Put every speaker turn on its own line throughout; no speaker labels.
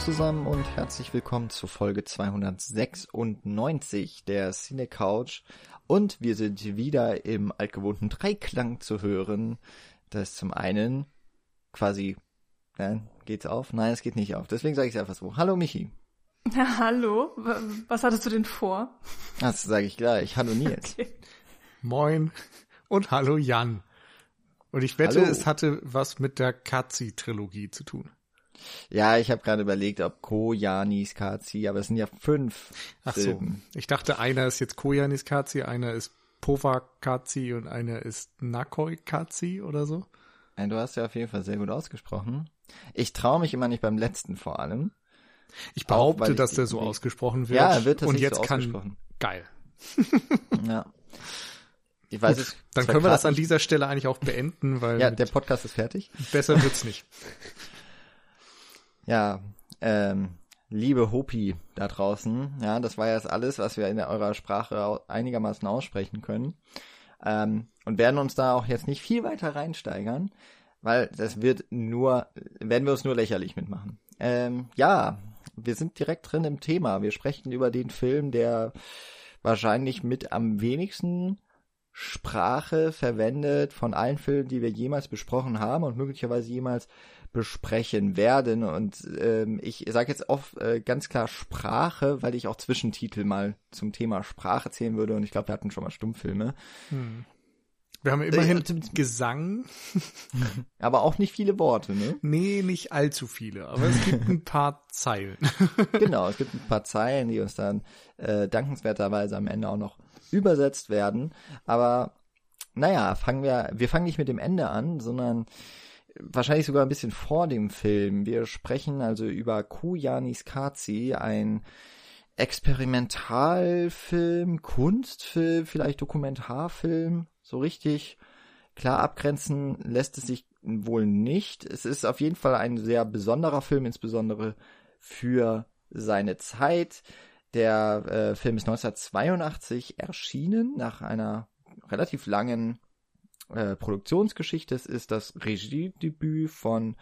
Zusammen und herzlich willkommen zu Folge 296 der Cine Couch. Und wir sind wieder im altgewohnten Dreiklang zu hören. Das ist zum einen quasi, ja, geht's auf? Nein, es geht nicht auf. Deswegen sage ich es einfach so. Hallo Michi.
Ja, hallo. Was hattest du denn vor?
Das sage ich gleich. Hallo Nils. Okay.
Moin. Und hallo Jan. Und ich wette, hallo. es hatte was mit der Kazi-Trilogie zu tun.
Ja, ich habe gerade überlegt, ob Koyanis Kazi, aber es sind ja fünf.
Ach Silben. so. Ich dachte, einer ist jetzt Koyanis Kazi, einer ist Pova Kazi und einer ist Nakoi Kazi oder so.
Du hast ja auf jeden Fall sehr gut ausgesprochen. Ich traue mich immer nicht beim letzten vor allem.
Ich behaupte, Auch, dass der so ausgesprochen wird.
Ja, wird
und jetzt
so
kann geil.
ja. Ich weiß Gut, es.
Dann können wir das an dieser Stelle eigentlich auch beenden, weil
ja, der Podcast ist fertig.
Besser wird's nicht.
Ja, ähm, liebe Hopi da draußen, ja, das war jetzt alles, was wir in eurer Sprache einigermaßen aussprechen können. Ähm, und werden uns da auch jetzt nicht viel weiter reinsteigern, weil das wird nur, werden wir uns nur lächerlich mitmachen. Ähm, ja, wir sind direkt drin im Thema. Wir sprechen über den Film, der wahrscheinlich mit am wenigsten Sprache verwendet von allen Filmen, die wir jemals besprochen haben und möglicherweise jemals besprechen werden. Und ähm, ich sage jetzt oft äh, ganz klar Sprache, weil ich auch Zwischentitel mal zum Thema Sprache zählen würde. Und ich glaube, wir hatten schon mal Stummfilme. Hm.
Wir haben immerhin äh, Gesang.
aber auch nicht viele Worte, ne?
Nee, nicht allzu viele, aber es gibt ein paar Zeilen.
genau, es gibt ein paar Zeilen, die uns dann äh, dankenswerterweise am Ende auch noch übersetzt werden. Aber naja, fangen wir, wir fangen nicht mit dem Ende an, sondern wahrscheinlich sogar ein bisschen vor dem Film. Wir sprechen also über Kujanis Kazi, ein Experimentalfilm, Kunstfilm, vielleicht Dokumentarfilm, so richtig klar abgrenzen lässt es sich wohl nicht. Es ist auf jeden Fall ein sehr besonderer Film, insbesondere für seine Zeit. Der äh, Film ist 1982 erschienen, nach einer relativ langen äh, Produktionsgeschichte. Es ist das Regiedebüt von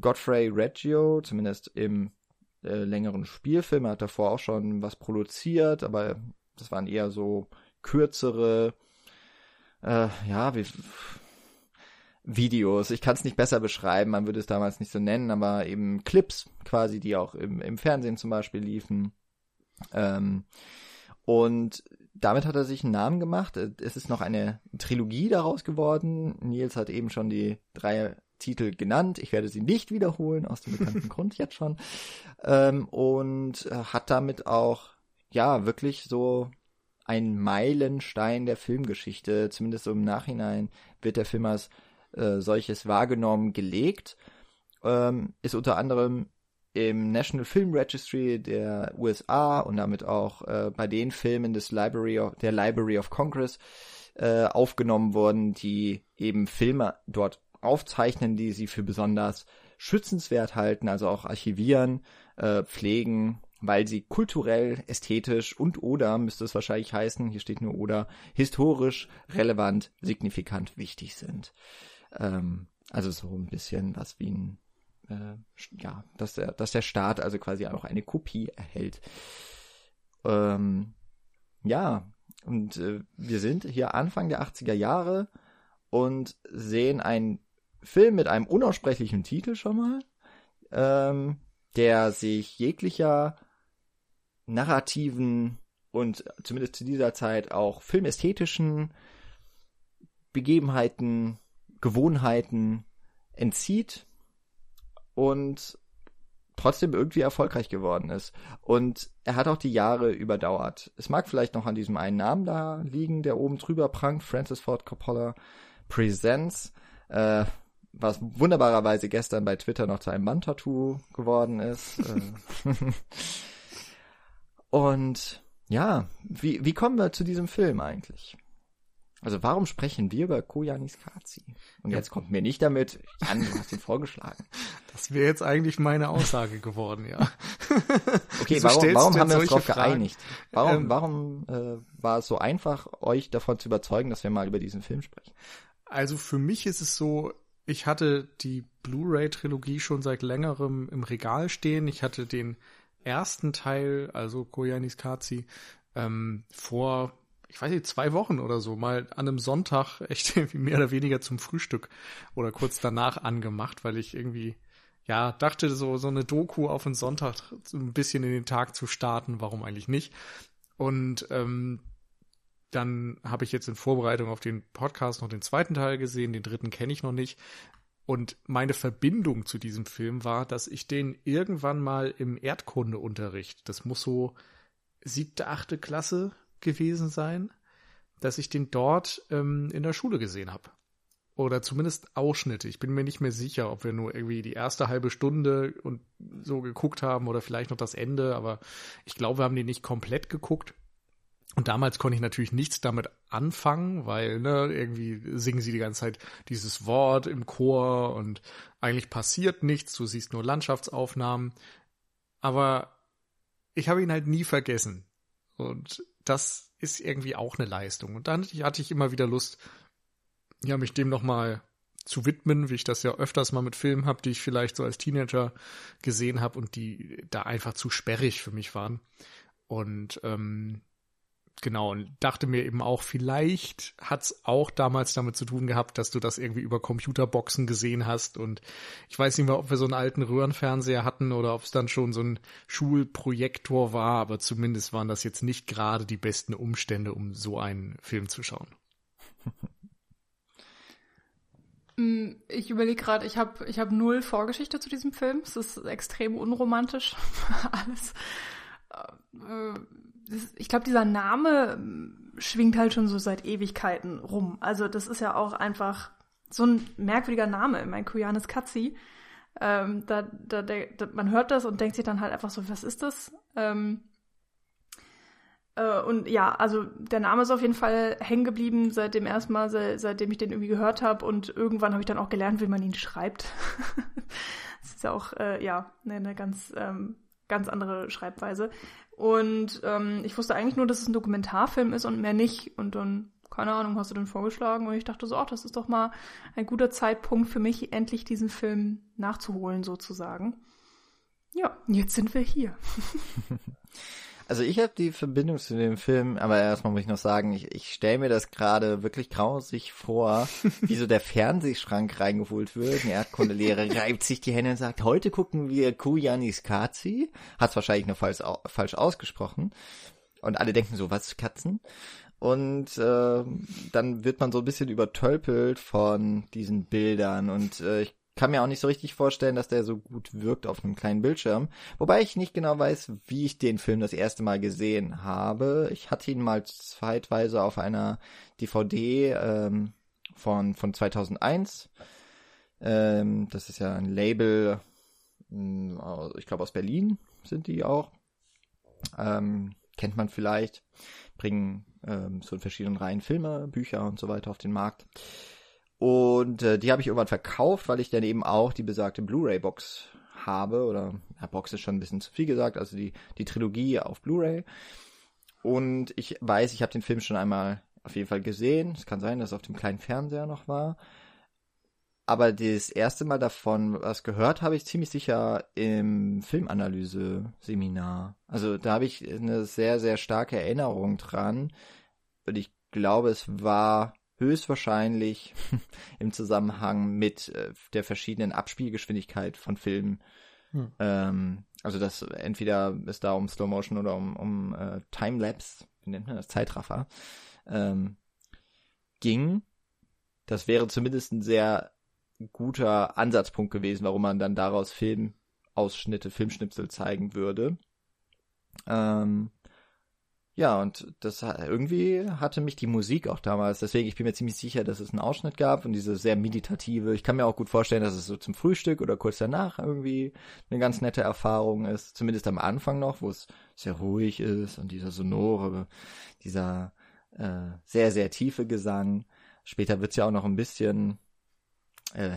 Godfrey Reggio, zumindest im äh, längeren Spielfilm. Er hat davor auch schon was produziert, aber das waren eher so kürzere äh, ja, wie, Videos. Ich kann es nicht besser beschreiben, man würde es damals nicht so nennen, aber eben Clips quasi, die auch im, im Fernsehen zum Beispiel liefen. Ähm, und damit hat er sich einen Namen gemacht. Es ist noch eine Trilogie daraus geworden. Nils hat eben schon die drei Titel genannt. Ich werde sie nicht wiederholen, aus dem bekannten Grund jetzt schon. Ähm, und hat damit auch, ja, wirklich so ein Meilenstein der Filmgeschichte. Zumindest so im Nachhinein wird der Film als äh, solches wahrgenommen, gelegt. Ähm, ist unter anderem im National Film Registry der USA und damit auch äh, bei den Filmen des Library of, der Library of Congress äh, aufgenommen worden, die eben Filme dort aufzeichnen, die sie für besonders schützenswert halten, also auch archivieren, äh, pflegen weil sie kulturell, ästhetisch und oder, müsste es wahrscheinlich heißen, hier steht nur oder, historisch, relevant, signifikant wichtig sind. Ähm, also so ein bisschen was wie ein, äh, ja, dass der, dass der Staat also quasi auch eine Kopie erhält. Ähm, ja, und äh, wir sind hier Anfang der 80er Jahre und sehen einen Film mit einem unaussprechlichen Titel schon mal, ähm, der sich jeglicher narrativen und zumindest zu dieser Zeit auch filmästhetischen Begebenheiten, Gewohnheiten entzieht und trotzdem irgendwie erfolgreich geworden ist. Und er hat auch die Jahre überdauert. Es mag vielleicht noch an diesem einen Namen da liegen, der oben drüber prangt, Francis Ford Coppola Presents, äh, was wunderbarerweise gestern bei Twitter noch zu einem Mann-Tattoo geworden ist. Äh, Und ja, wie, wie kommen wir zu diesem Film eigentlich? Also warum sprechen wir über Koyanis Kazi? Und jetzt kommt mir nicht damit, Jan, du hast ihn vorgeschlagen.
Das wäre jetzt eigentlich meine Aussage geworden, ja.
Okay, warum, warum haben wir uns darauf geeinigt? Warum, ähm, warum äh, war es so einfach, euch davon zu überzeugen, dass wir mal über diesen Film sprechen?
Also für mich ist es so, ich hatte die Blu-ray-Trilogie schon seit längerem im Regal stehen. Ich hatte den ersten Teil, also Koyanis Kazi, ähm, vor, ich weiß nicht, zwei Wochen oder so, mal an einem Sonntag echt irgendwie mehr oder weniger zum Frühstück oder kurz danach angemacht, weil ich irgendwie, ja, dachte, so, so eine Doku auf einen Sonntag so ein bisschen in den Tag zu starten, warum eigentlich nicht? Und ähm, dann habe ich jetzt in Vorbereitung auf den Podcast noch den zweiten Teil gesehen, den dritten kenne ich noch nicht. Und meine Verbindung zu diesem Film war, dass ich den irgendwann mal im Erdkundeunterricht, das muss so siebte, achte Klasse gewesen sein, dass ich den dort ähm, in der Schule gesehen habe. Oder zumindest Ausschnitte. Ich bin mir nicht mehr sicher, ob wir nur irgendwie die erste halbe Stunde und so geguckt haben oder vielleicht noch das Ende, aber ich glaube, wir haben den nicht komplett geguckt. Und damals konnte ich natürlich nichts damit anfangen, weil ne, irgendwie singen sie die ganze Zeit dieses Wort im Chor und eigentlich passiert nichts, du siehst nur Landschaftsaufnahmen. Aber ich habe ihn halt nie vergessen. Und das ist irgendwie auch eine Leistung. Und dann hatte ich immer wieder Lust, ja, mich dem nochmal zu widmen, wie ich das ja öfters mal mit Filmen habe, die ich vielleicht so als Teenager gesehen habe und die da einfach zu sperrig für mich waren. Und ähm, genau, und dachte mir eben auch, vielleicht hat's auch damals damit zu tun gehabt, dass du das irgendwie über Computerboxen gesehen hast. Und ich weiß nicht mehr, ob wir so einen alten Röhrenfernseher hatten oder ob es dann schon so ein Schulprojektor war, aber zumindest waren das jetzt nicht gerade die besten Umstände, um so einen Film zu schauen.
Mm, ich überlege gerade, ich habe ich hab null Vorgeschichte zu diesem Film. Es ist extrem unromantisch. Alles. Ich glaube, dieser Name ähm, schwingt halt schon so seit Ewigkeiten rum. Also das ist ja auch einfach so ein merkwürdiger Name, mein Kuyanis Katzi. Ähm, da, da, da, man hört das und denkt sich dann halt einfach so, was ist das? Ähm, äh, und ja, also der Name ist auf jeden Fall hängen geblieben seit dem ersten Mal, seit, seitdem ich den irgendwie gehört habe und irgendwann habe ich dann auch gelernt, wie man ihn schreibt. das ist ja auch äh, ja eine, eine ganz ähm, ganz andere Schreibweise. Und ähm, ich wusste eigentlich nur, dass es ein Dokumentarfilm ist und mehr nicht. Und dann, keine Ahnung, hast du den vorgeschlagen und ich dachte so, ach, das ist doch mal ein guter Zeitpunkt für mich, endlich diesen Film nachzuholen, sozusagen. Ja, jetzt sind wir hier.
Also ich habe die Verbindung zu dem Film, aber erstmal muss ich noch sagen, ich, ich stelle mir das gerade wirklich grausig vor, wie so der Fernsehschrank reingeholt wird. Ein Erdkundelehrer reibt sich die Hände und sagt, heute gucken wir Kujanis Kazi. Hat es wahrscheinlich nur falsch, falsch ausgesprochen. Und alle denken so, was, Katzen? Und äh, dann wird man so ein bisschen übertölpelt von diesen Bildern. Und äh, ich kann mir auch nicht so richtig vorstellen, dass der so gut wirkt auf einem kleinen Bildschirm. Wobei ich nicht genau weiß, wie ich den Film das erste Mal gesehen habe. Ich hatte ihn mal zeitweise auf einer DVD ähm, von, von 2001. Ähm, das ist ja ein Label, hm, ich glaube aus Berlin sind die auch. Ähm, kennt man vielleicht. Bringen ähm, so in verschiedenen Reihen Filme, Bücher und so weiter auf den Markt. Und äh, die habe ich irgendwann verkauft, weil ich dann eben auch die besagte Blu-ray-Box habe. Oder ja, Box ist schon ein bisschen zu viel gesagt, also die, die Trilogie auf Blu-ray. Und ich weiß, ich habe den Film schon einmal auf jeden Fall gesehen. Es kann sein, dass es auf dem kleinen Fernseher noch war. Aber das erste Mal davon was gehört habe ich ziemlich sicher im Filmanalyse-Seminar. Also da habe ich eine sehr, sehr starke Erinnerung dran. Und ich glaube, es war höchstwahrscheinlich im Zusammenhang mit äh, der verschiedenen Abspielgeschwindigkeit von Filmen. Hm. Ähm, also dass entweder es da um Slow Motion oder um, um äh, Timelapse, wie nennt man das, Zeitraffer, ähm, ging. Das wäre zumindest ein sehr guter Ansatzpunkt gewesen, warum man dann daraus Filmausschnitte, Filmschnipsel zeigen würde. Ähm, ja, und das irgendwie hatte mich die Musik auch damals, deswegen ich bin mir ziemlich sicher, dass es einen Ausschnitt gab und diese sehr meditative. Ich kann mir auch gut vorstellen, dass es so zum Frühstück oder kurz danach irgendwie eine ganz nette Erfahrung ist, zumindest am Anfang noch, wo es sehr ruhig ist und dieser sonore, dieser äh, sehr sehr tiefe Gesang. Später wird's ja auch noch ein bisschen äh,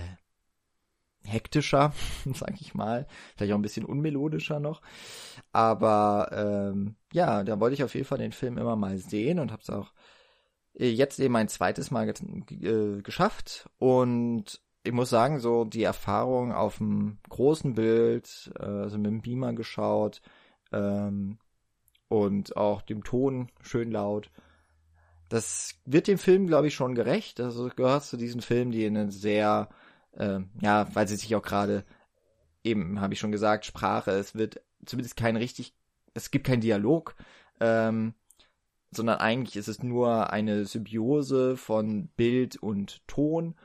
hektischer, sag ich mal, vielleicht auch ein bisschen unmelodischer noch. Aber ähm, ja, da wollte ich auf jeden Fall den Film immer mal sehen und habe es auch äh, jetzt eben ein zweites Mal äh, geschafft. Und ich muss sagen, so die Erfahrung auf dem großen Bild, äh, also mit dem Beamer geschaut ähm, und auch dem Ton schön laut, das wird dem Film, glaube ich, schon gerecht. Also gehört zu diesen Filmen, die eine sehr, äh, ja, weil sie sich auch gerade eben, habe ich schon gesagt, Sprache, es wird zumindest kein richtig, es gibt keinen Dialog, ähm, sondern eigentlich ist es nur eine Symbiose von Bild und Ton.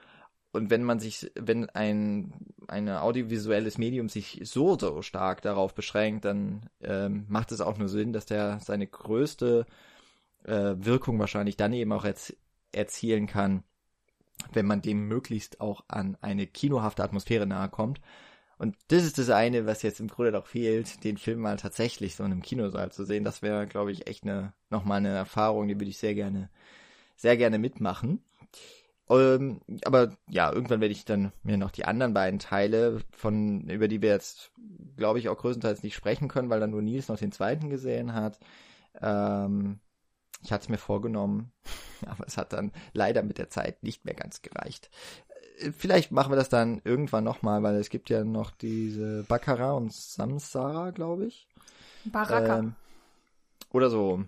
Und wenn man sich, wenn ein, ein audiovisuelles Medium sich so, so stark darauf beschränkt, dann ähm, macht es auch nur Sinn, dass der seine größte äh, Wirkung wahrscheinlich dann eben auch erz erzielen kann, wenn man dem möglichst auch an eine kinohafte Atmosphäre nahe kommt. Und das ist das eine, was jetzt im Grunde noch fehlt, den Film mal tatsächlich so in einem Kinosaal zu sehen. Das wäre, glaube ich, echt eine, nochmal eine Erfahrung, die würde ich sehr gerne, sehr gerne mitmachen. Ähm, aber ja, irgendwann werde ich dann mir noch die anderen beiden Teile, von, über die wir jetzt, glaube ich, auch größtenteils nicht sprechen können, weil dann nur Nils noch den zweiten gesehen hat. Ähm, ich hatte es mir vorgenommen, aber es hat dann leider mit der Zeit nicht mehr ganz gereicht vielleicht machen wir das dann irgendwann nochmal, weil es gibt ja noch diese Baccarat und Samsara, glaube ich.
Baraka.
Ähm, oder so.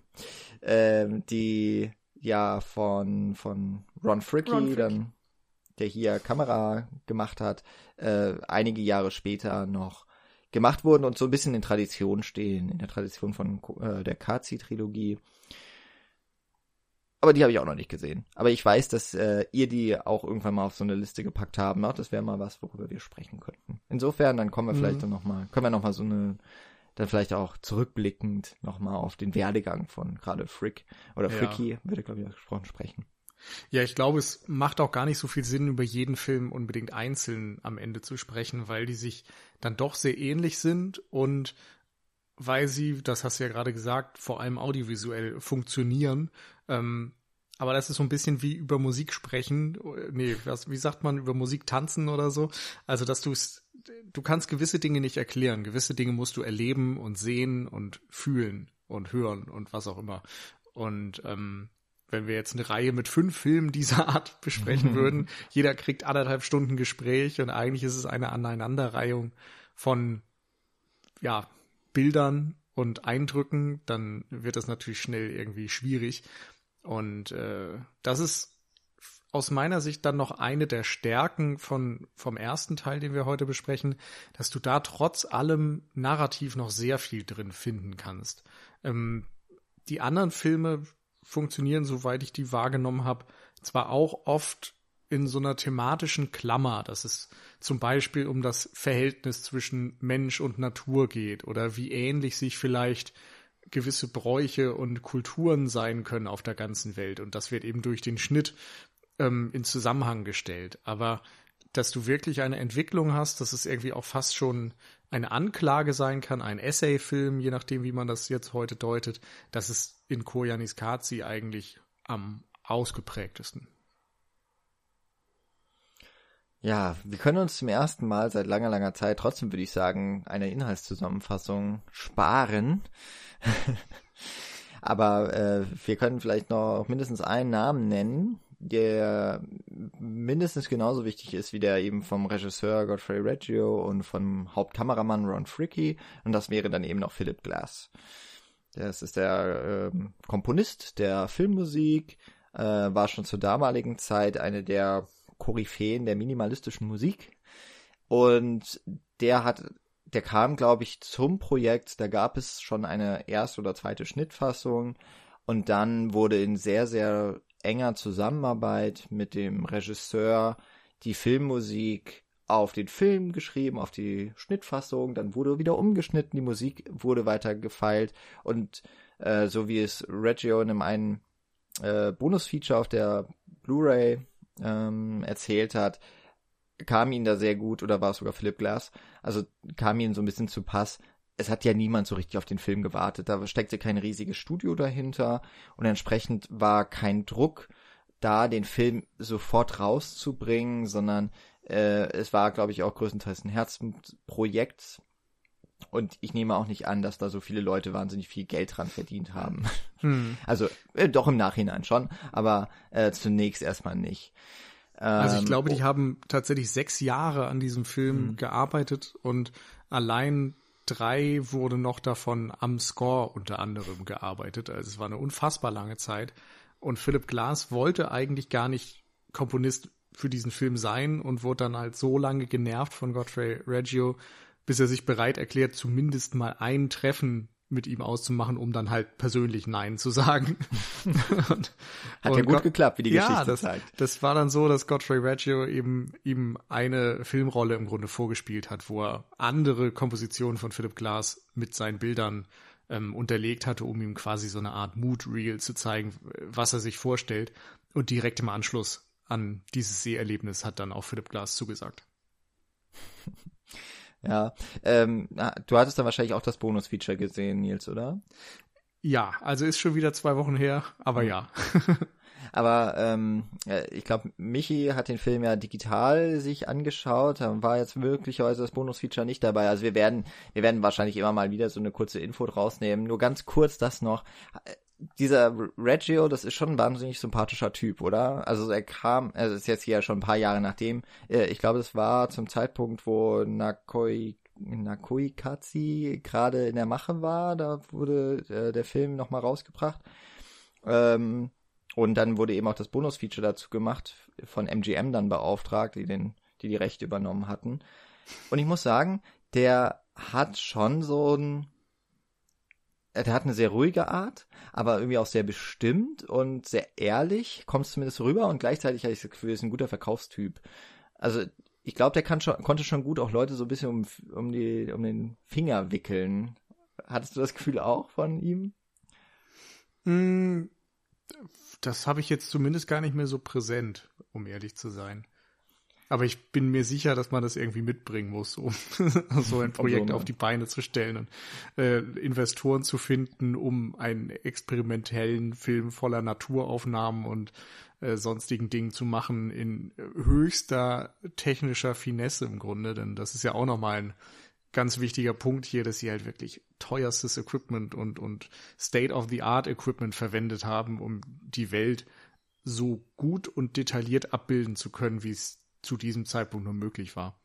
Ähm, die ja von, von Ron Fricky, Ron Frick. dann, der hier Kamera gemacht hat, äh, einige Jahre später noch gemacht wurden und so ein bisschen in Tradition stehen, in der Tradition von äh, der Kazi-Trilogie. Aber die habe ich auch noch nicht gesehen. Aber ich weiß, dass äh, ihr die auch irgendwann mal auf so eine Liste gepackt haben. Ach, das wäre mal was, worüber wir sprechen könnten. Insofern, dann kommen wir mhm. vielleicht dann noch mal, können wir noch mal so eine, dann vielleicht auch zurückblickend noch mal auf den Werdegang von gerade Frick oder Fricky, ja. würde glaube ich gesprochen sprechen.
Ja, ich glaube, es macht auch gar nicht so viel Sinn, über jeden Film unbedingt einzeln am Ende zu sprechen, weil die sich dann doch sehr ähnlich sind und weil sie, das hast du ja gerade gesagt, vor allem audiovisuell funktionieren. Ähm, aber das ist so ein bisschen wie über Musik sprechen. Nee, was, wie sagt man, über Musik tanzen oder so. Also, dass du es, du kannst gewisse Dinge nicht erklären. Gewisse Dinge musst du erleben und sehen und fühlen und hören und was auch immer. Und ähm, wenn wir jetzt eine Reihe mit fünf Filmen dieser Art besprechen würden, jeder kriegt anderthalb Stunden Gespräch und eigentlich ist es eine Aneinanderreihung von, ja, Bildern und Eindrücken, dann wird das natürlich schnell irgendwie schwierig. Und äh, das ist aus meiner Sicht dann noch eine der Stärken von, vom ersten Teil, den wir heute besprechen, dass du da trotz allem narrativ noch sehr viel drin finden kannst. Ähm, die anderen Filme funktionieren, soweit ich die wahrgenommen habe, zwar auch oft in so einer thematischen Klammer, dass es zum Beispiel um das Verhältnis zwischen Mensch und Natur geht oder wie ähnlich sich vielleicht gewisse Bräuche und Kulturen sein können auf der ganzen Welt. Und das wird eben durch den Schnitt ähm, in Zusammenhang gestellt. Aber dass du wirklich eine Entwicklung hast, dass es irgendwie auch fast schon eine Anklage sein kann, ein Essay-Film, je nachdem, wie man das jetzt heute deutet, das ist in Koyanis Kazi eigentlich am ausgeprägtesten.
Ja, wir können uns zum ersten Mal seit langer, langer Zeit trotzdem, würde ich sagen, eine Inhaltszusammenfassung sparen. Aber äh, wir können vielleicht noch mindestens einen Namen nennen, der mindestens genauso wichtig ist wie der eben vom Regisseur Godfrey Reggio und vom Hauptkameramann Ron Fricky. Und das wäre dann eben noch Philip Glass. Das ist der äh, Komponist der Filmmusik, äh, war schon zur damaligen Zeit eine der Koryphäen der minimalistischen Musik. Und der hat, der kam, glaube ich, zum Projekt, da gab es schon eine erste oder zweite Schnittfassung. Und dann wurde in sehr, sehr enger Zusammenarbeit mit dem Regisseur die Filmmusik auf den Film geschrieben, auf die Schnittfassung, dann wurde wieder umgeschnitten, die Musik wurde weiter gefeilt. Und äh, so wie es Reggio in einem äh, Bonusfeature auf der Blu-ray ähm, erzählt hat, kam ihm da sehr gut, oder war es sogar Philip Glass, also kam ihm so ein bisschen zu Pass. Es hat ja niemand so richtig auf den Film gewartet. Da steckte kein riesiges Studio dahinter und entsprechend war kein Druck da, den Film sofort rauszubringen, sondern äh, es war, glaube ich, auch größtenteils ein Herzensprojekt. Und ich nehme auch nicht an, dass da so viele Leute wahnsinnig viel Geld dran verdient haben. Hm. Also äh, doch im Nachhinein schon, aber äh, zunächst erstmal nicht.
Also ich
Ähm,
glaube, die haben tatsächlich sechs Jahre an diesem Film gearbeitet und allein drei wurde noch davon am Score unter anderem gearbeitet. Also es war eine unfassbar lange Zeit. Und Philip Glass wollte eigentlich gar nicht Komponist für diesen Film sein und wurde dann halt so lange genervt von Godfrey Reggio, bis er sich bereit erklärt, zumindest mal ein Treffen mit ihm auszumachen, um dann halt persönlich Nein zu sagen. und,
Hat ja gut
Gott-
geklappt, wie die
ja,
Geschichte
das,
zeigt.
Das war dann so, dass Godfrey Reggio eben ihm eine Filmrolle im Grunde vorgespielt hat, wo er andere Kompositionen von Philip Glass mit seinen Bildern ähm, unterlegt hatte, um ihm quasi so eine Art Mood-Reel zu zeigen, was er sich vorstellt. Und direkt im Anschluss an dieses Seherlebnis hat dann auch Philip Glass zugesagt.
Ja, ähm, du hattest dann wahrscheinlich auch das Bonus-Feature gesehen, Nils, oder?
Ja, also ist schon wieder zwei Wochen her, aber ja.
Aber ähm, ich glaube, Michi hat den Film ja digital sich angeschaut, war jetzt möglicherweise das Bonus-Feature nicht dabei. Also wir werden, wir werden wahrscheinlich immer mal wieder so eine kurze Info rausnehmen. Nur ganz kurz das noch. Dieser Reggio, das ist schon ein wahnsinnig sympathischer Typ, oder? Also er kam, also ist jetzt hier schon ein paar Jahre nachdem, äh, ich glaube, das war zum Zeitpunkt, wo Nakoi Nakoikazi gerade in der Mache war, da wurde äh, der Film nochmal rausgebracht. Ähm, und dann wurde eben auch das Bonus-Feature dazu gemacht, von MGM dann beauftragt, die den, die die Rechte übernommen hatten. Und ich muss sagen, der hat schon so ein, der hat eine sehr ruhige Art, aber irgendwie auch sehr bestimmt und sehr ehrlich, kommt zumindest rüber und gleichzeitig habe ich das Gefühl, ist ein guter Verkaufstyp. Also ich glaube, der kann schon, konnte schon gut auch Leute so ein bisschen um, um, die, um den Finger wickeln. Hattest du das Gefühl auch von ihm?
Mm, Das habe ich jetzt zumindest gar nicht mehr so präsent, um ehrlich zu sein. Aber ich bin mir sicher, dass man das irgendwie mitbringen muss, um so ein Projekt auf die Beine zu stellen und äh, Investoren zu finden, um einen experimentellen Film voller Naturaufnahmen und äh, sonstigen Dingen zu machen in höchster technischer Finesse im Grunde, denn das ist ja auch nochmal ein ganz wichtiger Punkt hier, dass sie halt wirklich teuerstes Equipment und, und State-of-the-Art-Equipment verwendet haben, um die Welt so gut und detailliert abbilden zu können, wie es zu diesem Zeitpunkt nur möglich war.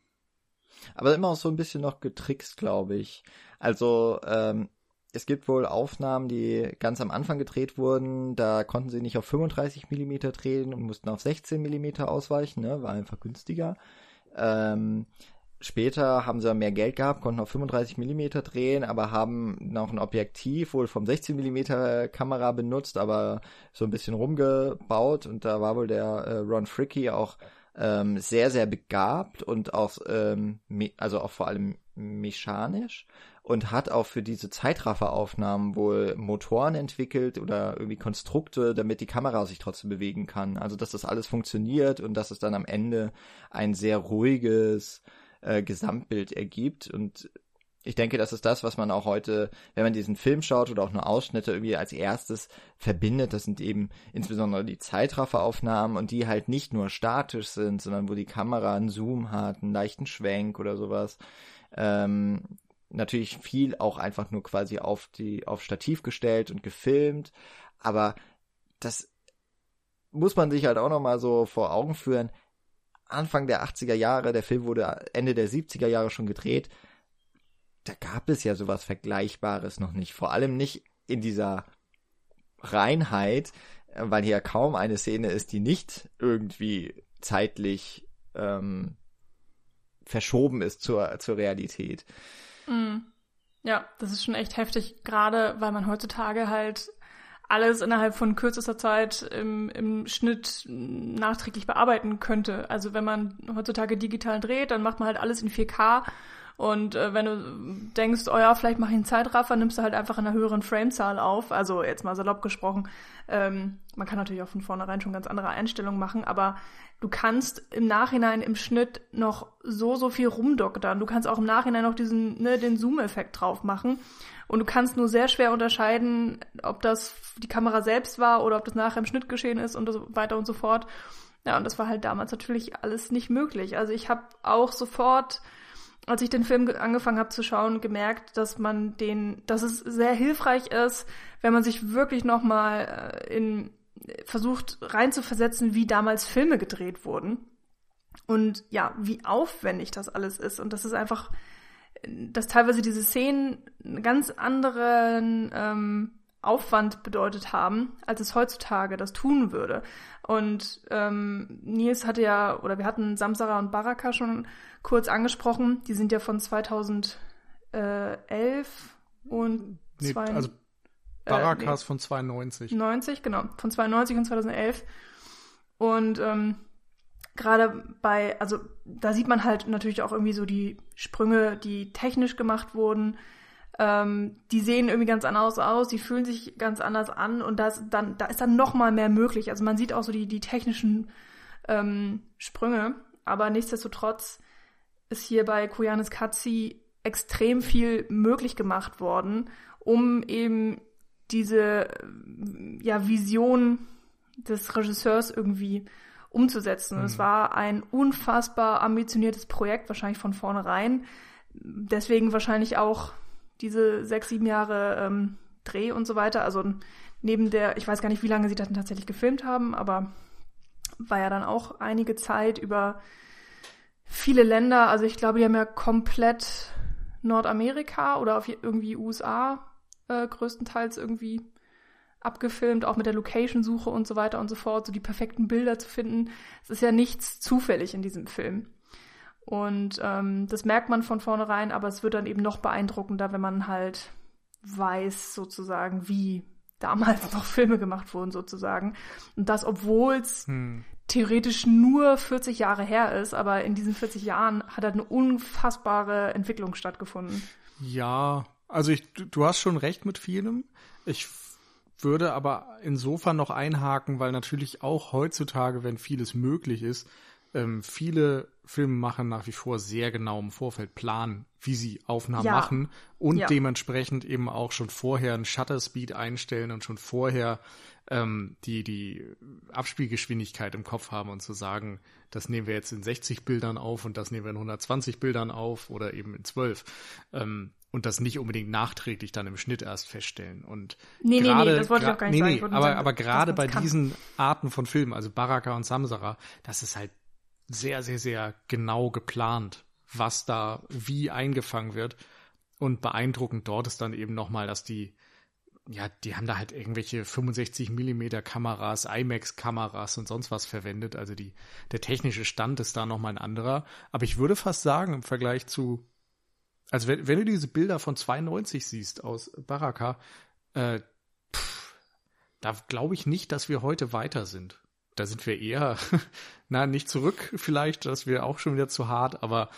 Aber immer auch so ein bisschen noch getrickst, glaube ich. Also, ähm, es gibt wohl Aufnahmen, die ganz am Anfang gedreht wurden. Da konnten sie nicht auf 35 Millimeter drehen und mussten auf 16 Millimeter ausweichen, ne? War einfach günstiger. Ähm, später haben sie mehr Geld gehabt, konnten auf 35 Millimeter drehen, aber haben noch ein Objektiv wohl vom 16 Millimeter Kamera benutzt, aber so ein bisschen rumgebaut und da war wohl der äh, Ron Fricky auch ähm, sehr, sehr begabt und auch, ähm, also auch vor allem mechanisch und hat auch für diese Zeitrafferaufnahmen wohl Motoren entwickelt oder irgendwie Konstrukte, damit die Kamera sich trotzdem bewegen kann. Also dass das alles funktioniert und dass es dann am Ende ein sehr ruhiges äh, Gesamtbild ergibt und ich denke, das ist das, was man auch heute, wenn man diesen Film schaut oder auch nur Ausschnitte irgendwie als erstes verbindet. Das sind eben insbesondere die Zeitrafferaufnahmen und die halt nicht nur statisch sind, sondern wo die Kamera einen Zoom hat, einen leichten Schwenk oder sowas. Ähm, natürlich viel auch einfach nur quasi auf die, auf Stativ gestellt und gefilmt. Aber das muss man sich halt auch nochmal so vor Augen führen. Anfang der 80er Jahre, der Film wurde Ende der 70er Jahre schon gedreht da gab es ja sowas Vergleichbares noch nicht. Vor allem nicht in dieser Reinheit, weil hier kaum eine Szene ist, die nicht irgendwie zeitlich ähm, verschoben ist zur, zur Realität.
Mm. Ja, das ist schon echt heftig, gerade weil man heutzutage halt alles innerhalb von kürzester Zeit im, im Schnitt nachträglich bearbeiten könnte. Also wenn man heutzutage digital dreht, dann macht man halt alles in 4K und äh, wenn du denkst, oh ja, vielleicht mache ich einen Zeitraffer, nimmst du halt einfach in einer höheren Framezahl auf. Also jetzt mal salopp gesprochen. Ähm, man kann natürlich auch von vornherein schon ganz andere Einstellungen machen, aber du kannst im Nachhinein im Schnitt noch so, so viel rumdoktern. Du kannst auch im Nachhinein noch diesen, ne, den Zoom-Effekt drauf machen. Und du kannst nur sehr schwer unterscheiden, ob das die Kamera selbst war oder ob das nachher im Schnitt geschehen ist und so weiter und so fort. Ja, und das war halt damals natürlich alles nicht möglich. Also ich habe auch sofort als ich den Film angefangen habe zu schauen, gemerkt, dass man den, dass es sehr hilfreich ist, wenn man sich wirklich nochmal in versucht reinzuversetzen, wie damals Filme gedreht wurden. Und ja, wie aufwendig das alles ist. Und das ist einfach, dass teilweise diese Szenen einen ganz anderen ähm, Aufwand bedeutet haben, als es heutzutage das tun würde. Und ähm, Nils hatte ja, oder wir hatten Samsara und Baraka schon kurz angesprochen. Die sind ja von 2011 und
nee,
zwei,
also Barakas äh, nee, von 92.
90, genau, von 92 und 2011. Und ähm, gerade bei, also da sieht man halt natürlich auch irgendwie so die Sprünge, die technisch gemacht wurden. Ähm, die sehen irgendwie ganz anders aus, die fühlen sich ganz anders an und das dann, da ist dann noch mal mehr möglich. Also man sieht auch so die, die technischen ähm, Sprünge, aber nichtsdestotrotz ist hier bei Koyanis Katzi extrem viel möglich gemacht worden, um eben diese ja, Vision des Regisseurs irgendwie umzusetzen. Mhm. Es war ein unfassbar ambitioniertes Projekt, wahrscheinlich von vornherein. Deswegen wahrscheinlich auch diese sechs, sieben Jahre ähm, Dreh und so weiter. Also neben der, ich weiß gar nicht, wie lange sie das tatsächlich gefilmt haben, aber war ja dann auch einige Zeit über viele Länder. Also ich glaube, die haben ja komplett Nordamerika oder auf irgendwie USA äh, größtenteils irgendwie abgefilmt, auch mit der Location-Suche und so weiter und so fort, so die perfekten Bilder zu finden. Es ist ja nichts zufällig in diesem Film. Und ähm, das merkt man von vornherein, aber es wird dann eben noch beeindruckender, wenn man halt weiß, sozusagen, wie damals noch Filme gemacht wurden, sozusagen. Und das, obwohl es hm. theoretisch nur 40 Jahre her ist, aber in diesen 40 Jahren hat halt eine unfassbare Entwicklung stattgefunden.
Ja, also ich, du hast schon recht mit vielem. Ich würde aber insofern noch einhaken, weil natürlich auch heutzutage, wenn vieles möglich ist, ähm, viele Filmemacher nach wie vor sehr genau im Vorfeld planen, wie sie Aufnahmen ja. machen und ja. dementsprechend eben auch schon vorher einen Shutter Speed einstellen und schon vorher ähm, die, die Abspielgeschwindigkeit im Kopf haben und zu sagen, das nehmen wir jetzt in 60 Bildern auf und das nehmen wir in 120 Bildern auf oder eben in 12. Ähm, und das nicht unbedingt nachträglich dann im Schnitt erst feststellen. Und
nee, grade, nee, nee, das wollte ich auch gar nicht nee,
sagen. Nee, aber, aber gerade bei kann. diesen Arten von Filmen, also Baraka und Samsara, das ist halt sehr, sehr, sehr genau geplant, was da wie eingefangen wird. Und beeindruckend dort ist dann eben nochmal, dass die, ja, die haben da halt irgendwelche 65 Millimeter Kameras, IMAX Kameras und sonst was verwendet. Also die, der technische Stand ist da nochmal ein anderer. Aber ich würde fast sagen, im Vergleich zu, also wenn, wenn du diese Bilder von 92 siehst aus Baraka, äh, pff, da glaube ich nicht, dass wir heute weiter sind da sind wir eher, na, nicht zurück vielleicht, das wäre auch schon wieder zu hart, aber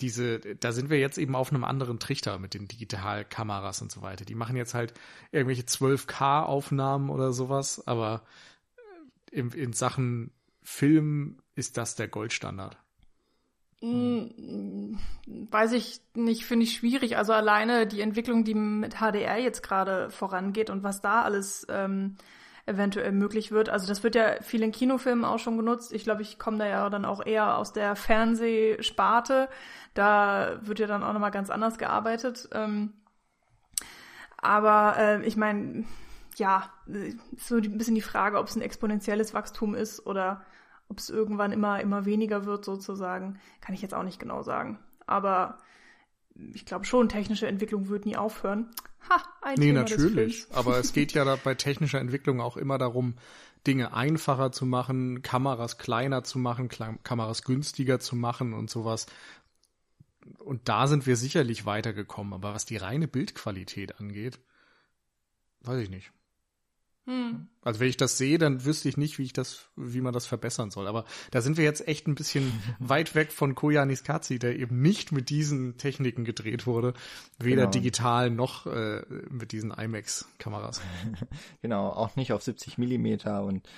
diese, da sind wir jetzt eben auf einem anderen Trichter mit den Digitalkameras und so weiter. Die machen jetzt halt irgendwelche 12K-Aufnahmen oder sowas, aber in, in Sachen Film ist das der Goldstandard.
Hm, weiß ich nicht, finde ich schwierig. Also alleine die Entwicklung, die mit HDR jetzt gerade vorangeht und was da alles ähm, eventuell möglich wird. Also das wird ja viel in Kinofilmen auch schon genutzt. Ich glaube, ich komme da ja dann auch eher aus der Fernsehsparte. Da wird ja dann auch nochmal ganz anders gearbeitet. Ähm, aber äh, ich meine, ja, so ein bisschen die Frage, ob es ein exponentielles Wachstum ist oder ob es irgendwann immer, immer weniger wird sozusagen, kann ich jetzt auch nicht genau sagen. Aber ich glaube schon, technische Entwicklung wird nie aufhören.
Ha, ein nee, Thema natürlich. Aber es geht ja bei technischer Entwicklung auch immer darum, Dinge einfacher zu machen, Kameras kleiner zu machen, Kameras günstiger zu machen und sowas. Und da sind wir sicherlich weitergekommen. Aber was die reine Bildqualität angeht, weiß ich nicht. Hm. Also wenn ich das sehe, dann wüsste ich nicht, wie ich das, wie man das verbessern soll. Aber da sind wir jetzt echt ein bisschen weit weg von Koyanis Katsi, der eben nicht mit diesen Techniken gedreht wurde, weder genau. digital noch äh, mit diesen IMAX-Kameras.
genau, auch nicht auf 70 Millimeter und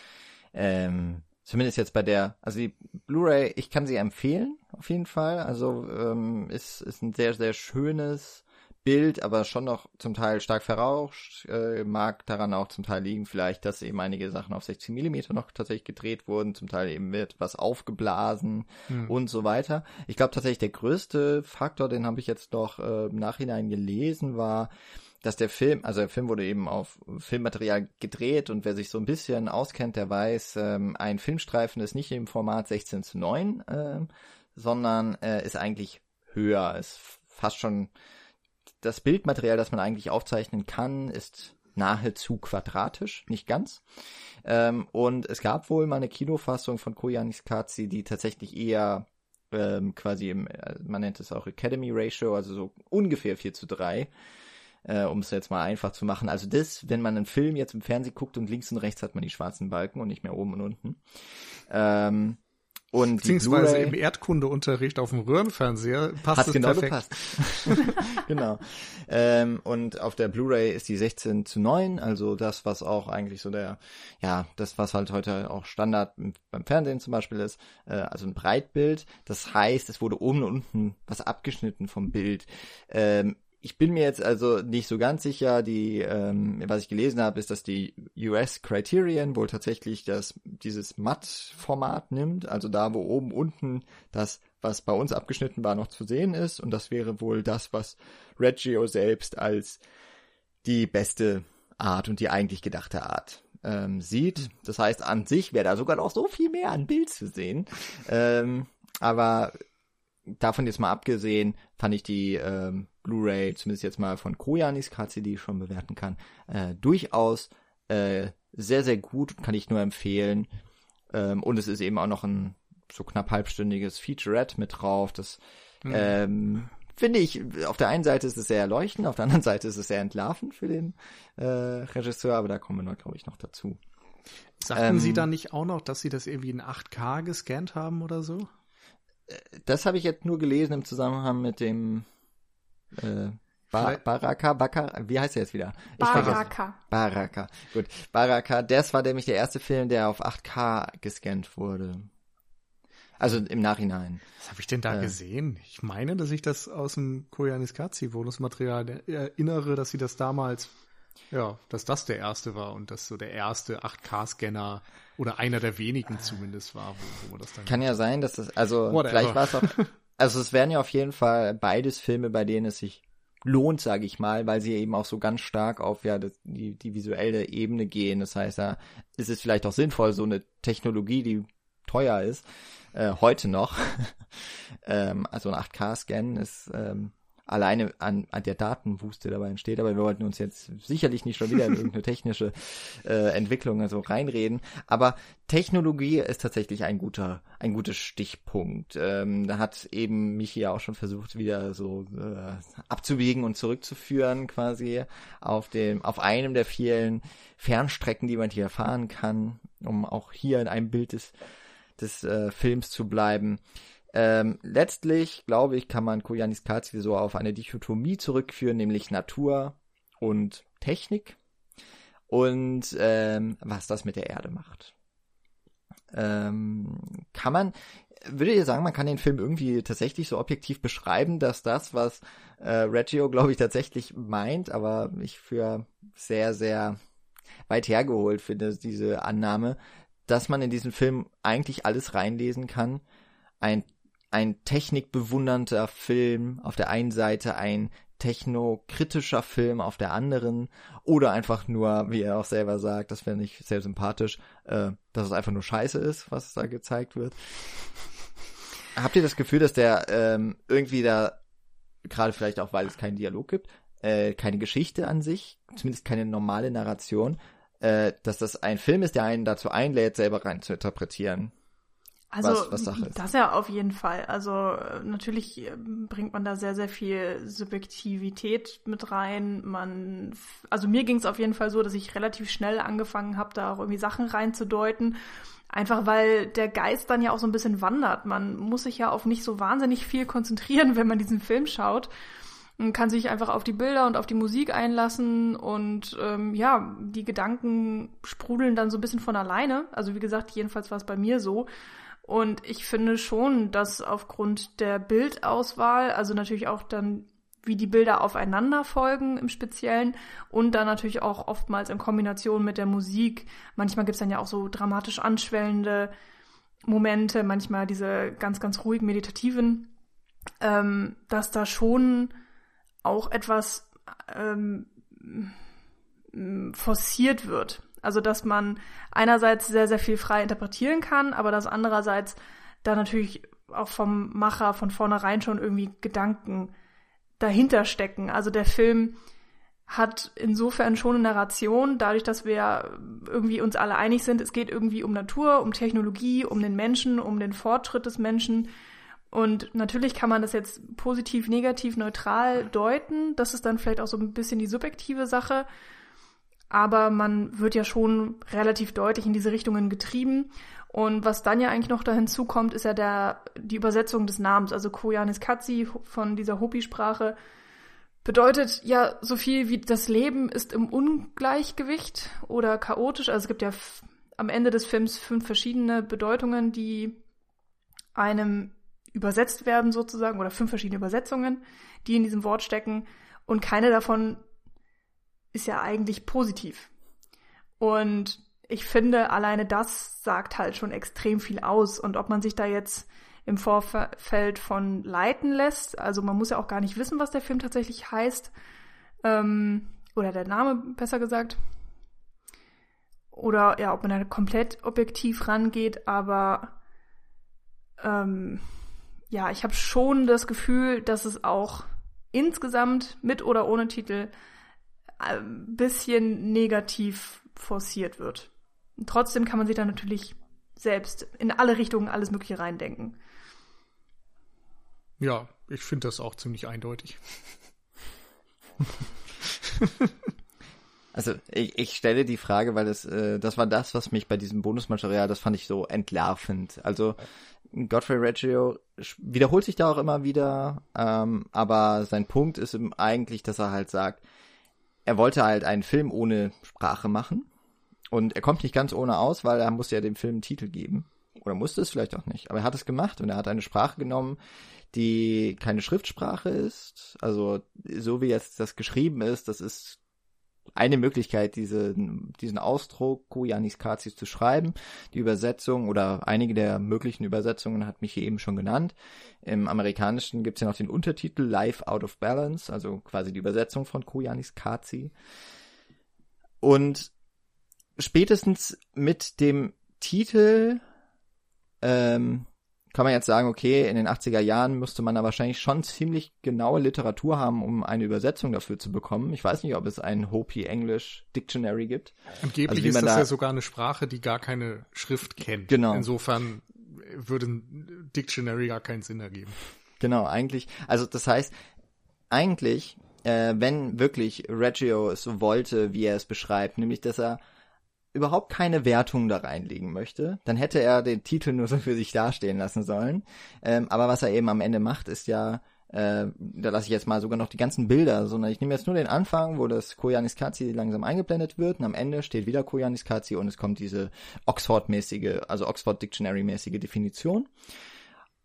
ähm, zumindest jetzt bei der, also die Blu-ray, ich kann sie empfehlen auf jeden Fall. Also ähm, ist ist ein sehr sehr schönes Bild, aber schon noch zum Teil stark verrauscht. Äh, mag daran auch zum Teil liegen, vielleicht, dass eben einige Sachen auf 16 Millimeter noch tatsächlich gedreht wurden. Zum Teil eben wird was aufgeblasen hm. und so weiter. Ich glaube tatsächlich der größte Faktor, den habe ich jetzt noch äh, im Nachhinein gelesen, war, dass der Film, also der Film wurde eben auf Filmmaterial gedreht und wer sich so ein bisschen auskennt, der weiß, ähm, ein Filmstreifen ist nicht im Format 16 zu 9, äh, sondern äh, ist eigentlich höher, ist fast schon das Bildmaterial, das man eigentlich aufzeichnen kann, ist nahezu quadratisch, nicht ganz. Ähm, und es gab wohl mal eine Kinofassung von Koyanis Katsi, die tatsächlich eher ähm, quasi im, äh, man nennt es auch Academy Ratio, also so ungefähr 4 zu 3, äh, um es jetzt mal einfach zu machen. Also das, wenn man einen Film jetzt im Fernsehen guckt und links und rechts hat man die schwarzen Balken und nicht mehr oben und unten. Ähm, und
Beziehungsweise im Erdkundeunterricht auf dem Röhrenfernseher passt
hat
es
genau
perfekt.
genau. Ähm, und auf der Blu-ray ist die 16 zu 9, also das, was auch eigentlich so der, ja, das, was halt heute auch Standard beim Fernsehen zum Beispiel ist, äh, also ein Breitbild. Das heißt, es wurde oben und unten was abgeschnitten vom Bild. Ähm, ich bin mir jetzt also nicht so ganz sicher. Die, ähm, was ich gelesen habe, ist, dass die US Criterion wohl tatsächlich das dieses Matt-Format nimmt, also da, wo oben unten das, was bei uns abgeschnitten war, noch zu sehen ist. Und das wäre wohl das, was Reggio selbst als die beste Art und die eigentlich gedachte Art ähm, sieht. Das heißt, an sich wäre da sogar noch so viel mehr an Bild zu sehen. Ähm, aber davon jetzt mal abgesehen, fand ich die ähm, Blu-ray, zumindest jetzt mal von Koyanis KCD schon bewerten kann, äh, durchaus äh, sehr, sehr gut, kann ich nur empfehlen. Ähm, und es ist eben auch noch ein so knapp halbstündiges Featurette mit drauf. Das mhm. ähm, finde ich, auf der einen Seite ist es sehr erleuchtend, auf der anderen Seite ist es sehr entlarvend für den äh, Regisseur, aber da kommen wir noch, glaube ich, noch dazu.
Sagten ähm, Sie da nicht auch noch, dass Sie das irgendwie in 8K gescannt haben oder so?
Das habe ich jetzt nur gelesen im Zusammenhang mit dem äh, ba Baraka, Bakar, wie heißt er jetzt wieder?
Baraka.
Baraka. Gut. Baraka, das war nämlich der erste Film, der auf 8K gescannt wurde. Also im Nachhinein.
Was habe ich denn da äh, gesehen? Ich meine, dass ich das aus dem Koyaanisqatsi Bonusmaterial erinnere, dass sie das damals, ja, dass das der erste war und dass so der erste 8K-Scanner oder einer der wenigen zumindest war, wo, wo man das dann.
Kann ja sein, dass das, also Whatever. vielleicht war es auch, also es wären ja auf jeden Fall beides Filme, bei denen es sich lohnt, sage ich mal, weil sie eben auch so ganz stark auf ja die, die visuelle Ebene gehen. Das heißt, da ist es vielleicht auch sinnvoll, so eine Technologie, die teuer ist, äh, heute noch. ähm, also ein 8K-Scan ist ähm, alleine an, an der Datenwust, der dabei entsteht, aber wir wollten uns jetzt sicherlich nicht schon wieder in irgendeine technische äh, Entwicklung also reinreden. Aber Technologie ist tatsächlich ein guter, ein guter Stichpunkt. Ähm, da hat eben Michi ja auch schon versucht, wieder so äh, abzubiegen und zurückzuführen, quasi auf dem, auf einem der vielen Fernstrecken, die man hier fahren kann, um auch hier in einem Bild des, des äh, Films zu bleiben. Ähm, letztlich, glaube ich, kann man Koyanis Katsi so auf eine Dichotomie zurückführen, nämlich Natur und Technik und ähm, was das mit der Erde macht. Ähm, kann man, würde ihr sagen, man kann den Film irgendwie tatsächlich so objektiv beschreiben, dass das, was äh, Reggio, glaube ich, tatsächlich meint, aber ich für sehr, sehr weit hergeholt finde, diese Annahme, dass man in diesen Film eigentlich alles reinlesen kann. Ein ein technikbewundernder Film auf der einen Seite, ein technokritischer Film auf der anderen oder einfach nur, wie er auch selber sagt, das finde ich sehr sympathisch, äh, dass es einfach nur Scheiße ist, was da gezeigt wird. Habt ihr das Gefühl, dass der ähm, irgendwie da, gerade vielleicht auch, weil es keinen Dialog gibt, äh, keine Geschichte an sich, zumindest keine normale Narration, äh, dass das ein Film ist, der einen dazu einlädt, selber rein zu interpretieren?
Also was, was Sache ist. das ja auf jeden Fall. Also äh, natürlich äh, bringt man da sehr, sehr viel Subjektivität mit rein. Man, also mir ging es auf jeden Fall so, dass ich relativ schnell angefangen habe, da auch irgendwie Sachen reinzudeuten. Einfach weil der Geist dann ja auch so ein bisschen wandert. Man muss sich ja auf nicht so wahnsinnig viel konzentrieren, wenn man diesen Film schaut. Man kann sich einfach auf die Bilder und auf die Musik einlassen und ähm, ja, die Gedanken sprudeln dann so ein bisschen von alleine. Also wie gesagt, jedenfalls war es bei mir so. Und ich finde schon, dass aufgrund der Bildauswahl, also natürlich auch dann, wie die Bilder aufeinander folgen im Speziellen und dann natürlich auch oftmals in Kombination mit der Musik. Manchmal gibt's dann ja auch so dramatisch anschwellende Momente, manchmal diese ganz, ganz ruhig meditativen, ähm, dass da schon auch etwas ähm, forciert wird. Also dass man einerseits sehr, sehr viel frei interpretieren kann, aber dass andererseits da natürlich auch vom Macher von vornherein schon irgendwie Gedanken dahinter stecken. Also der Film hat insofern schon eine Narration, dadurch, dass wir irgendwie uns alle einig sind, es geht irgendwie um Natur, um Technologie, um den Menschen, um den Fortschritt des Menschen. Und natürlich kann man das jetzt positiv, negativ, neutral deuten. Das ist dann vielleicht auch so ein bisschen die subjektive Sache. Aber man wird ja schon relativ deutlich in diese Richtungen getrieben. Und was dann ja eigentlich noch da hinzukommt, ist ja der, die Übersetzung des Namens. Also Koyanis Katsi von dieser Hopi-Sprache bedeutet ja so viel wie das Leben ist im Ungleichgewicht oder chaotisch. Also es gibt ja am Ende des Films fünf verschiedene Bedeutungen, die einem übersetzt werden sozusagen oder fünf verschiedene Übersetzungen, die in diesem Wort stecken und keine davon ist ja eigentlich positiv. Und ich finde, alleine das sagt halt schon extrem viel aus und ob man sich da jetzt im Vorfeld von leiten lässt. Also man muss ja auch gar nicht wissen, was der Film tatsächlich heißt. Ähm, oder der Name, besser gesagt. Oder ja, ob man da komplett objektiv rangeht, aber ähm, ja, ich habe schon das Gefühl, dass es auch insgesamt mit oder ohne Titel ein bisschen negativ forciert wird. Und trotzdem kann man sich da natürlich selbst in alle Richtungen alles Mögliche reindenken.
Ja, ich finde das auch ziemlich eindeutig.
Also ich, ich stelle die Frage, weil das, äh, das war das, was mich bei diesem Bonusmaterial, das fand ich so entlarvend. Also Godfrey Reggio wiederholt sich da auch immer wieder, ähm, aber sein Punkt ist eben eigentlich, dass er halt sagt, er wollte halt einen Film ohne Sprache machen und er kommt nicht ganz ohne aus, weil er musste ja dem Film einen Titel geben. Oder musste es vielleicht auch nicht. Aber er hat es gemacht und er hat eine Sprache genommen, die keine Schriftsprache ist. Also so wie jetzt das geschrieben ist, das ist eine Möglichkeit, diese, diesen Ausdruck Koyanis Kazis zu schreiben. Die Übersetzung oder einige der möglichen Übersetzungen hat mich hier eben schon genannt. Im Amerikanischen gibt es ja noch den Untertitel Life Out of Balance, also quasi die Übersetzung von Koyanis Kazi. Und spätestens mit dem Titel ähm, kann man jetzt sagen, okay, in den 80er Jahren müsste man da wahrscheinlich schon ziemlich genaue Literatur haben, um eine Übersetzung dafür zu bekommen. Ich weiß nicht, ob es ein Hopi English Dictionary gibt.
Angeblich also, ist das da ja sogar eine Sprache, die gar keine Schrift kennt.
Genau.
Insofern würde ein Dictionary gar keinen Sinn ergeben.
Genau, eigentlich. Also das heißt, eigentlich, äh, wenn wirklich Reggio es so wollte, wie er es beschreibt, nämlich dass er überhaupt keine Wertung da reinlegen möchte, dann hätte er den Titel nur so für sich dastehen lassen sollen. Ähm, aber was er eben am Ende macht, ist ja, äh, da lasse ich jetzt mal sogar noch die ganzen Bilder, sondern ich nehme jetzt nur den Anfang, wo das Koyanis Kazi langsam eingeblendet wird und am Ende steht wieder Koyanis Kazi und es kommt diese Oxford-mäßige, also Oxford Dictionary-mäßige Definition.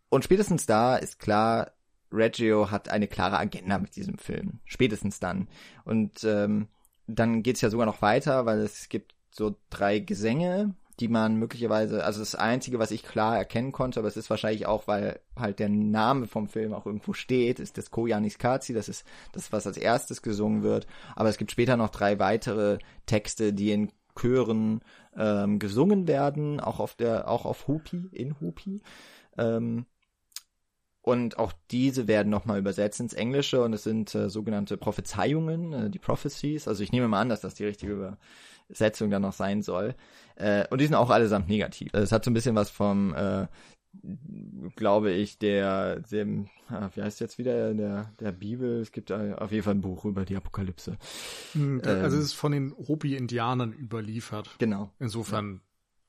Und spätestens da ist klar, Reggio hat eine klare Agenda mit diesem Film. Spätestens dann. Und ähm, dann geht's ja sogar noch weiter, weil es gibt so drei Gesänge, die man möglicherweise, also das Einzige, was ich klar erkennen konnte, aber es ist wahrscheinlich auch, weil halt der Name vom Film auch irgendwo steht, ist das Koyanis Kazi, das ist das, was als erstes gesungen wird. Aber es gibt später noch drei weitere Texte, die in Chören ähm, gesungen werden, auch auf der, auch auf Hupi, in Hupi. Ähm, und auch diese werden nochmal übersetzt ins Englische und es sind äh, sogenannte Prophezeiungen, äh, die Prophecies. Also ich nehme mal an, dass das die richtige Übersetzung dann noch sein soll. Äh, und die sind auch allesamt negativ. Es hat so ein bisschen was vom, äh, glaube ich, der, dem, ah, wie heißt jetzt wieder, der, der Bibel. Es gibt auf jeden Fall ein Buch über die Apokalypse.
Hm, also es ist von den Hopi-Indianern überliefert.
Genau.
Insofern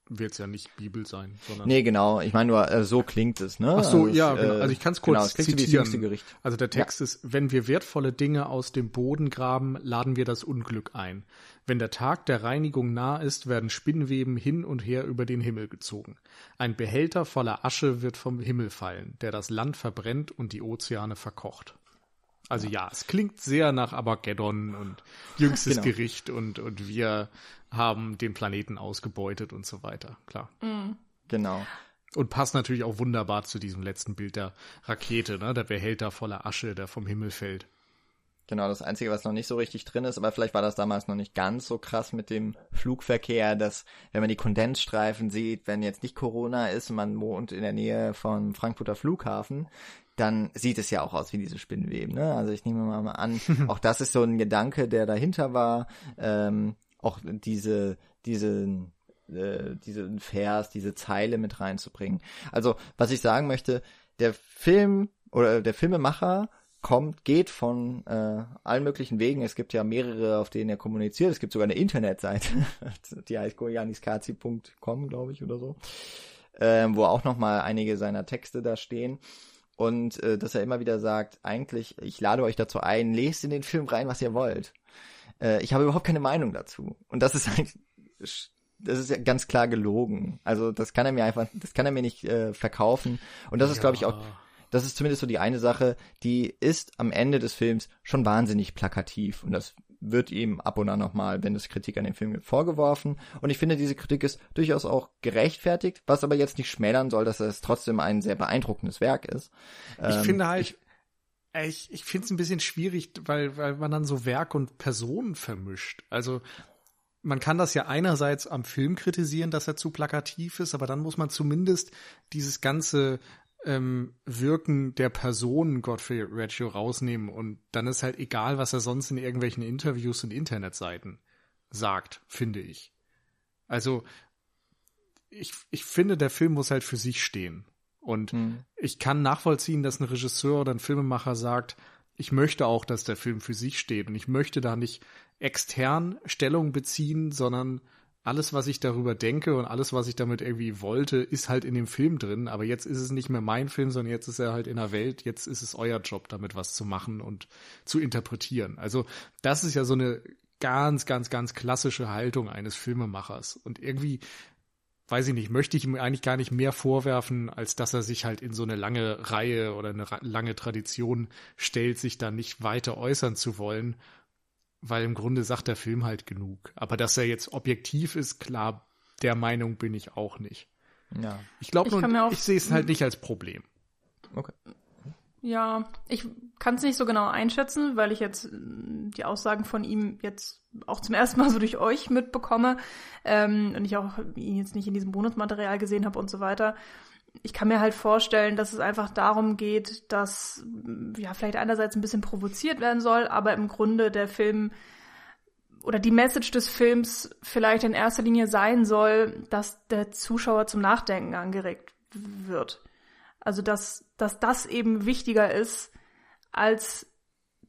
wird es ja nicht Bibel sein, sondern.
Nee, genau. Ich meine nur, äh, so klingt es, ne?
Ach so, also, ja, genau. Also ich kann es kurz genau, zitieren. Also der Text ja. ist, wenn wir wertvolle Dinge aus dem Boden graben, laden wir das Unglück ein. Wenn der Tag der Reinigung nah ist, werden Spinnweben hin und her über den Himmel gezogen. Ein Behälter voller Asche wird vom Himmel fallen, der das Land verbrennt und die Ozeane verkocht. Also ja, es klingt sehr nach Armageddon und jüngstes genau. Gericht und, und wir haben den Planeten ausgebeutet und so weiter, klar.
Mhm. Genau.
Und passt natürlich auch wunderbar zu diesem letzten Bild der Rakete, ne? Der Behälter voller Asche, der vom Himmel fällt.
Genau, das Einzige, was noch nicht so richtig drin ist, aber vielleicht war das damals noch nicht ganz so krass mit dem Flugverkehr, dass wenn man die Kondensstreifen sieht, wenn jetzt nicht Corona ist und man wohnt in der Nähe vom Frankfurter Flughafen, dann sieht es ja auch aus wie diese Spinnweben. Ne? Also ich nehme mal an, auch das ist so ein Gedanke, der dahinter war. Ähm, auch diese, diese, äh, diese Vers, diese Zeile mit reinzubringen. Also was ich sagen möchte, der Film oder der Filmemacher kommt, geht von äh, allen möglichen Wegen. Es gibt ja mehrere, auf denen er kommuniziert. Es gibt sogar eine Internetseite, die heißt goyaniskazi.com, glaube ich, oder so, äh, wo auch noch mal einige seiner Texte da stehen. Und äh, dass er immer wieder sagt, eigentlich, ich lade euch dazu ein, lest in den Film rein, was ihr wollt. Äh, ich habe überhaupt keine Meinung dazu. Und das ist eigentlich, das ist ja ganz klar gelogen. Also das kann er mir einfach, das kann er mir nicht äh, verkaufen. Und das ist, glaube ich, auch das ist zumindest so die eine Sache, die ist am Ende des Films schon wahnsinnig plakativ und das wird ihm ab und an nochmal, wenn es Kritik an dem Film gibt, vorgeworfen. Und ich finde, diese Kritik ist durchaus auch gerechtfertigt, was aber jetzt nicht schmälern soll, dass es trotzdem ein sehr beeindruckendes Werk ist.
Ich ähm, finde halt, ich, ich, ich finde es ein bisschen schwierig, weil, weil man dann so Werk und Personen vermischt. Also man kann das ja einerseits am Film kritisieren, dass er zu plakativ ist, aber dann muss man zumindest dieses ganze ähm, Wirken der Person Godfrey Reggio rausnehmen und dann ist halt egal, was er sonst in irgendwelchen Interviews und Internetseiten sagt, finde ich. Also ich, ich finde, der Film muss halt für sich stehen. Und hm. ich kann nachvollziehen, dass ein Regisseur oder ein Filmemacher sagt, ich möchte auch, dass der Film für sich steht und ich möchte da nicht extern Stellung beziehen, sondern alles, was ich darüber denke und alles, was ich damit irgendwie wollte, ist halt in dem Film drin. Aber jetzt ist es nicht mehr mein Film, sondern jetzt ist er halt in der Welt. Jetzt ist es euer Job, damit was zu machen und zu interpretieren. Also das ist ja so eine ganz, ganz, ganz klassische Haltung eines Filmemachers. Und irgendwie, weiß ich nicht, möchte ich ihm eigentlich gar nicht mehr vorwerfen, als dass er sich halt in so eine lange Reihe oder eine lange Tradition stellt, sich da nicht weiter äußern zu wollen weil im Grunde sagt der Film halt genug. Aber dass er jetzt objektiv ist, klar, der Meinung bin ich auch nicht. Ja. Ich glaube nur, ich sehe es halt nicht als Problem.
Okay. Ja, ich kann es nicht so genau einschätzen, weil ich jetzt mm, die Aussagen von ihm jetzt auch zum ersten Mal so durch euch mitbekomme ähm, und ich auch ihn jetzt nicht in diesem Bonusmaterial gesehen habe und so weiter ich kann mir halt vorstellen, dass es einfach darum geht, dass ja vielleicht einerseits ein bisschen provoziert werden soll, aber im Grunde der Film oder die Message des Films vielleicht in erster Linie sein soll, dass der Zuschauer zum Nachdenken angeregt wird. Also dass, dass das eben wichtiger ist, als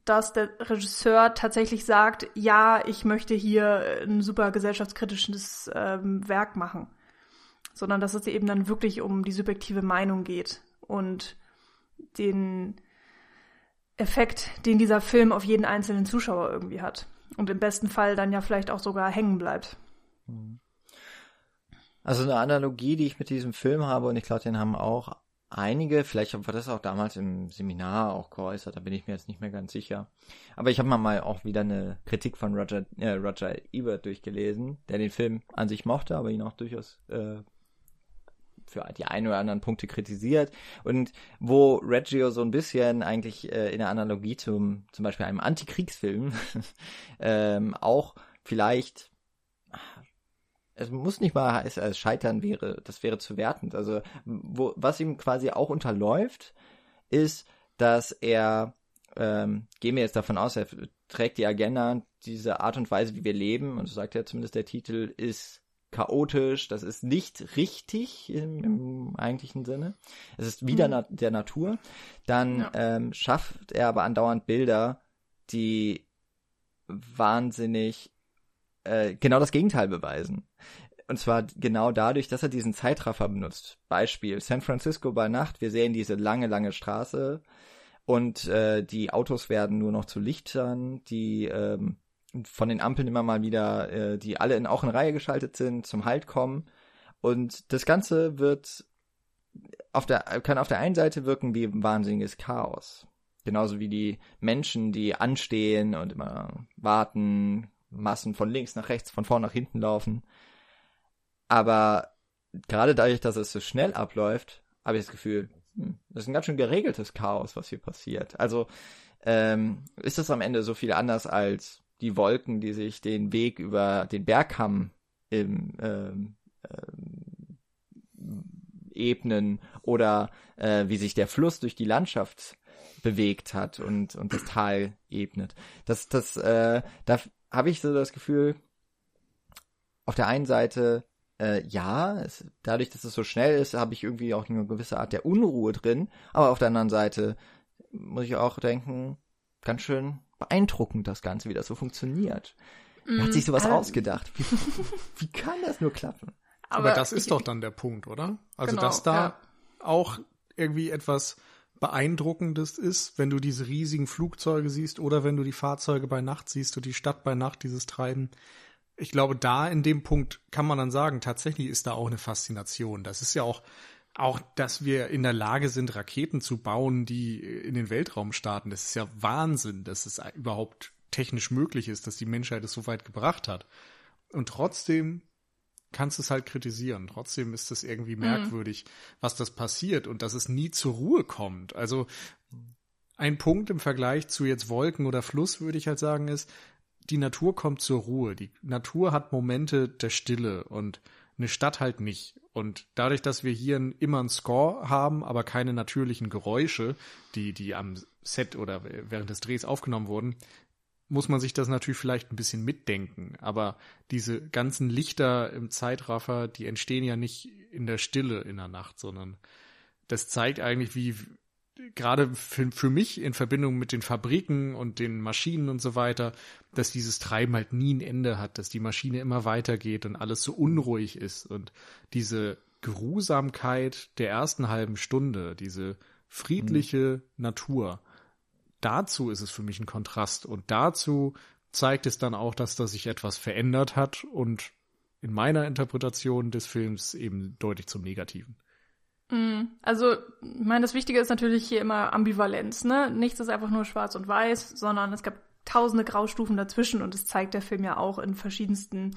dass der Regisseur tatsächlich sagt, ja, ich möchte hier ein super gesellschaftskritisches ähm, Werk machen sondern dass es eben dann wirklich um die subjektive Meinung geht und den Effekt, den dieser Film auf jeden einzelnen Zuschauer irgendwie hat. Und im besten Fall dann ja vielleicht auch sogar hängen bleibt.
Also eine Analogie, die ich mit diesem Film habe, und ich glaube, den haben auch einige, vielleicht war das auch damals im Seminar auch geäußert, da bin ich mir jetzt nicht mehr ganz sicher. Aber ich habe mal auch wieder eine Kritik von Roger, äh, Roger Ebert durchgelesen, der den Film an sich mochte, aber ihn auch durchaus äh, für die ein oder anderen Punkte kritisiert und wo Reggio so ein bisschen eigentlich äh, in der Analogie zum zum Beispiel einem Antikriegsfilm ähm, auch vielleicht es muss nicht mal heißen, als Scheitern wäre, das wäre zu wertend. Also, wo, was ihm quasi auch unterläuft, ist, dass er, ähm, gehen wir jetzt davon aus, er trägt die Agenda, diese Art und Weise, wie wir leben, und so sagt ja zumindest der Titel, ist chaotisch, das ist nicht richtig im, im eigentlichen Sinne. Es ist wieder mhm. na der Natur. Dann ja. ähm, schafft er aber andauernd Bilder, die wahnsinnig äh, genau das Gegenteil beweisen. Und zwar genau dadurch, dass er diesen Zeitraffer benutzt. Beispiel San Francisco bei Nacht. Wir sehen diese lange, lange Straße und äh, die Autos werden nur noch zu Lichtern. Die ähm, von den Ampeln immer mal wieder, äh, die alle in, auch in Reihe geschaltet sind, zum Halt kommen. Und das Ganze wird auf der, kann auf der einen Seite wirken wie wahnsinniges Chaos. Genauso wie die Menschen, die anstehen und immer warten, Massen von links nach rechts, von vorn nach hinten laufen. Aber gerade dadurch, dass es so schnell abläuft, habe ich das Gefühl, hm, das ist ein ganz schön geregeltes Chaos, was hier passiert. Also ähm, ist das am Ende so viel anders als die Wolken, die sich den Weg über den Bergkamm im ähm, ähm, ebnen oder äh, wie sich der Fluss durch die Landschaft bewegt hat und, und das Tal ebnet. Das, das, äh, da habe ich so das Gefühl, auf der einen Seite, äh, ja, es, dadurch, dass es so schnell ist, habe ich irgendwie auch eine gewisse Art der Unruhe drin, aber auf der anderen Seite muss ich auch denken, ganz schön beeindruckend das Ganze, wie das so funktioniert. Wer hat sich sowas mm, ausgedacht? Wie, wie, kann das nur klappen?
Aber, aber das ist doch dann der Punkt, oder? Also, genau, dass da ja. auch irgendwie etwas Beeindruckendes ist, wenn du diese riesigen Flugzeuge siehst oder wenn du die Fahrzeuge bei Nacht siehst und die Stadt bei Nacht, dieses Treiben. Ich glaube, da in dem Punkt kann man dann sagen, tatsächlich ist da auch eine Faszination. Das ist ja auch, auch, dass wir in der Lage sind, Raketen zu bauen, die in den Weltraum starten. Das ist ja Wahnsinn, dass es überhaupt technisch möglich ist, dass die Menschheit es so weit gebracht hat. Und trotzdem kannst es halt kritisieren. Trotzdem ist es irgendwie mhm. merkwürdig, mhm. was das passiert und dass es nie zur Ruhe kommt. Also ein Punkt im Vergleich zu jetzt Wolken oder Fluss, würde ich halt sagen, ist, die Natur kommt zur Ruhe. Die Natur hat Momente der Stille und eine Stadt halt nicht. Und dadurch, dass wir hier immer einen Score haben, aber keine natürlichen Geräusche, die, die am Set oder während des Drehs aufgenommen wurden, muss man sich das natürlich vielleicht ein bisschen mitdenken. Aber diese ganzen Lichter im Zeitraffer, die entstehen ja nicht in der Stille in der Nacht, sondern das zeigt eigentlich, wie gerade für, für mich in Verbindung mit den Fabriken und den Maschinen und so weiter, dass dieses Treiben halt nie ein Ende hat, dass die Maschine immer weitergeht und alles so unruhig ist und diese Geruhsamkeit der ersten halben Stunde, diese friedliche mhm. Natur, dazu ist es für mich ein Kontrast und dazu zeigt es dann auch, dass da sich etwas verändert hat und in meiner Interpretation des Films eben deutlich zum Negativen.
Mhm. Also, ich meine, das Wichtige ist natürlich hier immer Ambivalenz, ne? Nichts ist einfach nur schwarz und weiß, sondern es gab tausende Graustufen dazwischen und das zeigt der Film ja auch in verschiedensten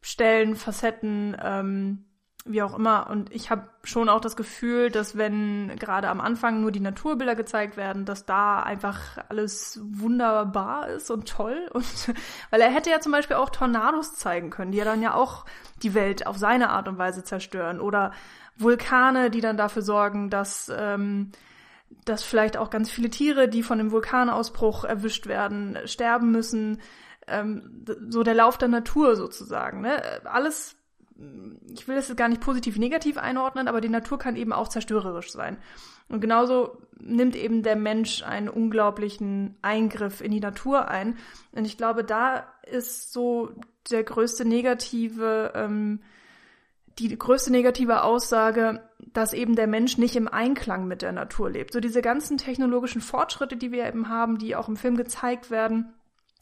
Stellen, Facetten, ähm, wie auch immer. Und ich habe schon auch das Gefühl, dass wenn gerade am Anfang nur die Naturbilder gezeigt werden, dass da einfach alles wunderbar ist und toll. Und weil er hätte ja zum Beispiel auch Tornados zeigen können, die ja dann ja auch die Welt auf seine Art und Weise zerstören. Oder Vulkane, die dann dafür sorgen, dass, ähm, dass vielleicht auch ganz viele Tiere, die von dem Vulkanausbruch erwischt werden, sterben müssen. Ähm, so der Lauf der Natur sozusagen. Ne? Alles ich will das gar nicht positiv negativ einordnen, aber die Natur kann eben auch zerstörerisch sein. Und genauso nimmt eben der Mensch einen unglaublichen Eingriff in die Natur ein. Und ich glaube, da ist so der größte negative, ähm, die größte negative Aussage, dass eben der Mensch nicht im Einklang mit der Natur lebt. So diese ganzen technologischen Fortschritte, die wir eben haben, die auch im Film gezeigt werden,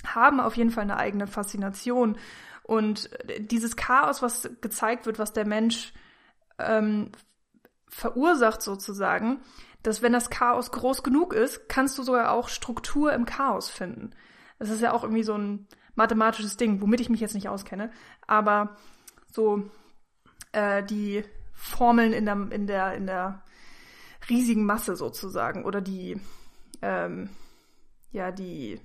haben auf jeden Fall eine eigene Faszination. Und dieses Chaos, was gezeigt wird, was der Mensch ähm, verursacht sozusagen, dass wenn das Chaos groß genug ist, kannst du sogar auch Struktur im Chaos finden. Das ist ja auch irgendwie so ein mathematisches Ding, womit ich mich jetzt nicht auskenne, aber so äh, die Formeln in der, in der, in der riesigen Masse sozusagen oder die, ähm, ja, die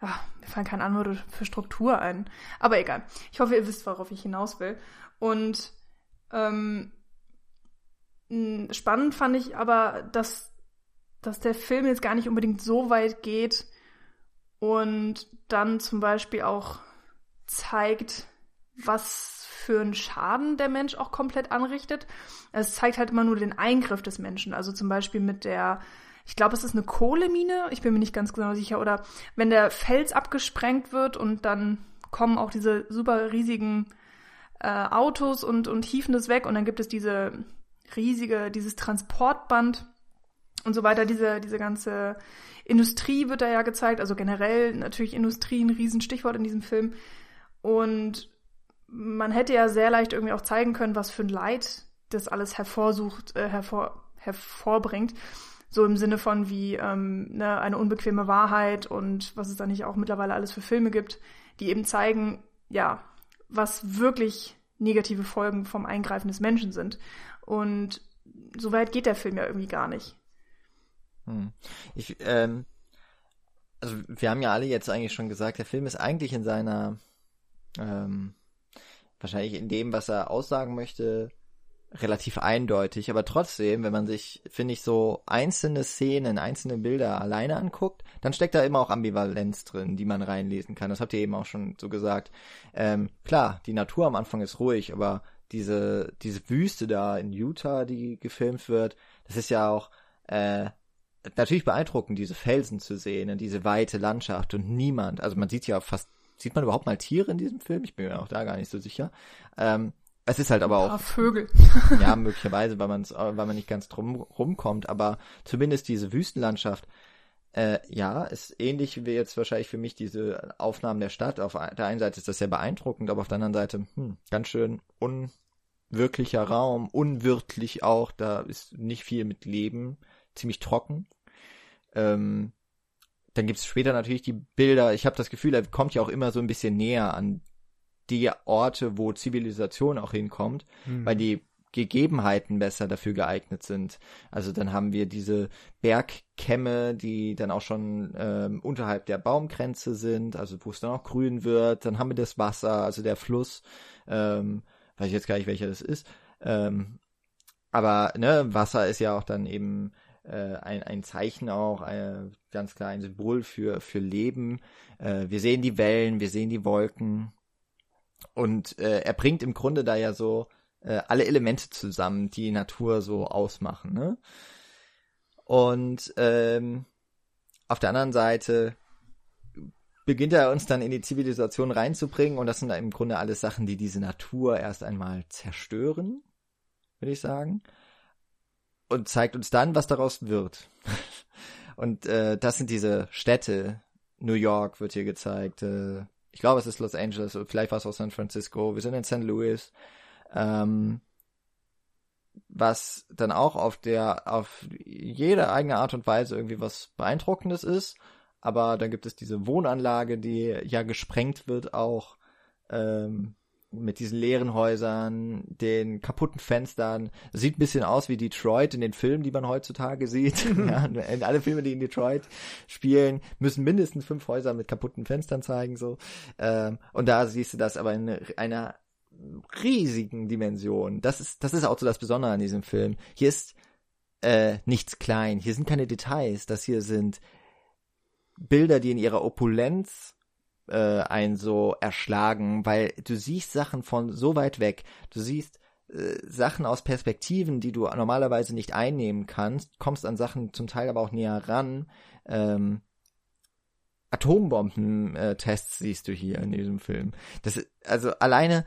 Ach, mir fallen keine Antworten für Struktur ein. Aber egal. Ich hoffe, ihr wisst, worauf ich hinaus will. Und ähm, spannend fand ich aber, dass, dass der Film jetzt gar nicht unbedingt so weit geht und dann zum Beispiel auch zeigt, was für einen Schaden der Mensch auch komplett anrichtet. Es zeigt halt immer nur den Eingriff des Menschen. Also zum Beispiel mit der ich glaube, es ist eine Kohlemine, ich bin mir nicht ganz genau sicher, oder wenn der Fels abgesprengt wird und dann kommen auch diese super riesigen äh, Autos und, und hieven das weg und dann gibt es diese riesige, dieses Transportband und so weiter, diese, diese ganze Industrie wird da ja gezeigt, also generell natürlich Industrie ein Riesenstichwort in diesem Film. Und man hätte ja sehr leicht irgendwie auch zeigen können, was für ein Leid das alles hervorsucht, äh, hervor, hervorbringt. So im Sinne von wie ähm, ne, eine unbequeme Wahrheit und was es da nicht auch mittlerweile alles für Filme gibt, die eben zeigen, ja, was wirklich negative Folgen vom Eingreifen des Menschen sind. Und so weit geht der Film ja irgendwie gar nicht.
Hm. Ich, ähm, also wir haben ja alle jetzt eigentlich schon gesagt, der Film ist eigentlich in seiner, ähm, wahrscheinlich in dem, was er aussagen möchte, relativ eindeutig. Aber trotzdem, wenn man sich, finde ich, so einzelne Szenen, einzelne Bilder alleine anguckt, dann steckt da immer auch Ambivalenz drin, die man reinlesen kann. Das habt ihr eben auch schon so gesagt. Ähm, klar, die Natur am Anfang ist ruhig, aber diese, diese Wüste da in Utah, die gefilmt wird, das ist ja auch, äh, natürlich beeindruckend, diese Felsen zu sehen und diese weite Landschaft und niemand, also man sieht ja fast, sieht man überhaupt mal Tiere in diesem Film? Ich bin mir auch da gar nicht so sicher. Ähm, es ist halt aber auch.
Vögel.
ja, möglicherweise, weil, man's, weil man nicht ganz drum rumkommt, aber zumindest diese Wüstenlandschaft, äh, ja, ist ähnlich wie jetzt wahrscheinlich für mich diese Aufnahmen der Stadt. Auf der einen Seite ist das sehr beeindruckend, aber auf der anderen Seite, hm, ganz schön unwirklicher Raum, unwirtlich auch, da ist nicht viel mit Leben, ziemlich trocken. Ähm, dann gibt's später natürlich die Bilder. Ich habe das Gefühl, er kommt ja auch immer so ein bisschen näher an die Orte, wo Zivilisation auch hinkommt, mhm. weil die Gegebenheiten besser dafür geeignet sind. Also dann haben wir diese Bergkämme, die dann auch schon ähm, unterhalb der Baumgrenze sind, also wo es dann auch grün wird. Dann haben wir das Wasser, also der Fluss, ähm, weiß ich jetzt gar nicht, welcher das ist. Ähm, aber ne, Wasser ist ja auch dann eben ein, ein Zeichen auch, äh, ganz klar ein Symbol für, für Leben. Äh, wir sehen die Wellen, wir sehen die Wolken. Und äh, er bringt im Grunde da ja so äh, alle Elemente zusammen, die Natur so ausmachen. Ne? Und ähm, auf der anderen Seite beginnt er uns dann in die Zivilisation reinzubringen und das sind im Grunde alles Sachen, die diese Natur erst einmal zerstören, würde ich sagen und zeigt uns dann, was daraus wird. und äh, das sind diese Städte. New York wird hier gezeigt. Äh, ich glaube, es ist Los Angeles, vielleicht war es auch San Francisco. Wir sind in St. Louis. Ähm, was dann auch auf der, auf jede eigene Art und Weise irgendwie was Beeindruckendes ist. Aber dann gibt es diese Wohnanlage, die ja gesprengt wird auch. Ähm, mit diesen leeren Häusern, den kaputten Fenstern. Sieht ein bisschen aus wie Detroit in den Filmen, die man heutzutage sieht. ja, alle Filme, die in Detroit spielen, müssen mindestens fünf Häuser mit kaputten Fenstern zeigen. so. Ähm, und da siehst du das aber in einer riesigen Dimension. Das ist, das ist auch so das Besondere an diesem Film. Hier ist äh, nichts klein. Hier sind keine Details. Das hier sind Bilder, die in ihrer Opulenz äh, einen so erschlagen, weil du siehst Sachen von so weit weg. Du siehst äh, Sachen aus Perspektiven, die du normalerweise nicht einnehmen kannst, kommst an Sachen zum Teil aber auch näher ran. Ähm, Atombombentests siehst du hier in diesem Film. Das also alleine,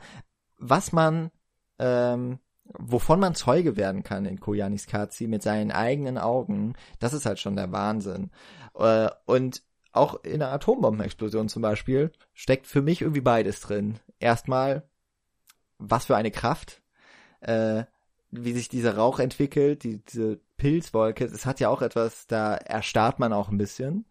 was man, ähm, wovon man Zeuge werden kann in Koyanis Kazi mit seinen eigenen Augen, das ist halt schon der Wahnsinn. Äh, und auch in einer Atombombenexplosion zum Beispiel steckt für mich irgendwie beides drin. Erstmal, was für eine Kraft, äh, wie sich dieser Rauch entwickelt, die, diese Pilzwolke, es hat ja auch etwas, da erstarrt man auch ein bisschen.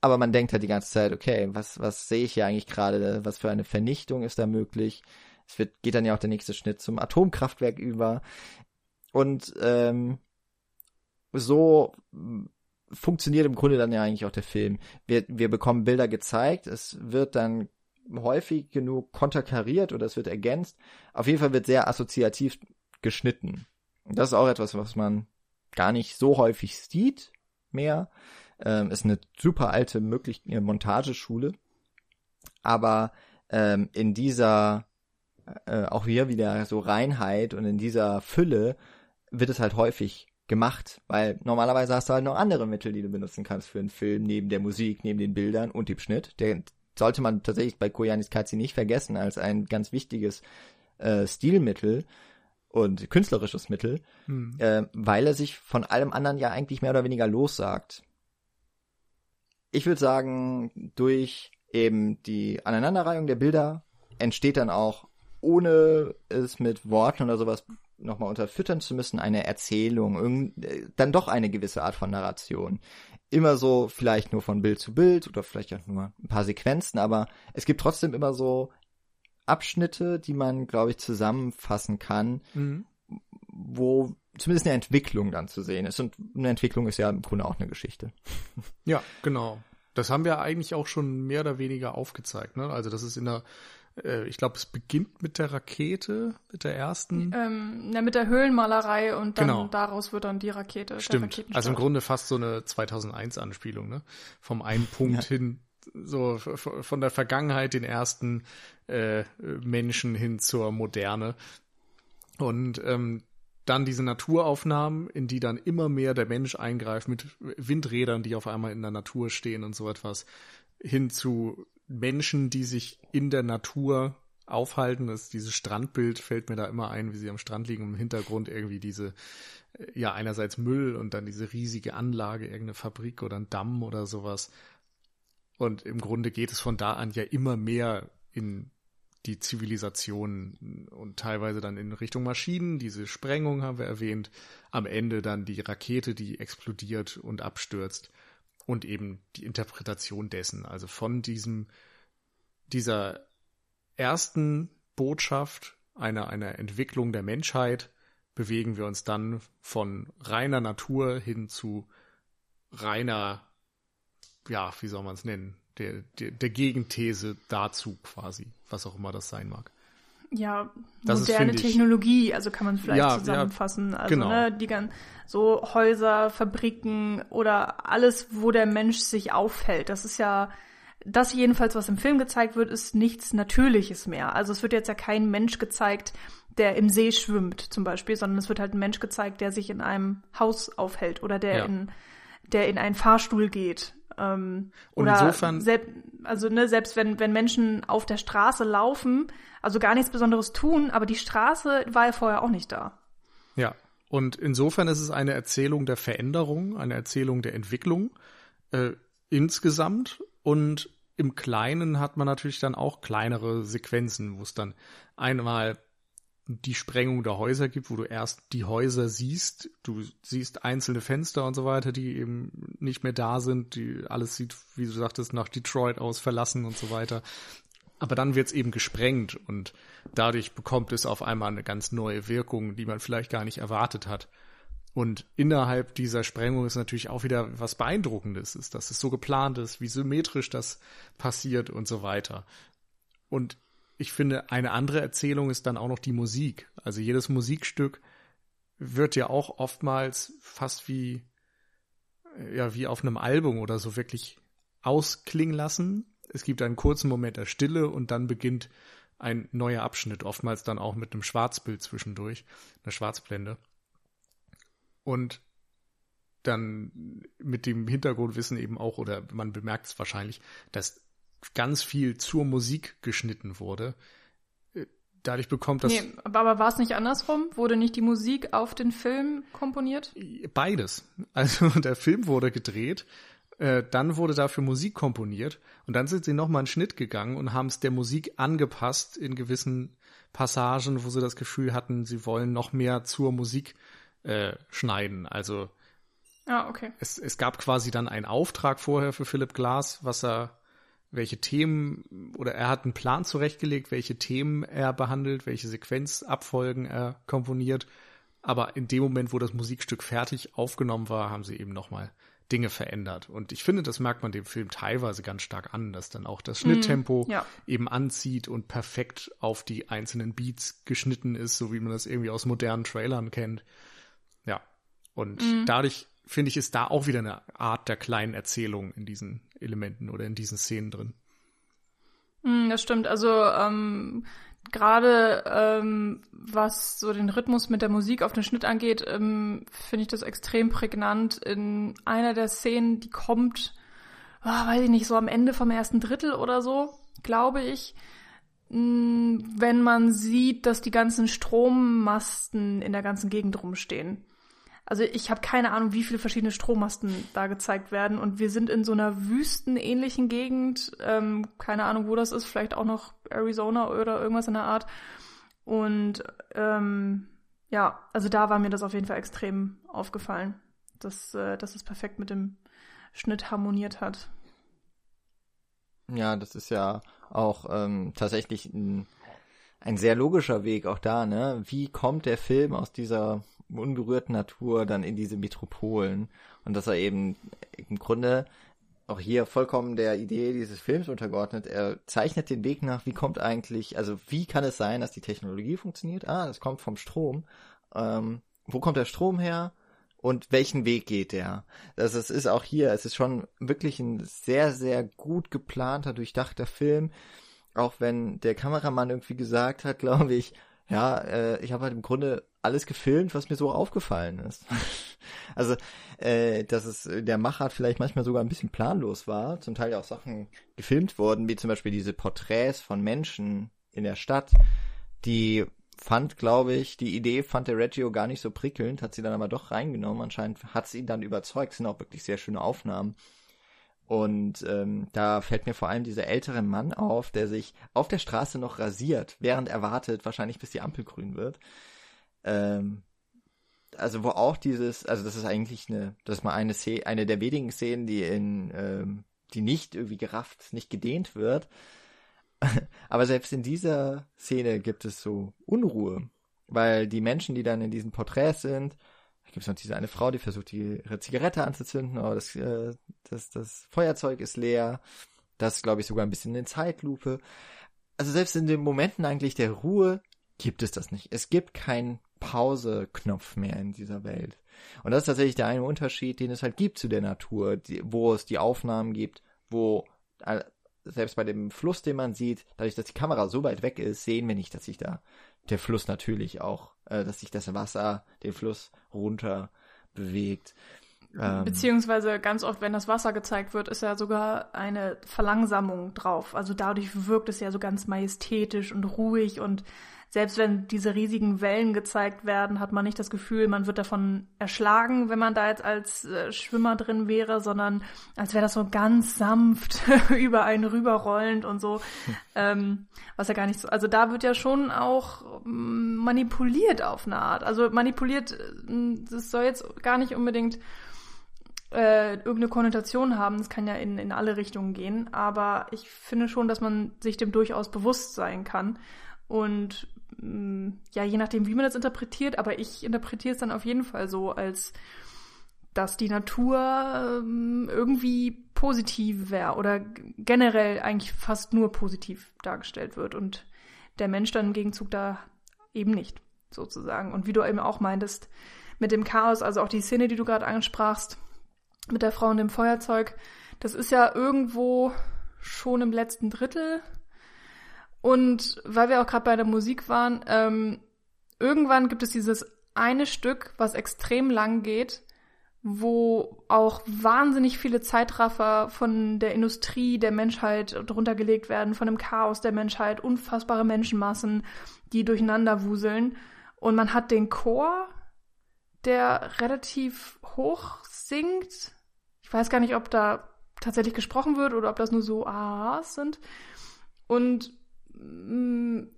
Aber man denkt halt die ganze Zeit, okay, was, was sehe ich hier eigentlich gerade? Was für eine Vernichtung ist da möglich? Es wird, geht dann ja auch der nächste Schnitt zum Atomkraftwerk über. Und ähm, so funktioniert im Grunde dann ja eigentlich auch der Film. Wir, wir bekommen Bilder gezeigt, es wird dann häufig genug konterkariert oder es wird ergänzt. Auf jeden Fall wird sehr assoziativ geschnitten. Und das ist auch etwas, was man gar nicht so häufig sieht mehr. Ähm, ist eine super alte möglich äh, Montageschule. Aber ähm, in dieser äh, auch hier wieder so Reinheit und in dieser Fülle wird es halt häufig gemacht, weil normalerweise hast du halt noch andere Mittel, die du benutzen kannst für einen Film, neben der Musik, neben den Bildern und dem Schnitt. Der sollte man tatsächlich bei Koyanis Katzi nicht vergessen als ein ganz wichtiges äh, Stilmittel und künstlerisches Mittel, hm. äh, weil er sich von allem anderen ja eigentlich mehr oder weniger lossagt. Ich würde sagen, durch eben die Aneinanderreihung der Bilder entsteht dann auch, ohne es mit Worten oder sowas nochmal unterfüttern zu müssen, eine Erzählung, äh, dann doch eine gewisse Art von Narration. Immer so vielleicht nur von Bild zu Bild oder vielleicht auch nur ein paar Sequenzen, aber es gibt trotzdem immer so Abschnitte, die man, glaube ich, zusammenfassen kann, mhm. wo zumindest eine Entwicklung dann zu sehen ist. Und eine Entwicklung ist ja im Grunde auch eine Geschichte.
Ja, genau. Das haben wir eigentlich auch schon mehr oder weniger aufgezeigt. Ne? Also das ist in der, ich glaube, es beginnt mit der Rakete, mit der ersten.
Ähm, ja, mit der Höhlenmalerei und dann
Genau.
daraus wird dann die Rakete. der
Stimmt. Also im Grunde fast so eine 2001-Anspielung, ne? Vom einen Punkt hin, so von der Vergangenheit, den ersten äh, Menschen hin zur Moderne. Und ähm, dann diese Naturaufnahmen, in die dann immer mehr der Mensch eingreift mit Windrädern, die auf einmal in der Natur stehen und so etwas, hin zu Menschen, die sich in der Natur aufhalten. Das, dieses Strandbild fällt mir da immer ein, wie sie am Strand liegen im Hintergrund irgendwie diese, äh, ja, einerseits Müll und dann diese riesige Anlage, irgendeine Fabrik oder ein Damm oder sowas. Und im Grunde geht es von da an ja immer mehr in die Zivilisation und teilweise dann in Richtung Maschinen. Diese Sprengung haben wir erwähnt. Am Ende dann die Rakete, die explodiert und abstürzt. Und eben die Interpretation dessen. Also von diesem, dieser ersten Botschaft einer, einer Entwicklung der Menschheit bewegen wir uns dann von reiner Natur hin zu reiner, ja, wie soll man es nennen, der, der, der Gegenthese dazu quasi, was auch immer das sein mag.
Ja,
Das ist,
moderne
ich-
Technologie, also kann man vielleicht
Ja, ja,
zusammenfassen. also
genau.
ne, die gan so Häuser, Fabriken oder alles, wo der Mensch sich aufhält. Das ist ja das jedenfalls, was im Film gezeigt wird, ist nichts Natürliches mehr. Also es wird jetzt ja kein Mensch gezeigt, der im See schwimmt zum Beispiel, sondern es wird halt ein Mensch gezeigt, der sich in einem Haus aufhält oder der
Ja.
in der in einen Fahrstuhl geht. Ähm,
Und
oder
insofern-
selb, also ne, selbst wenn wenn Menschen auf der Straße laufen, also gar nichts Besonderes tun, aber die Straße war ja vorher auch nicht da.
Ja, und insofern ist es eine Erzählung der Veränderung, eine Erzählung der Entwicklung äh, insgesamt. Und im Kleinen hat man natürlich dann auch kleinere Sequenzen, wo es dann einmal die Sprengung der Häuser gibt, wo du erst die Häuser siehst, du siehst einzelne Fenster und so weiter, die eben nicht mehr da sind, die alles sieht, wie du sagtest, nach Detroit aus verlassen und so weiter. Aber dann wird es eben gesprengt und dadurch bekommt es auf einmal eine ganz neue Wirkung, die man vielleicht gar nicht erwartet hat. Und innerhalb dieser Sprengung ist natürlich auch wieder was Beeindruckendes, ist, dass es so geplant ist, wie symmetrisch das passiert und so weiter. Und ich finde, eine andere Erzählung ist dann auch noch die Musik. Also jedes Musikstück wird ja auch oftmals fast wie, ja, wie auf einem Album oder so wirklich ausklingen lassen. Es gibt einen kurzen Moment der Stille und dann beginnt ein neuer Abschnitt, oftmals dann auch mit einem Schwarzbild zwischendurch, einer Schwarzblende. Und dann mit dem Hintergrundwissen eben auch, oder man bemerkt es wahrscheinlich, dass ganz viel zur Musik geschnitten wurde. Äh, Dadurch bekommt das
nee, aber, war es nicht andersrum? Wurde nicht die Musik auf den Film komponiert?
beides. Also der Film wurde gedreht, äh, dann wurde dafür Musik komponiert und dann sind sie nochmal einen Schnitt gegangen und haben es der Musik angepasst in gewissen Passagen, wo sie das Gefühl hatten, sie wollen noch mehr zur Musik äh, schneiden. Also
Ah, okay.
es, es gab quasi dann einen Auftrag vorher für Philip Glass, was er, welche Themen, oder er hat einen Plan zurechtgelegt, welche Themen er behandelt, welche Sequenzabfolgen er komponiert. Aber in dem Moment, wo das Musikstück fertig aufgenommen war, haben sie eben nochmal Dinge verändert. Und ich finde, das merkt man dem Film teilweise ganz stark an, dass dann auch das Schnitttempo
ja.
eben anzieht und perfekt auf die einzelnen Beats geschnitten ist, so wie man das irgendwie aus modernen Trailern kennt. Ja. Und dadurch finde ich, ist da auch wieder eine Art der kleinen Erzählung in diesen Elementen oder in diesen Szenen drin.
Hm, das stimmt. Also ähm, gerade ähm, was so den Rhythmus mit der Musik auf den Schnitt angeht, ähm, finde ich das extrem prägnant. In einer der Szenen, die kommt, ah, weiß ich nicht, so am Ende vom ersten Drittel oder so, glaube ich. mh, Wenn man sieht, dass die ganzen Strommasten in der ganzen Gegend rumstehen. Also ich habe keine Ahnung, wie viele verschiedene Strommasten da gezeigt werden. Und wir sind in so einer wüstenähnlichen Gegend. Ähm, keine Ahnung, wo das ist. Vielleicht auch noch Arizona oder irgendwas in der Art. Und ähm, ja, also da war mir das auf jeden Fall extrem aufgefallen, dass, äh, dass es perfekt mit dem Schnitt harmoniert hat.
Ja, das ist ja auch ähm, tatsächlich ein, ein sehr logischer Weg auch da, ne? Wie kommt der Film aus dieser unberührten Natur dann in diese Metropolen und dass er eben im Grunde auch hier vollkommen der Idee dieses Films untergeordnet. Er zeichnet den Weg nach, wie kommt eigentlich, also wie kann es sein, dass die Technologie funktioniert? Ah, das kommt vom Strom. Ähm, wo kommt der Strom her? Und welchen Weg geht der? Das ist, ist auch hier, es ist schon wirklich ein sehr, sehr gut geplanter, durchdachter Film. Auch wenn der Kameramann irgendwie gesagt hat, glaube ich, ja, äh, ich habe halt im Grunde alles gefilmt, was mir so aufgefallen ist. also, äh, dass es der Machart vielleicht manchmal sogar ein bisschen planlos war, zum Teil ja auch Sachen gefilmt wurden, wie zum Beispiel diese Porträts von Menschen in der Stadt, die fand, glaube ich, die Idee fand der Reggio gar nicht so prickelnd, hat sie dann aber doch reingenommen. Anscheinend hat sie ihn dann überzeugt, sind auch wirklich sehr schöne Aufnahmen. Und ähm, da fällt mir vor allem dieser ältere Mann auf, der sich auf der Straße noch rasiert, während er wartet, wahrscheinlich bis die Ampel grün wird. Ähm, also wo auch dieses, also das ist eigentlich eine, das ist mal eine Szene, eine der wenigen Szenen, die in, ähm, die nicht irgendwie gerafft, nicht gedehnt wird. Aber selbst in dieser Szene gibt es so Unruhe, weil die Menschen, die dann in diesen Porträts sind, gibt es noch diese eine Frau, die versucht, ihre Zigarette anzuzünden, aber das, äh, das, das Feuerzeug ist leer. Das glaube ich sogar ein bisschen in Zeitlupe. Also selbst in den Momenten eigentlich der Ruhe gibt es das nicht. Es gibt keinen Pause-Knopf mehr in dieser Welt. Und das ist tatsächlich der eine Unterschied, den es halt gibt zu der Natur, die, wo es die Aufnahmen gibt, wo äh, selbst bei dem Fluss, den man sieht, dadurch, dass die Kamera so weit weg ist, sehen wir nicht, dass sich da der Fluss natürlich auch, äh, dass sich das Wasser den Fluss runter bewegt.
Ähm, Beziehungsweise ganz oft, wenn das Wasser gezeigt wird, ist ja sogar eine Verlangsamung drauf. Also dadurch wirkt es ja so ganz majestätisch und ruhig und selbst wenn diese riesigen Wellen gezeigt werden, hat man nicht das Gefühl, man wird davon erschlagen, wenn man da jetzt als äh, Schwimmer drin wäre, sondern als wäre das so ganz sanft über einen rüberrollend und so. Hm. Ähm, was ja gar nicht so. Also da wird ja schon auch mm, manipuliert auf eine Art. Also manipuliert, äh, das soll jetzt gar nicht unbedingt äh, irgendeine Konnotation haben. Das kann ja in, in alle Richtungen gehen. Aber ich finde schon, dass man sich dem durchaus bewusst sein kann. Und ja, je nachdem, wie man das interpretiert, aber ich interpretiere es dann auf jeden Fall so, als dass die Natur ähm, irgendwie positiv wäre oder generell eigentlich fast nur positiv dargestellt wird und der Mensch dann im Gegenzug da eben nicht, sozusagen. Und wie du eben auch meintest, mit dem Chaos, also auch die Szene, die du gerade ansprachst, mit der Frau und dem Feuerzeug, das ist ja irgendwo schon im letzten Drittel und weil wir auch gerade bei der Musik waren, ähm, irgendwann gibt es dieses eine Stück, was extrem lang geht, wo auch wahnsinnig viele Zeitraffer von der Industrie der Menschheit drunter gelegt werden, von dem Chaos der Menschheit, unfassbare Menschenmassen, die durcheinander wuseln. Und man hat den Chor, der relativ hoch singt. Ich weiß gar nicht, ob da tatsächlich gesprochen wird oder ob das nur so A's sind. Und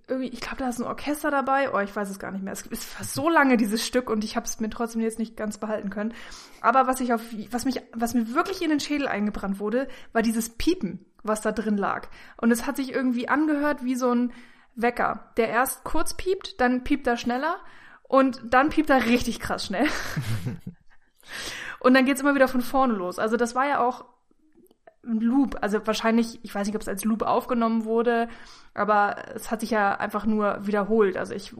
irgendwie, ich glaube, da ist ein Orchester dabei. Oh, ich weiß es gar nicht mehr. Es ist fast so lange dieses Stück und ich habe es mir trotzdem jetzt nicht ganz behalten können. Aber was ich auf, was mich, was mir wirklich in den Schädel eingebrannt wurde, war dieses Piepen, was da drin lag. Und es hat sich irgendwie angehört wie so ein Wecker, der erst kurz piept, dann piept er schneller und dann piept er richtig krass schnell. und dann geht's immer wieder von vorne los. Also das war ja auch Loop. Also wahrscheinlich, ich weiß nicht, ob es als Loop aufgenommen wurde, aber es hat sich ja einfach nur wiederholt. Also ich,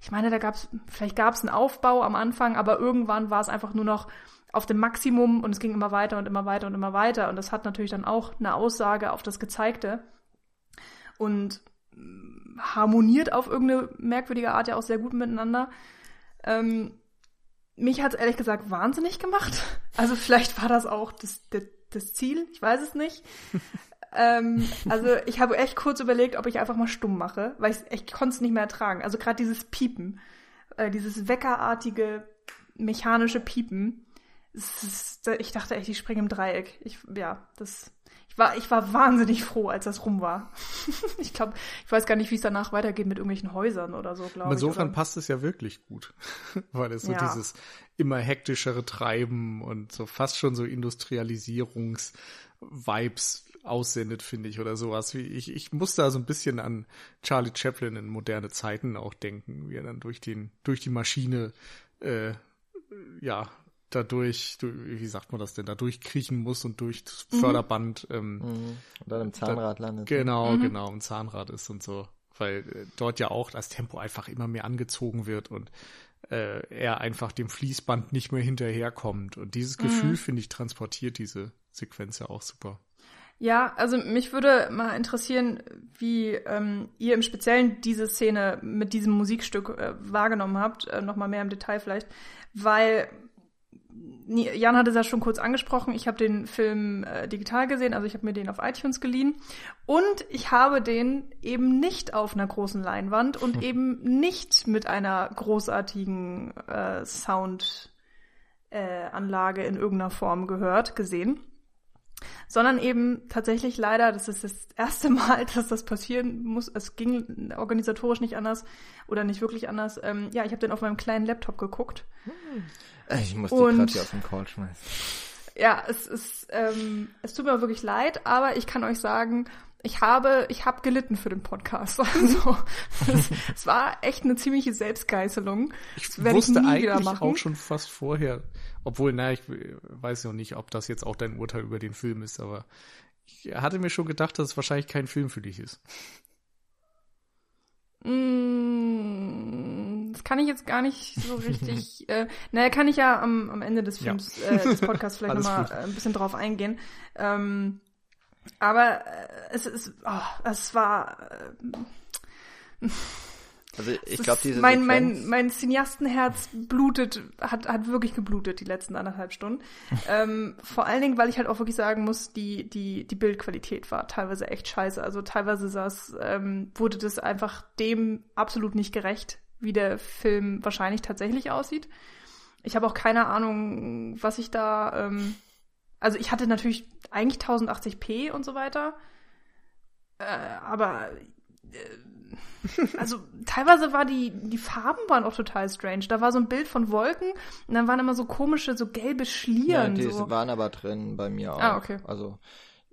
ich meine, da gab es, vielleicht gab es einen Aufbau am Anfang, aber irgendwann war es einfach nur noch auf dem Maximum und es ging immer weiter und immer weiter und immer weiter. Und das hat natürlich dann auch eine Aussage auf das Gezeigte und harmoniert auf irgendeine merkwürdige Art ja auch sehr gut miteinander. Ähm, mich hat es ehrlich gesagt wahnsinnig gemacht. Also vielleicht war das auch das, der, das Ziel, ich weiß es nicht. ähm, also ich habe echt kurz überlegt, ob ich einfach mal stumm mache, weil ich, ich konnte es nicht mehr ertragen. Also gerade dieses Piepen, äh, dieses weckerartige mechanische Piepen. Ich dachte echt, ich springe im Dreieck. Ich, ja, das ich war, ich war wahnsinnig froh, als das rum war. ich glaube, ich weiß gar nicht, wie es danach weitergeht mit irgendwelchen Häusern oder so, glaube
ich. Insofern oder? passt es ja wirklich gut, weil es so ja. dieses immer hektischere Treiben und so fast schon so Industrialisierungs-Vibes aussendet, finde ich, oder sowas. Ich, ich muss da so ein bisschen an Charlie Chaplin in moderne Zeiten auch denken, wie er dann durch den, durch die Maschine, äh, ja, dadurch, wie sagt man das denn, da durchkriechen muss und durch das mhm. Förderband ähm, mhm.
und dann im Zahnrad da, landet.
Genau, mhm. genau, im Zahnrad ist und so. Weil äh, dort ja auch das Tempo einfach immer mehr angezogen wird und äh, er einfach dem Fließband nicht mehr hinterherkommt. Und dieses mhm. Gefühl, finde ich, transportiert diese Sequenz ja auch super.
Ja, also mich würde mal interessieren, wie ähm, ihr im Speziellen diese Szene mit diesem Musikstück äh, wahrgenommen habt, äh, nochmal mehr im Detail vielleicht, weil Jan hatte es ja schon kurz angesprochen, ich habe den Film äh, digital gesehen, also ich habe mir den auf iTunes geliehen und ich habe den eben nicht auf einer großen Leinwand und hm. eben nicht mit einer großartigen äh, Soundanlage äh, in irgendeiner Form gehört, gesehen, sondern eben tatsächlich leider, das ist das erste Mal, dass das passieren muss. Es ging organisatorisch nicht anders oder nicht wirklich anders. Ähm, ja, ich habe den auf meinem kleinen Laptop geguckt.
Hm. Ich muss die gerade hier auf den Call schmeißen.
Ja, es ist, ähm, es tut mir wirklich leid, aber ich kann euch sagen, ich habe, ich habe gelitten für den Podcast. Also es, es war echt eine ziemliche Selbstgeißelung.
Ich wusste ich eigentlich auch schon fast vorher, obwohl, na, ich weiß ja nicht, ob das jetzt auch dein Urteil über den Film ist, aber ich hatte mir schon gedacht, dass es wahrscheinlich kein Film für dich ist.
Mm, das kann ich jetzt gar nicht so richtig. äh, naja, kann ich ja am, am Ende des Films, ja. äh, des Podcasts vielleicht nochmal äh, ein bisschen drauf eingehen. Ähm, aber äh, es ist, oh, es war. Äh,
also ich glaube, diese
mein, Sequenz mein, mein Cineastenherz blutet, hat, hat wirklich geblutet die letzten anderthalb Stunden. ähm, vor allen Dingen, weil ich halt auch wirklich sagen muss, die, die, die Bildqualität war teilweise echt scheiße. Also teilweise saß, ähm, wurde das einfach dem absolut nicht gerecht, wie der Film wahrscheinlich tatsächlich aussieht. Ich habe auch keine Ahnung, was ich da. Ähm, also ich hatte natürlich eigentlich 1080p und so weiter. Äh, aber also teilweise war die, die Farben waren auch total strange. Da war so ein Bild von Wolken und dann waren immer so komische, so gelbe Schlieren.
Ja, die
so.
waren aber drin bei mir auch.
Ah, okay.
Also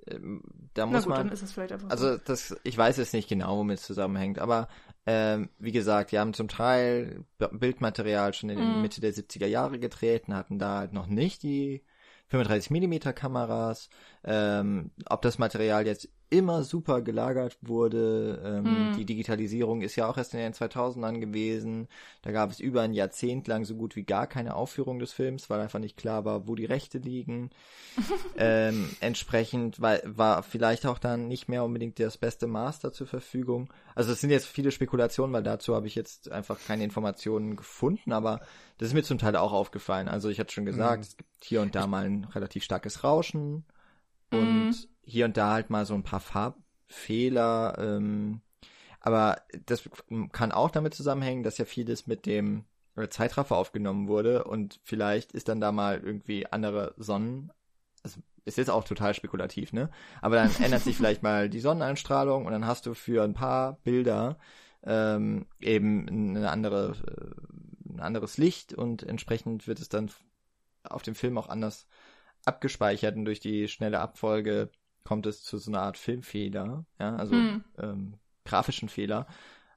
ähm, da muss gut, man.
Es
also
so.
das, ich weiß jetzt nicht genau, womit es zusammenhängt, aber ähm, wie gesagt, die haben zum Teil Bildmaterial schon in mm. Mitte der 70er Jahre getreten, hatten da halt noch nicht die 35 mm Kameras. Ähm, ob das Material jetzt immer super gelagert wurde. Ähm, mm. Die Digitalisierung ist ja auch erst in den 2000ern gewesen. Da gab es über ein Jahrzehnt lang so gut wie gar keine Aufführung des Films, weil einfach nicht klar war, wo die Rechte liegen. ähm, entsprechend war, war vielleicht auch dann nicht mehr unbedingt das beste Master zur Verfügung. Also es sind jetzt viele Spekulationen, weil dazu habe ich jetzt einfach keine Informationen gefunden, aber das ist mir zum Teil auch aufgefallen. Also ich hatte schon gesagt, mm. es gibt hier und da mal ein relativ starkes Rauschen und mm hier und da halt mal so ein paar Farbfehler. Ähm, aber das kann auch damit zusammenhängen, dass ja vieles mit dem Zeitraffer aufgenommen wurde und vielleicht ist dann da mal irgendwie andere Sonnen. Also ist jetzt auch total spekulativ, ne? Aber dann ändert sich vielleicht mal die Sonneneinstrahlung und dann hast du für ein paar Bilder ähm, eben eine andere, äh, ein anderes Licht und entsprechend wird es dann auf dem Film auch anders abgespeichert und durch die schnelle Abfolge kommt es zu so einer Art Filmfehler, ja, also hm. ähm, grafischen Fehler.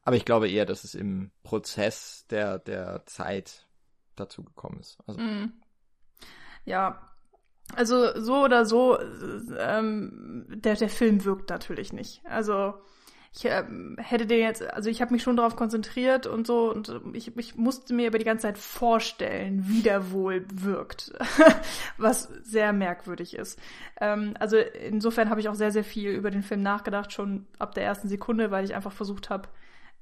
Aber ich glaube eher, dass es im Prozess der, der Zeit dazu gekommen ist. Also.
Hm. Ja, also so oder so, ähm, der, der Film wirkt natürlich nicht. Also ich äh, hätte den jetzt, also ich habe mich schon darauf konzentriert und so und ich, ich musste mir aber die ganze Zeit vorstellen, wie der wohl wirkt, was sehr merkwürdig ist. Ähm, also insofern habe ich auch sehr, sehr viel über den Film nachgedacht, schon ab der ersten Sekunde, weil ich einfach versucht habe,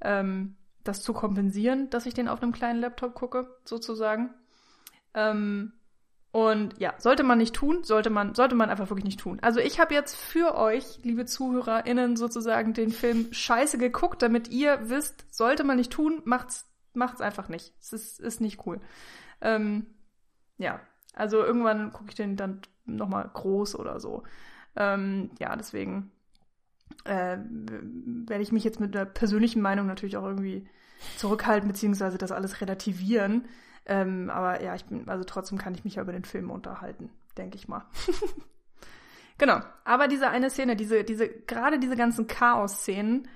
ähm, das zu kompensieren, dass ich den auf einem kleinen Laptop gucke, sozusagen. Ähm, und ja, sollte man nicht tun, sollte man, sollte man einfach wirklich nicht tun. Also ich habe jetzt für euch, liebe ZuhörerInnen, sozusagen den Film scheiße geguckt, damit ihr wisst, sollte man nicht tun, macht's, macht's einfach nicht. Es ist, ist nicht cool. Ähm, ja, also irgendwann gucke ich den dann nochmal groß oder so. Ähm, ja, deswegen äh, werde ich mich jetzt mit einer persönlichen Meinung natürlich auch irgendwie zurückhalten, beziehungsweise das alles relativieren. Ähm, aber ja, ich bin, also trotzdem kann ich mich ja über den Film unterhalten, denke ich mal. Genau. Aber diese eine Szene, diese, diese, gerade diese ganzen Chaos-Szenen,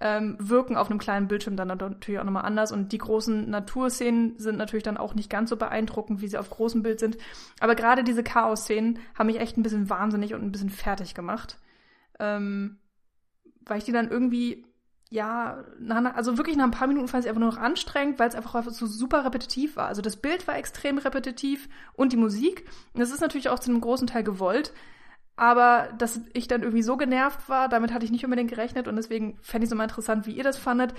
ähm, wirken auf einem kleinen Bildschirm dann natürlich auch nochmal anders. Und die großen Naturszenen sind natürlich dann auch nicht ganz so beeindruckend, wie sie auf großem Bild sind. Aber gerade diese Chaos-Szenen haben mich echt ein bisschen wahnsinnig und ein bisschen fertig gemacht. Ähm, weil ich die dann irgendwie, ja, nach, also wirklich nach ein paar Minuten fand ich einfach nur noch anstrengend, weil es einfach, einfach so super repetitiv war. Also das Bild war extrem repetitiv und die Musik. Das ist natürlich auch zu einem großen Teil gewollt. Aber dass ich dann irgendwie so genervt war, damit hatte ich nicht unbedingt gerechnet und deswegen fände ich es immer interessant, wie ihr das fandet.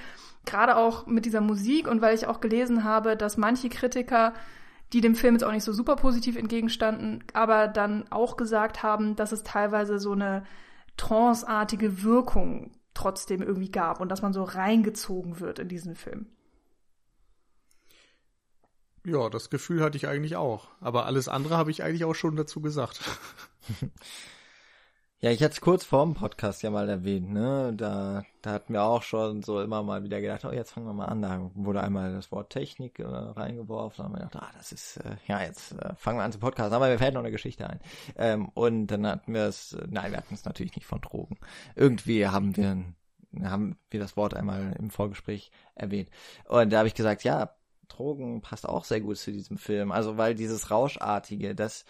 Gerade auch mit dieser Musik und weil ich auch gelesen habe, dass manche Kritiker, die dem Film jetzt auch nicht so super positiv entgegenstanden, aber dann auch gesagt haben, dass es teilweise so eine tranceartige Wirkung trotzdem irgendwie gab und dass man so reingezogen wird in diesen Film.
Ja, das Gefühl hatte ich eigentlich auch. Aber alles andere habe ich eigentlich auch schon dazu gesagt.
Ja, ich hatte es kurz vor dem Podcast ja mal erwähnt, ne? Da, da hatten wir auch schon so immer mal wieder gedacht, oh, jetzt fangen wir mal an. Da wurde einmal das Wort Technik äh, reingeworfen. Da haben wir gedacht, ah, das ist, äh, ja, jetzt äh, fangen wir an zum Podcast. Aber mir fällt noch eine Geschichte ein. Ähm, und dann hatten wir es, nein, wir hatten es natürlich nicht von Drogen. Irgendwie haben wir, haben wir das Wort einmal im Vorgespräch erwähnt. Und da habe ich gesagt, ja, Drogen passt auch sehr gut zu diesem Film. Also, weil dieses Rauschartige, das,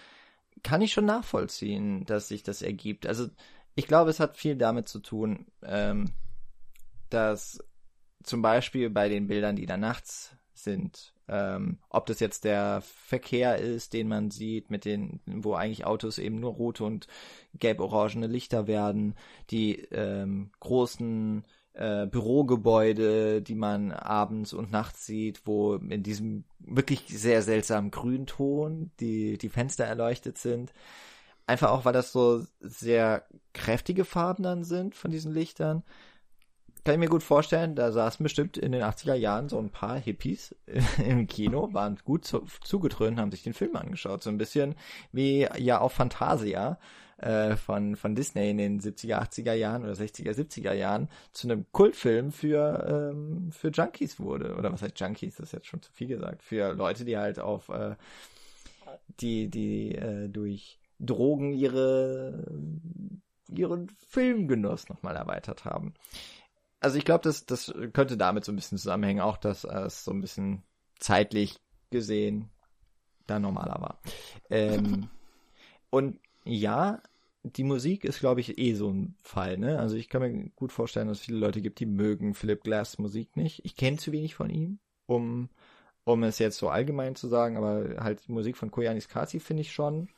kann ich schon nachvollziehen, dass sich das ergibt. Also ich glaube, es hat viel damit zu tun, ähm, dass zum Beispiel bei den Bildern, die da nachts sind, ähm, ob das jetzt der Verkehr ist, den man sieht, mit den, wo eigentlich Autos eben nur rote und gelb-orangene Lichter werden, die ähm, großen äh, Bürogebäude, die man abends und nachts sieht, wo in diesem wirklich sehr seltsamen Grünton die, die Fenster erleuchtet sind. Einfach auch, weil das so sehr kräftige Farben dann sind von diesen Lichtern. Kann ich mir gut vorstellen, da saßen bestimmt in den 80er Jahren so ein paar Hippies im Kino, waren gut zu, zugetrönt, haben sich den Film angeschaut. So ein bisschen wie ja auch Fantasia äh, von, von Disney in den 70er, 80er Jahren oder 60er, 70er Jahren zu einem Kultfilm für, ähm, für Junkies wurde. Oder was heißt Junkies? Das ist jetzt schon zu viel gesagt. Für Leute, die halt auf, äh, die, die äh, durch Drogen ihre, ihren Filmgenuss nochmal erweitert haben. Also ich glaube, das, das könnte damit so ein bisschen zusammenhängen, auch dass es so ein bisschen zeitlich gesehen da normaler war. Ähm, und ja, die Musik ist, glaube ich, eh so ein Fall, ne? Also ich kann mir gut vorstellen, dass es viele Leute gibt, die mögen Philip Glass Musik nicht. Ich kenne zu wenig von ihm, um, um es jetzt so allgemein zu sagen, aber halt die Musik von Koyanis Kasi finde ich schon.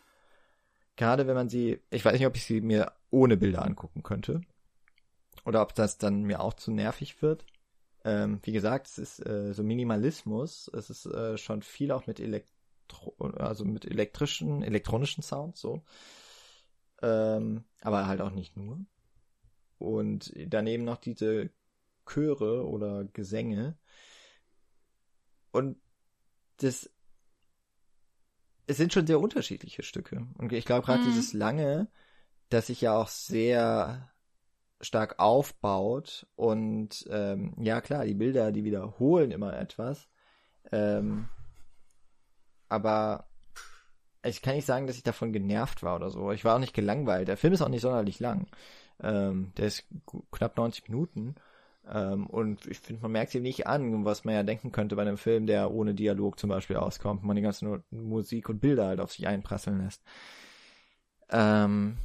Gerade wenn man sie, ich weiß nicht, ob ich sie mir ohne Bilder angucken könnte. Oder ob das dann mir auch zu nervig wird. Ähm, wie gesagt, es ist äh, so Minimalismus. Es ist äh, schon viel auch mit Elektro, also mit elektrischen, elektronischen Sounds so ähm, aber halt auch nicht nur. Und daneben noch diese Chöre oder Gesänge. Und das es sind schon sehr unterschiedliche Stücke. Und ich glaube gerade mhm. dieses lange, das sich ja auch sehr stark aufbaut und ähm, ja klar, die Bilder, die wiederholen immer etwas. Ähm, aber ich kann nicht sagen, dass ich davon genervt war oder so. Ich war auch nicht gelangweilt. Der Film ist auch nicht sonderlich lang. Ähm, der ist knapp 90 Minuten. Ähm, und ich finde, man merkt es ihm nicht an, was man ja denken könnte bei einem Film, der ohne Dialog zum Beispiel auskommt, man die ganze Musik und Bilder halt auf sich einprasseln lässt. Ähm,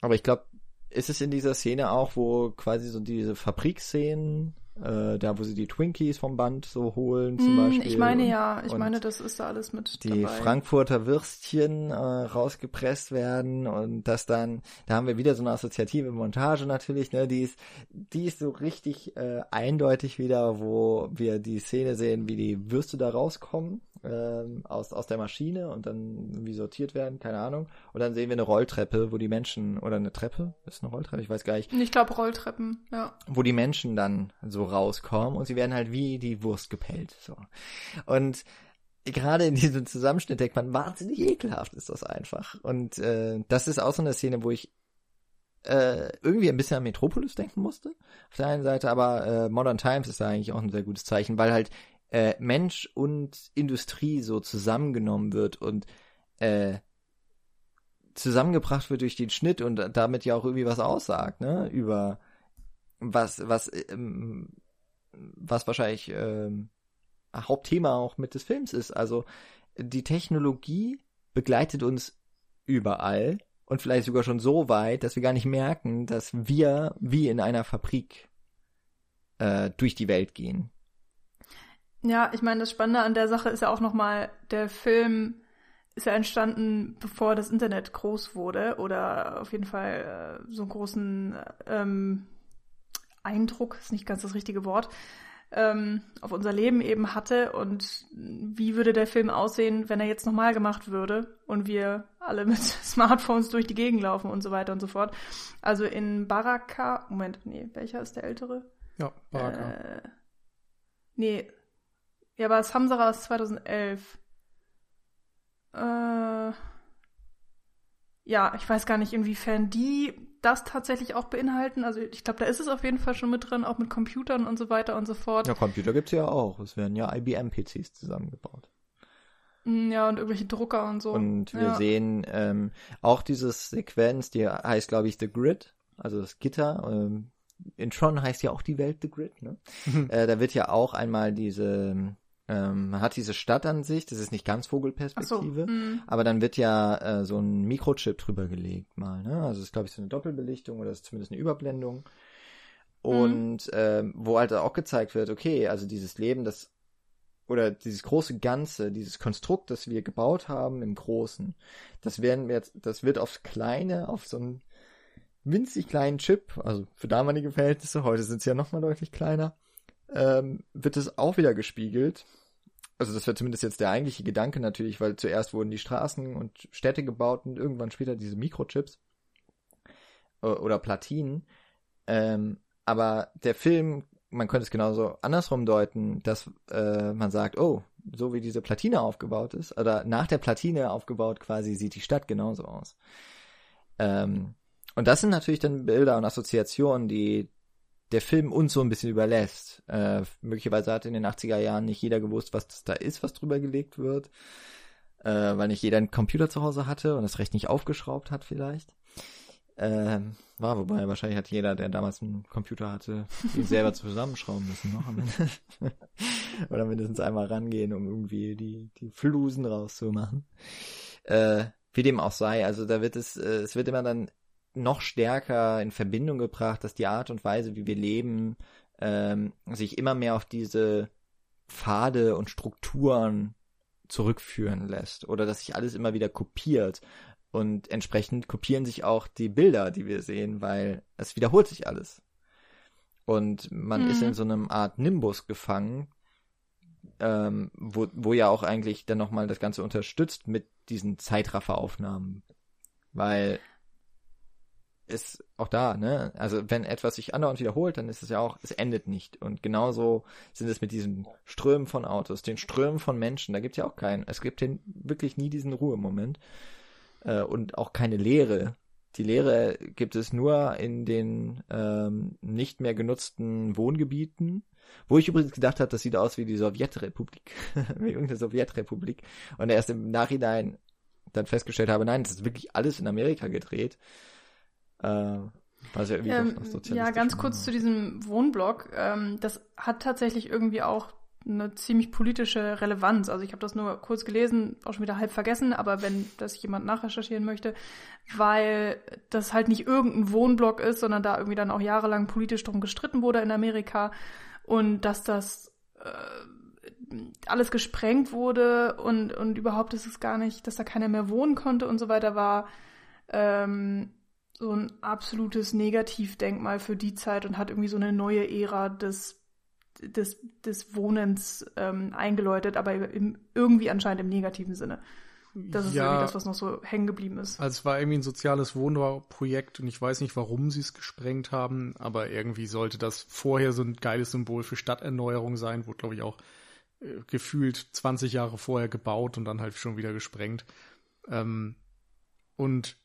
aber ich glaube, ist es in dieser Szene auch, wo quasi so diese Fabrikszenen äh, da, wo sie die Twinkies vom Band so holen, zum mm, Beispiel.
Ich meine ja, ich meine, das ist da alles mit
Die
dabei.
Frankfurter Würstchen äh, rausgepresst werden und das dann, da haben wir wieder so eine assoziative Montage natürlich, ne, die ist, die ist so richtig äh, eindeutig wieder, wo wir die Szene sehen, wie die Würste da rauskommen ähm, aus, aus der Maschine und dann wie sortiert werden, keine Ahnung. Und dann sehen wir eine Rolltreppe, wo die Menschen, oder eine Treppe? Ist eine Rolltreppe? Ich weiß gar nicht.
Ich glaube Rolltreppen, ja.
Wo die Menschen dann so rauskommen und sie werden halt wie die Wurst gepellt. So. Und gerade in diesem Zusammenschnitt denkt man, wahnsinnig ekelhaft ist das einfach. Und äh, das ist auch so eine Szene, wo ich äh, irgendwie ein bisschen an Metropolis denken musste. Auf der einen Seite, aber äh, Modern Times ist da eigentlich auch ein sehr gutes Zeichen, weil halt äh, Mensch und Industrie so zusammengenommen wird und äh, zusammengebracht wird durch den Schnitt und damit ja auch irgendwie was aussagt, ne? Über was, was, ähm, was wahrscheinlich ähm, Hauptthema auch mit des Films ist. Also die Technologie begleitet uns überall und vielleicht sogar schon so weit, dass wir gar nicht merken, dass wir wie in einer Fabrik äh, durch die Welt gehen.
Ja, ich meine, das Spannende an der Sache ist ja auch nochmal, der Film ist ja entstanden, bevor das Internet groß wurde oder auf jeden Fall äh, so einen großen ähm, Eindruck, ist nicht ganz das richtige Wort, ähm, auf unser Leben eben hatte und wie würde der Film aussehen, wenn er jetzt nochmal gemacht würde und wir alle mit Smartphones durch die Gegend laufen und so weiter und so fort. Also in Baraka, Moment, nee, welcher ist der ältere?
Ja, Baraka.
Äh, nee, ja, aber Samsara ist 2011. Äh, ja, ich weiß gar nicht, inwiefern die das tatsächlich auch beinhalten. Also ich glaube, da ist es auf jeden Fall schon mit drin, auch mit Computern und so weiter und so fort.
Ja, Computer gibt's ja auch. Es werden ja IBM-PCs zusammengebaut.
Mm, Ja, und irgendwelche Drucker und so.
Und wir
ja.
sehen ähm, auch diese Sequenz, die heißt, glaube ich, The Grid, also das Gitter. Ähm, in Tron heißt ja auch die Welt The Grid, ne? äh, da wird ja auch einmal diese, ähm, man hat diese Stadtansicht, das ist nicht ganz
Ach so,
Vogelperspektive,
mm.
aber dann wird ja äh, so ein Mikrochip drüber gelegt mal, ne? Also das ist, glaube ich, so eine Doppelbelichtung oder ist zumindest eine Überblendung. Und ähm, wo halt auch gezeigt wird, okay, also dieses Leben, das oder dieses große Ganze, dieses Konstrukt, das wir gebaut haben im Großen, das werden wir jetzt, das wird aufs Kleine, auf so einen winzig kleinen Chip, also für damalige Verhältnisse, heute sind sie ja nochmal deutlich kleiner, ähm, wird es auch wieder gespiegelt. Also das wäre zumindest jetzt der eigentliche Gedanke natürlich, weil zuerst wurden die Straßen und Städte gebaut und irgendwann später diese Mikrochips äh, oder Platinen. Ähm, aber der Film, man könnte es genauso andersrum deuten, dass äh, man sagt, oh, so wie diese Platine aufgebaut ist, oder nach der Platine aufgebaut quasi, sieht die Stadt genauso aus. Ähm, und das sind natürlich dann Bilder und Assoziationen, die der Film uns so ein bisschen überlässt. Äh, möglicherweise hat in den 80er Jahren nicht jeder gewusst, was das da ist, was drüber gelegt wird, äh, weil nicht jeder einen Computer zu Hause hatte und das recht nicht aufgeschraubt hat vielleicht. Ähm, war, wobei wahrscheinlich hat jeder, der damals einen Computer hatte, ihn selber zusammenschrauben müssen noch. Oder mindestens einmal rangehen, um irgendwie die, die Flusen rauszumachen. Äh, wie dem auch sei, also da wird es, äh, es wird immer dann noch stärker in Verbindung gebracht, dass die Art und Weise, wie wir leben, ähm, sich immer mehr auf diese Pfade und Strukturen zurückführen lässt oder dass sich alles immer wieder kopiert und entsprechend kopieren sich auch die Bilder, die wir sehen, weil es wiederholt sich alles. Und man
Mhm.
ist in so einem Art Nimbus gefangen, ähm, wo, wo ja auch eigentlich dann nochmal das Ganze unterstützt mit diesen Zeitrafferaufnahmen. Weil ist auch da, ne? Also wenn etwas sich andauernd wiederholt, dann ist es ja auch, es endet nicht. Und genauso sind es mit diesen Strömen von Autos, den Strömen von Menschen. Da gibt es ja auch keinen. Es gibt ja wirklich nie diesen Ruhemoment. Äh, und auch keine Leere. Die Leere gibt es nur in den ähm, nicht mehr genutzten Wohngebieten. Wo ich übrigens gedacht habe, das sieht aus wie die Sowjetrepublik. wie irgendeine Sowjetrepublik. Und erst im Nachhinein dann festgestellt habe, nein, das ist wirklich alles in Amerika gedreht. Äh, was ja irgendwie
Ähm,
doch noch sozialistisch
ja, ganz
war.
kurz zu diesem Wohnblock. Ähm, das hat tatsächlich irgendwie auch eine ziemlich politische Relevanz. Also ich habe das nur kurz gelesen, auch schon wieder halb vergessen, aber wenn das jemand nachrecherchieren möchte, weil das halt nicht irgendein Wohnblock ist, sondern da irgendwie dann auch jahrelang politisch drum gestritten wurde in Amerika und dass das äh, alles gesprengt wurde und, und überhaupt ist es gar nicht, dass da keiner mehr wohnen konnte und so weiter war. Ähm, so ein absolutes Negativdenkmal für die Zeit und hat irgendwie so eine neue Ära des, des, des Wohnens ähm, eingeläutet, aber im, irgendwie anscheinend im negativen Sinne. Das ist irgendwie das, was noch so hängen geblieben ist.
Also es war irgendwie ein soziales Wohnbauprojekt und ich weiß nicht, warum sie es gesprengt haben, aber irgendwie sollte das vorher so ein geiles Symbol für Stadterneuerung sein, wurde glaube ich auch äh, gefühlt 20 Jahre vorher gebaut und dann halt schon wieder gesprengt. Ähm, und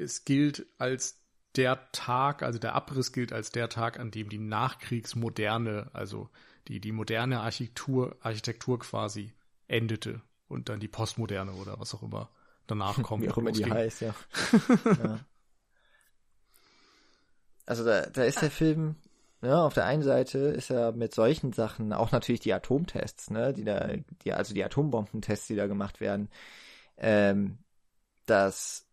es gilt als der Tag, also der Abriss gilt als der Tag, an dem die Nachkriegsmoderne, also die, die moderne Architektur, Architektur quasi endete und dann die Postmoderne oder was auch immer danach kommt.
Wie auch immer die heißt, ja. ja. Also da, da ist der Film, ja, auf der einen Seite ist er mit solchen Sachen, auch natürlich die Atomtests, ne, die da, die, also die Atombombentests, die da gemacht werden, ähm, das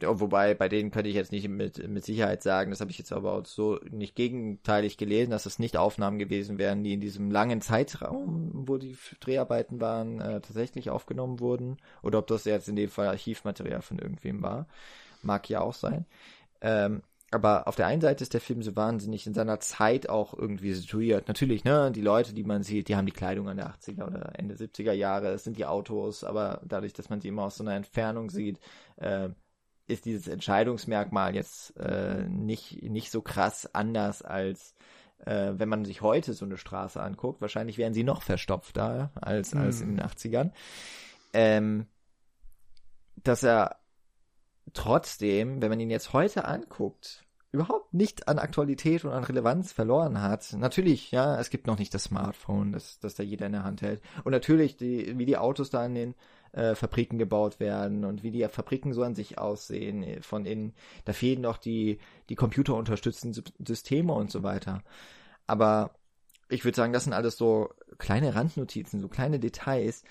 Wobei, bei denen könnte ich jetzt nicht mit, mit Sicherheit sagen, das habe ich jetzt aber auch so nicht gegenteilig gelesen, dass es nicht Aufnahmen gewesen wären, die in diesem langen Zeitraum, wo die Dreharbeiten waren, äh, tatsächlich aufgenommen wurden. Oder ob das jetzt in dem Fall Archivmaterial von irgendwem war. Mag ja auch sein. Ähm, aber auf der einen Seite ist der Film so wahnsinnig in seiner Zeit auch irgendwie situiert. Natürlich, ne, die Leute, die man sieht, die haben die Kleidung an der 80er oder Ende 70er Jahre, es sind die Autos, aber dadurch, dass man sie immer aus so einer Entfernung sieht, äh, ist dieses Entscheidungsmerkmal jetzt äh, nicht, nicht so krass anders als äh, wenn man sich heute so eine Straße anguckt. Wahrscheinlich wären sie noch verstopfter als, als in den 80ern. Hm. Ähm, dass er trotzdem, wenn man ihn jetzt heute anguckt, überhaupt nicht an Aktualität und an Relevanz verloren hat. Natürlich, ja, es gibt noch nicht das Smartphone, das, das da jeder in der Hand hält. Und natürlich, die, wie die Autos da an den äh, Fabriken gebaut werden und wie die Fabriken so an sich aussehen äh, von innen. Da fehlen noch die, die computerunterstützten Systeme und so weiter. Aber ich würde sagen, das sind alles so kleine Randnotizen, so kleine Details,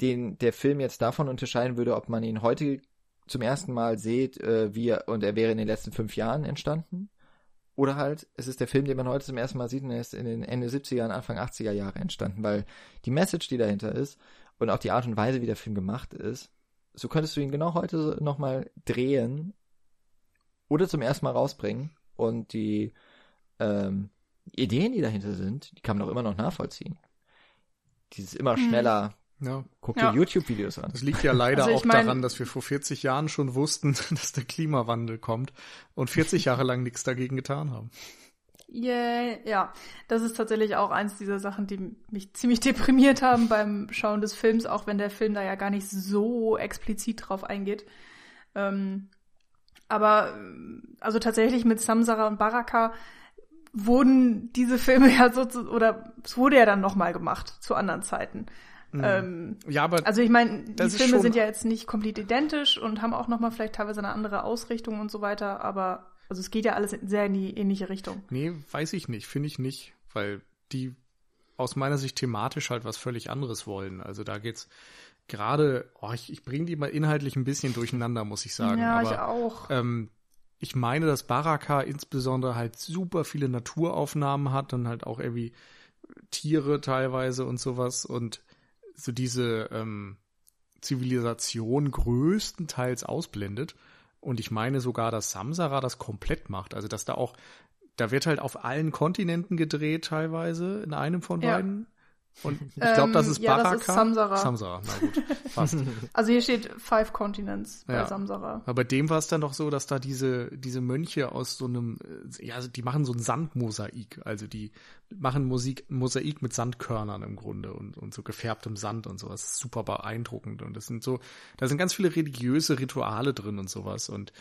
den der Film jetzt davon unterscheiden würde, ob man ihn heute zum ersten Mal sieht, äh, wie er, und er wäre in den letzten fünf Jahren entstanden. Oder halt, es ist der Film, den man heute zum ersten Mal sieht und er ist in den Ende 70er und Anfang 80er Jahre entstanden, weil die Message, die dahinter ist, und auch die Art und Weise, wie der Film gemacht ist, so könntest du ihn genau heute nochmal drehen oder zum ersten Mal rausbringen und die ähm, Ideen, die dahinter sind, die kann man auch immer noch nachvollziehen. Dieses immer hm. schneller,
ja.
Guck dir ja. YouTube-Videos an.
Das liegt ja leider also auch mein, daran, dass wir vor 40 Jahren schon wussten, dass der Klimawandel kommt und 40 Jahre lang nichts dagegen getan haben.
Yeah, ja, das ist tatsächlich auch eins dieser Sachen, die mich ziemlich deprimiert haben beim Schauen des Films, auch wenn der Film da ja gar nicht so explizit drauf eingeht. Ähm, aber also tatsächlich mit Samsara und Baraka wurden diese Filme ja so zu, oder es wurde ja dann nochmal gemacht zu anderen Zeiten. Mhm. Ähm, ja, aber also ich meine, die Filme sind ja jetzt nicht komplett identisch und haben auch nochmal vielleicht teilweise eine andere Ausrichtung und so weiter, aber also es geht ja alles sehr in die ähnliche Richtung.
Nee, weiß ich nicht, finde ich nicht, weil die aus meiner Sicht thematisch halt was völlig anderes wollen. Also da geht's gerade, oh, ich, ich bringe die mal inhaltlich ein bisschen durcheinander, muss ich sagen.
Ja,
Aber,
ich auch.
Ähm, ich meine, dass Baraka insbesondere halt super viele Naturaufnahmen hat und halt auch irgendwie Tiere teilweise und sowas und so diese ähm, Zivilisation größtenteils ausblendet. Und ich meine sogar, dass Samsara das komplett macht. Also, dass da auch, da wird halt auf allen Kontinenten gedreht teilweise in einem von ja. Und ich glaube, das ähm, ist
ja,
Baraka.
Das ist Samsara.
Samsara, na gut. Fast.
Also hier steht Five Continents bei ja. Samsara.
Aber bei dem war es dann doch so, dass da diese, diese Mönche aus so einem, äh, ja, also die machen so ein Sandmosaik. Also die machen Musik, Mosaik mit Sandkörnern im Grunde und, und so gefärbtem Sand und sowas. Super beeindruckend. Und das sind so, da sind ganz viele religiöse Rituale drin und sowas. Und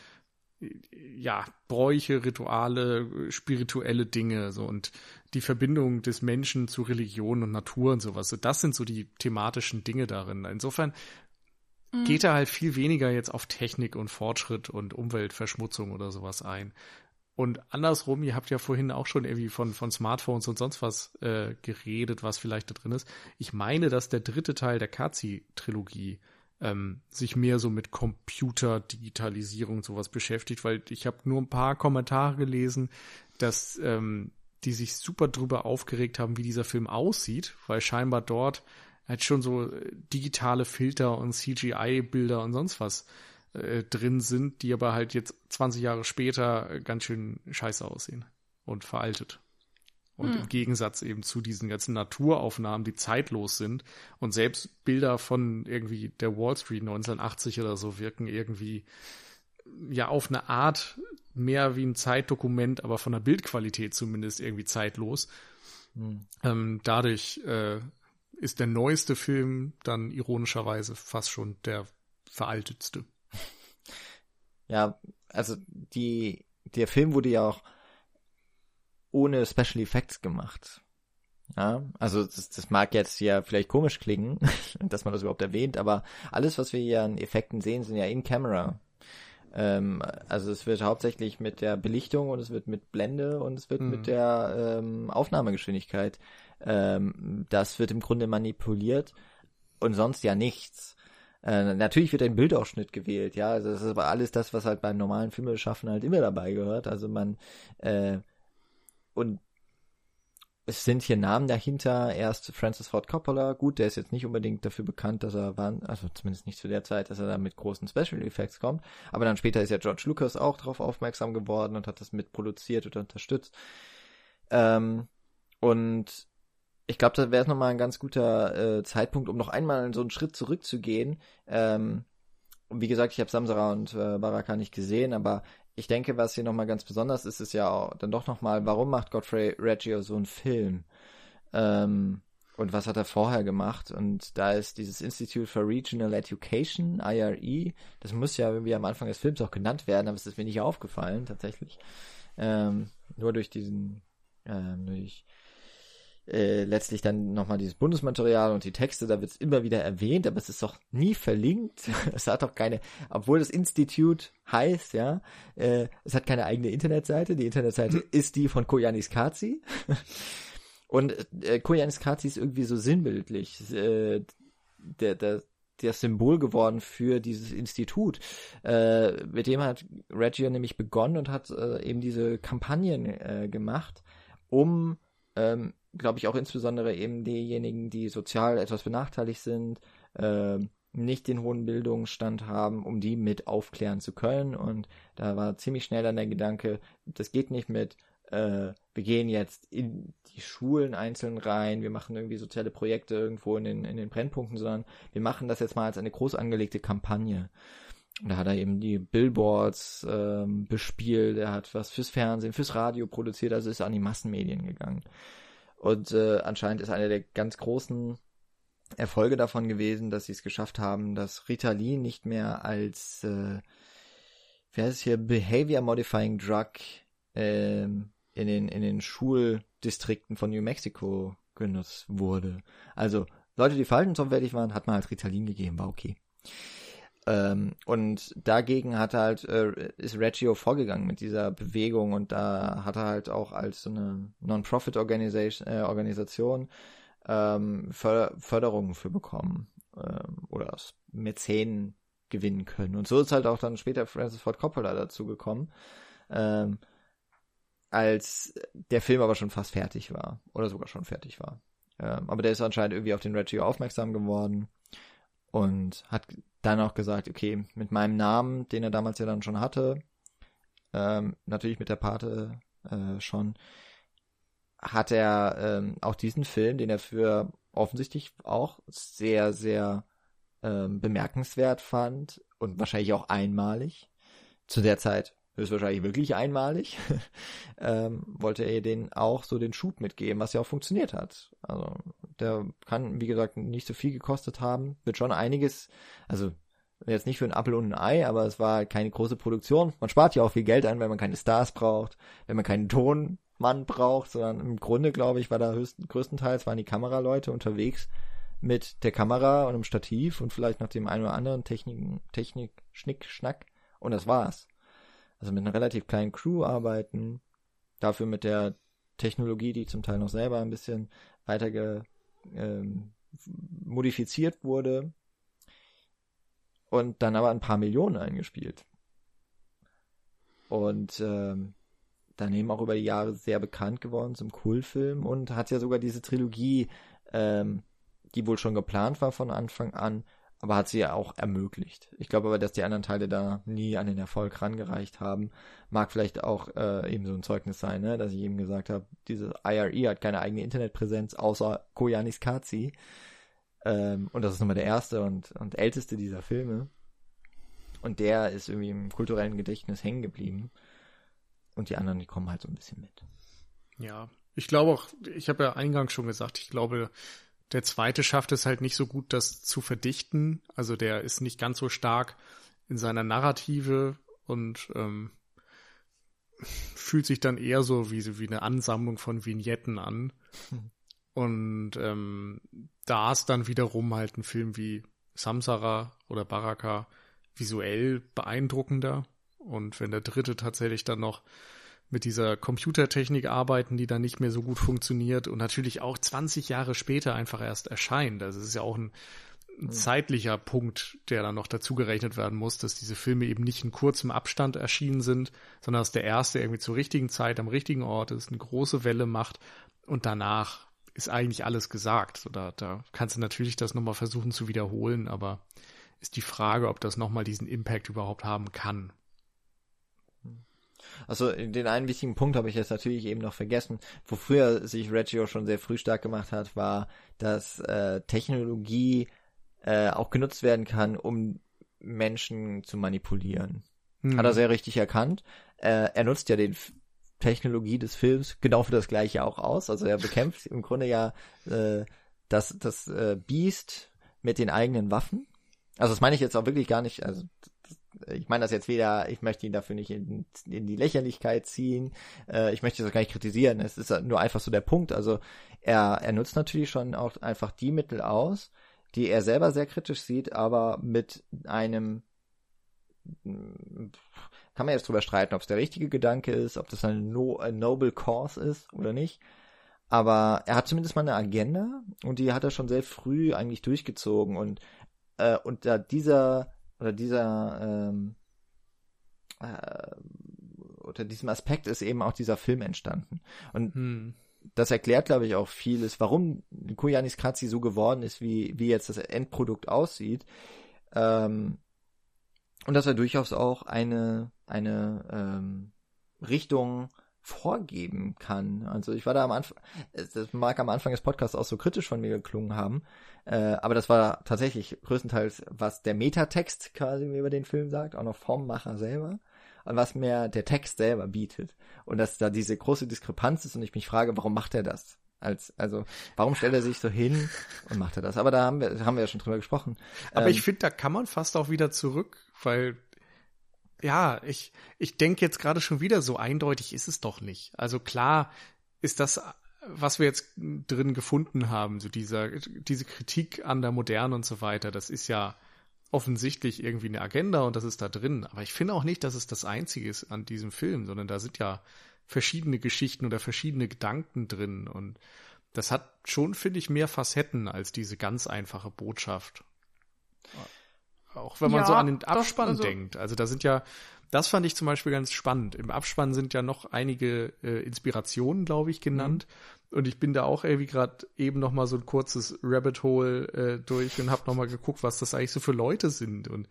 ja, Bräuche, Rituale, spirituelle Dinge, so und die Verbindung des Menschen zu Religion und Natur und sowas. So, das sind so die thematischen Dinge darin. Insofern mhm. geht er halt viel weniger jetzt auf Technik und Fortschritt und Umweltverschmutzung oder sowas ein. Und andersrum, ihr habt ja vorhin auch schon irgendwie von, von Smartphones und sonst was äh, geredet, was vielleicht da drin ist. Ich meine, dass der dritte Teil der Kazi-Trilogie ähm, sich mehr so mit Computer, Digitalisierung sowas beschäftigt, weil ich habe nur ein paar Kommentare gelesen, dass ähm, die sich super drüber aufgeregt haben, wie dieser Film aussieht, weil scheinbar dort halt schon so äh, digitale Filter und CGI-Bilder und sonst was äh, drin sind, die aber halt jetzt 20 Jahre später äh, ganz schön scheiße aussehen und veraltet. Und hm. im Gegensatz eben zu diesen ganzen Naturaufnahmen, die zeitlos sind und selbst Bilder von irgendwie der Wall Street 1980 oder so wirken irgendwie ja auf eine Art mehr wie ein Zeitdokument, aber von der Bildqualität zumindest irgendwie zeitlos. Hm. Ähm, dadurch äh, ist der neueste Film dann ironischerweise fast schon der veraltetste.
Ja, also die, der Film wurde ja auch ohne Special Effects gemacht. Ja, also das, das mag jetzt ja vielleicht komisch klingen, dass man das überhaupt erwähnt, aber alles, was wir hier an Effekten sehen, sind ja in Camera. Ähm, also es wird hauptsächlich mit der Belichtung und es wird mit Blende und es wird mhm. mit der ähm, Aufnahmegeschwindigkeit. Ähm, das wird im Grunde manipuliert und sonst ja nichts. Äh, natürlich wird ein Bildausschnitt gewählt, ja, also das ist aber alles das, was halt beim normalen Filmeschaffen halt immer dabei gehört. Also man äh, und es sind hier Namen dahinter. Erst Francis Ford Coppola. Gut, der ist jetzt nicht unbedingt dafür bekannt, dass er war, also zumindest nicht zu der Zeit, dass er da mit großen Special Effects kommt. Aber dann später ist ja George Lucas auch darauf aufmerksam geworden und hat das mit produziert oder unterstützt. Ähm, und ich glaube, da wäre es nochmal ein ganz guter äh, Zeitpunkt, um noch einmal so einen Schritt zurückzugehen. Ähm, wie gesagt, ich habe Samsara und äh, Baraka nicht gesehen, aber ich denke, was hier nochmal ganz besonders ist, ist ja auch dann doch nochmal, warum macht Godfrey Reggio so einen Film? Ähm, und was hat er vorher gemacht? Und da ist dieses Institute for Regional Education, IRE, das muss ja irgendwie am Anfang des Films auch genannt werden, aber es ist mir nicht aufgefallen, tatsächlich. Ähm, nur durch diesen, ähm, durch äh, letztlich dann nochmal dieses Bundesmaterial und die Texte, da wird es immer wieder erwähnt, aber es ist doch nie verlinkt. es hat doch keine, obwohl das Institut heißt, ja, äh, es hat keine eigene Internetseite. Die Internetseite hm. ist die von Koyanis Kazi. und äh, Koyanis Kazi ist irgendwie so sinnbildlich. Äh, der, der, das Symbol geworden für dieses Institut. Äh, mit dem hat Reggio nämlich begonnen und hat äh, eben diese Kampagnen äh, gemacht, um ähm, glaube ich, auch insbesondere eben diejenigen, die sozial etwas benachteiligt sind, äh, nicht den hohen Bildungsstand haben, um die mit aufklären zu können. Und da war ziemlich schnell dann der Gedanke, das geht nicht mit, äh, wir gehen jetzt in die Schulen einzeln rein, wir machen irgendwie soziale Projekte irgendwo in den, in den Brennpunkten, sondern wir machen das jetzt mal als eine groß angelegte Kampagne. Und da hat er eben die Billboards ähm, bespielt, er hat was fürs Fernsehen, fürs Radio produziert, also ist an die Massenmedien gegangen. Und äh, anscheinend ist einer der ganz großen Erfolge davon gewesen, dass sie es geschafft haben, dass Ritalin nicht mehr als, äh, wie heißt es hier, Behavior Modifying Drug äh, in, den, in den Schuldistrikten von New Mexico genutzt wurde. Also Leute, die verhaltensauffällig waren, hat man halt Ritalin gegeben, war okay. Ähm, und dagegen hat er halt, äh, ist Reggio vorgegangen mit dieser Bewegung und da hat er halt auch als so eine Non-Profit-Organisation äh, Organisation, ähm, Förder Förderungen für bekommen ähm, oder Mäzenen gewinnen können. Und so ist halt auch dann später Francis Ford Coppola dazu gekommen, ähm, als der Film aber schon fast fertig war oder sogar schon fertig war. Ähm, aber der ist anscheinend irgendwie auf den Reggio aufmerksam geworden und hat dann auch gesagt, okay, mit meinem Namen, den er damals ja dann schon hatte, ähm, natürlich mit der Pate äh, schon, hat er ähm, auch diesen Film, den er für offensichtlich auch sehr, sehr ähm, bemerkenswert fand und wahrscheinlich auch einmalig. Zu der Zeit höchstwahrscheinlich wirklich einmalig, ähm, wollte er den auch so den Schub mitgeben, was ja auch funktioniert hat. Also der kann, wie gesagt, nicht so viel gekostet haben, wird schon einiges, also jetzt nicht für ein Apfel und ein Ei, aber es war keine große Produktion. Man spart ja auch viel Geld ein, wenn man keine Stars braucht, wenn man keinen Tonmann braucht, sondern im Grunde, glaube ich, war da höchst, größtenteils waren die Kameraleute unterwegs mit der Kamera und einem Stativ und vielleicht noch dem einen oder anderen Technik, Technik, Schnick, Schnack und das war's. Also mit einer relativ kleinen Crew arbeiten, dafür mit der Technologie, die zum Teil noch selber ein bisschen weiter ge, ähm, modifiziert wurde und dann aber ein paar Millionen eingespielt. Und ähm, daneben auch über die Jahre sehr bekannt geworden zum Kultfilm und hat ja sogar diese Trilogie, ähm, die wohl schon geplant war von Anfang an, aber hat sie ja auch ermöglicht. Ich glaube aber, dass die anderen Teile da nie an den Erfolg rangereicht haben. Mag vielleicht auch äh, eben so ein Zeugnis sein, ne? dass ich eben gesagt habe, diese IRE hat keine eigene Internetpräsenz außer Koyanis Kazi. Ähm, und das ist nochmal der erste und, und älteste dieser Filme. Und der ist irgendwie im kulturellen Gedächtnis hängen geblieben. Und die anderen, die kommen halt so ein bisschen mit.
Ja, ich glaube auch, ich habe ja eingangs schon gesagt, ich glaube, der zweite schafft es halt nicht so gut, das zu verdichten. Also der ist nicht ganz so stark in seiner Narrative und ähm, fühlt sich dann eher so wie, wie eine Ansammlung von Vignetten an. Und ähm, da ist dann wiederum halt ein Film wie Samsara oder Baraka visuell beeindruckender. Und wenn der dritte tatsächlich dann noch mit dieser Computertechnik arbeiten, die dann nicht mehr so gut funktioniert und natürlich auch 20 Jahre später einfach erst erscheint. Das ist ja auch ein, ein mhm. zeitlicher Punkt, der dann noch dazu gerechnet werden muss, dass diese Filme eben nicht in kurzem Abstand erschienen sind, sondern dass der erste irgendwie zur richtigen Zeit am richtigen Ort ist, eine große Welle macht und danach ist eigentlich alles gesagt. So, da, da kannst du natürlich das nochmal versuchen zu wiederholen, aber ist die Frage, ob das nochmal diesen Impact überhaupt haben kann.
Also den einen wichtigen Punkt habe ich jetzt natürlich eben noch vergessen. Wo früher sich Reggio schon sehr früh stark gemacht hat, war, dass äh, Technologie äh, auch genutzt werden kann, um Menschen zu manipulieren. Hm. Hat er sehr richtig erkannt. Äh, er nutzt ja den Technologie des Films genau für das gleiche auch aus. Also er bekämpft im Grunde ja äh, das, das äh, Biest mit den eigenen Waffen. Also das meine ich jetzt auch wirklich gar nicht, also ich meine das jetzt weder, ich möchte ihn dafür nicht in, in die Lächerlichkeit ziehen, äh, ich möchte das gar nicht kritisieren, es ist nur einfach so der Punkt. Also er, er nutzt natürlich schon auch einfach die Mittel aus, die er selber sehr kritisch sieht, aber mit einem kann man jetzt drüber streiten, ob es der richtige Gedanke ist, ob das ein, no, ein noble cause ist oder nicht. Aber er hat zumindest mal eine Agenda und die hat er schon sehr früh eigentlich durchgezogen und äh, unter dieser oder dieser ähm, äh, unter diesem Aspekt ist eben auch dieser Film entstanden. Und hm. das erklärt, glaube ich, auch vieles, warum Koyanis Katsi so geworden ist, wie, wie jetzt das Endprodukt aussieht. Ähm, und dass er durchaus auch eine, eine ähm, Richtung vorgeben kann. Also ich war da am Anfang, das mag am Anfang des Podcasts auch so kritisch von mir geklungen haben, äh, aber das war tatsächlich größtenteils, was der Metatext quasi über den Film sagt, auch noch vom Macher selber, und was mir der Text selber bietet. Und dass da diese große Diskrepanz ist und ich mich frage, warum macht er das? Als, also, warum stellt er sich so hin und macht er das? Aber da haben wir, haben wir ja schon drüber gesprochen.
Aber ähm, ich finde, da kann man fast auch wieder zurück, weil ja, ich, ich denke jetzt gerade schon wieder, so eindeutig ist es doch nicht. Also klar ist das, was wir jetzt drin gefunden haben, so dieser, diese Kritik an der Moderne und so weiter, das ist ja offensichtlich irgendwie eine Agenda und das ist da drin. Aber ich finde auch nicht, dass es das Einzige ist an diesem Film, sondern da sind ja verschiedene Geschichten oder verschiedene Gedanken drin und das hat schon, finde ich, mehr Facetten als diese ganz einfache Botschaft. Auch wenn man ja, so an den Abspann doch, also denkt. Also da sind ja, das fand ich zum Beispiel ganz spannend. Im Abspann sind ja noch einige äh, Inspirationen, glaube ich, genannt. Mhm. Und ich bin da auch irgendwie gerade eben noch mal so ein kurzes Rabbit Hole äh, durch und habe noch mal geguckt, was das eigentlich so für Leute sind. Und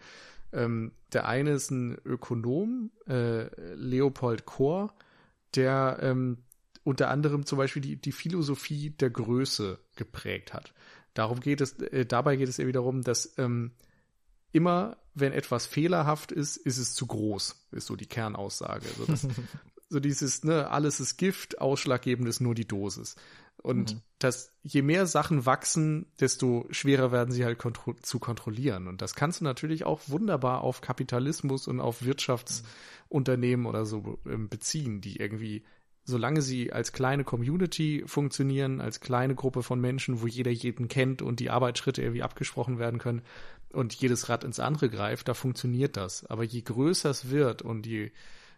ähm, der eine ist ein Ökonom, äh, Leopold Kohr, der ähm, unter anderem zum Beispiel die, die Philosophie der Größe geprägt hat. Darum geht es, äh, dabei geht es irgendwie darum, dass ähm, immer, wenn etwas fehlerhaft ist, ist es zu groß, ist so die Kernaussage. So, das, so dieses, ne, alles ist Gift, ausschlaggebend ist nur die Dosis. Und mhm. dass je mehr Sachen wachsen, desto schwerer werden sie halt kontro zu kontrollieren. Und das kannst du natürlich auch wunderbar auf Kapitalismus und auf Wirtschaftsunternehmen oder so ähm, beziehen, die irgendwie, solange sie als kleine Community funktionieren, als kleine Gruppe von Menschen, wo jeder jeden kennt und die Arbeitsschritte irgendwie abgesprochen werden können, und jedes Rad ins andere greift, da funktioniert das. Aber je größer es wird und je,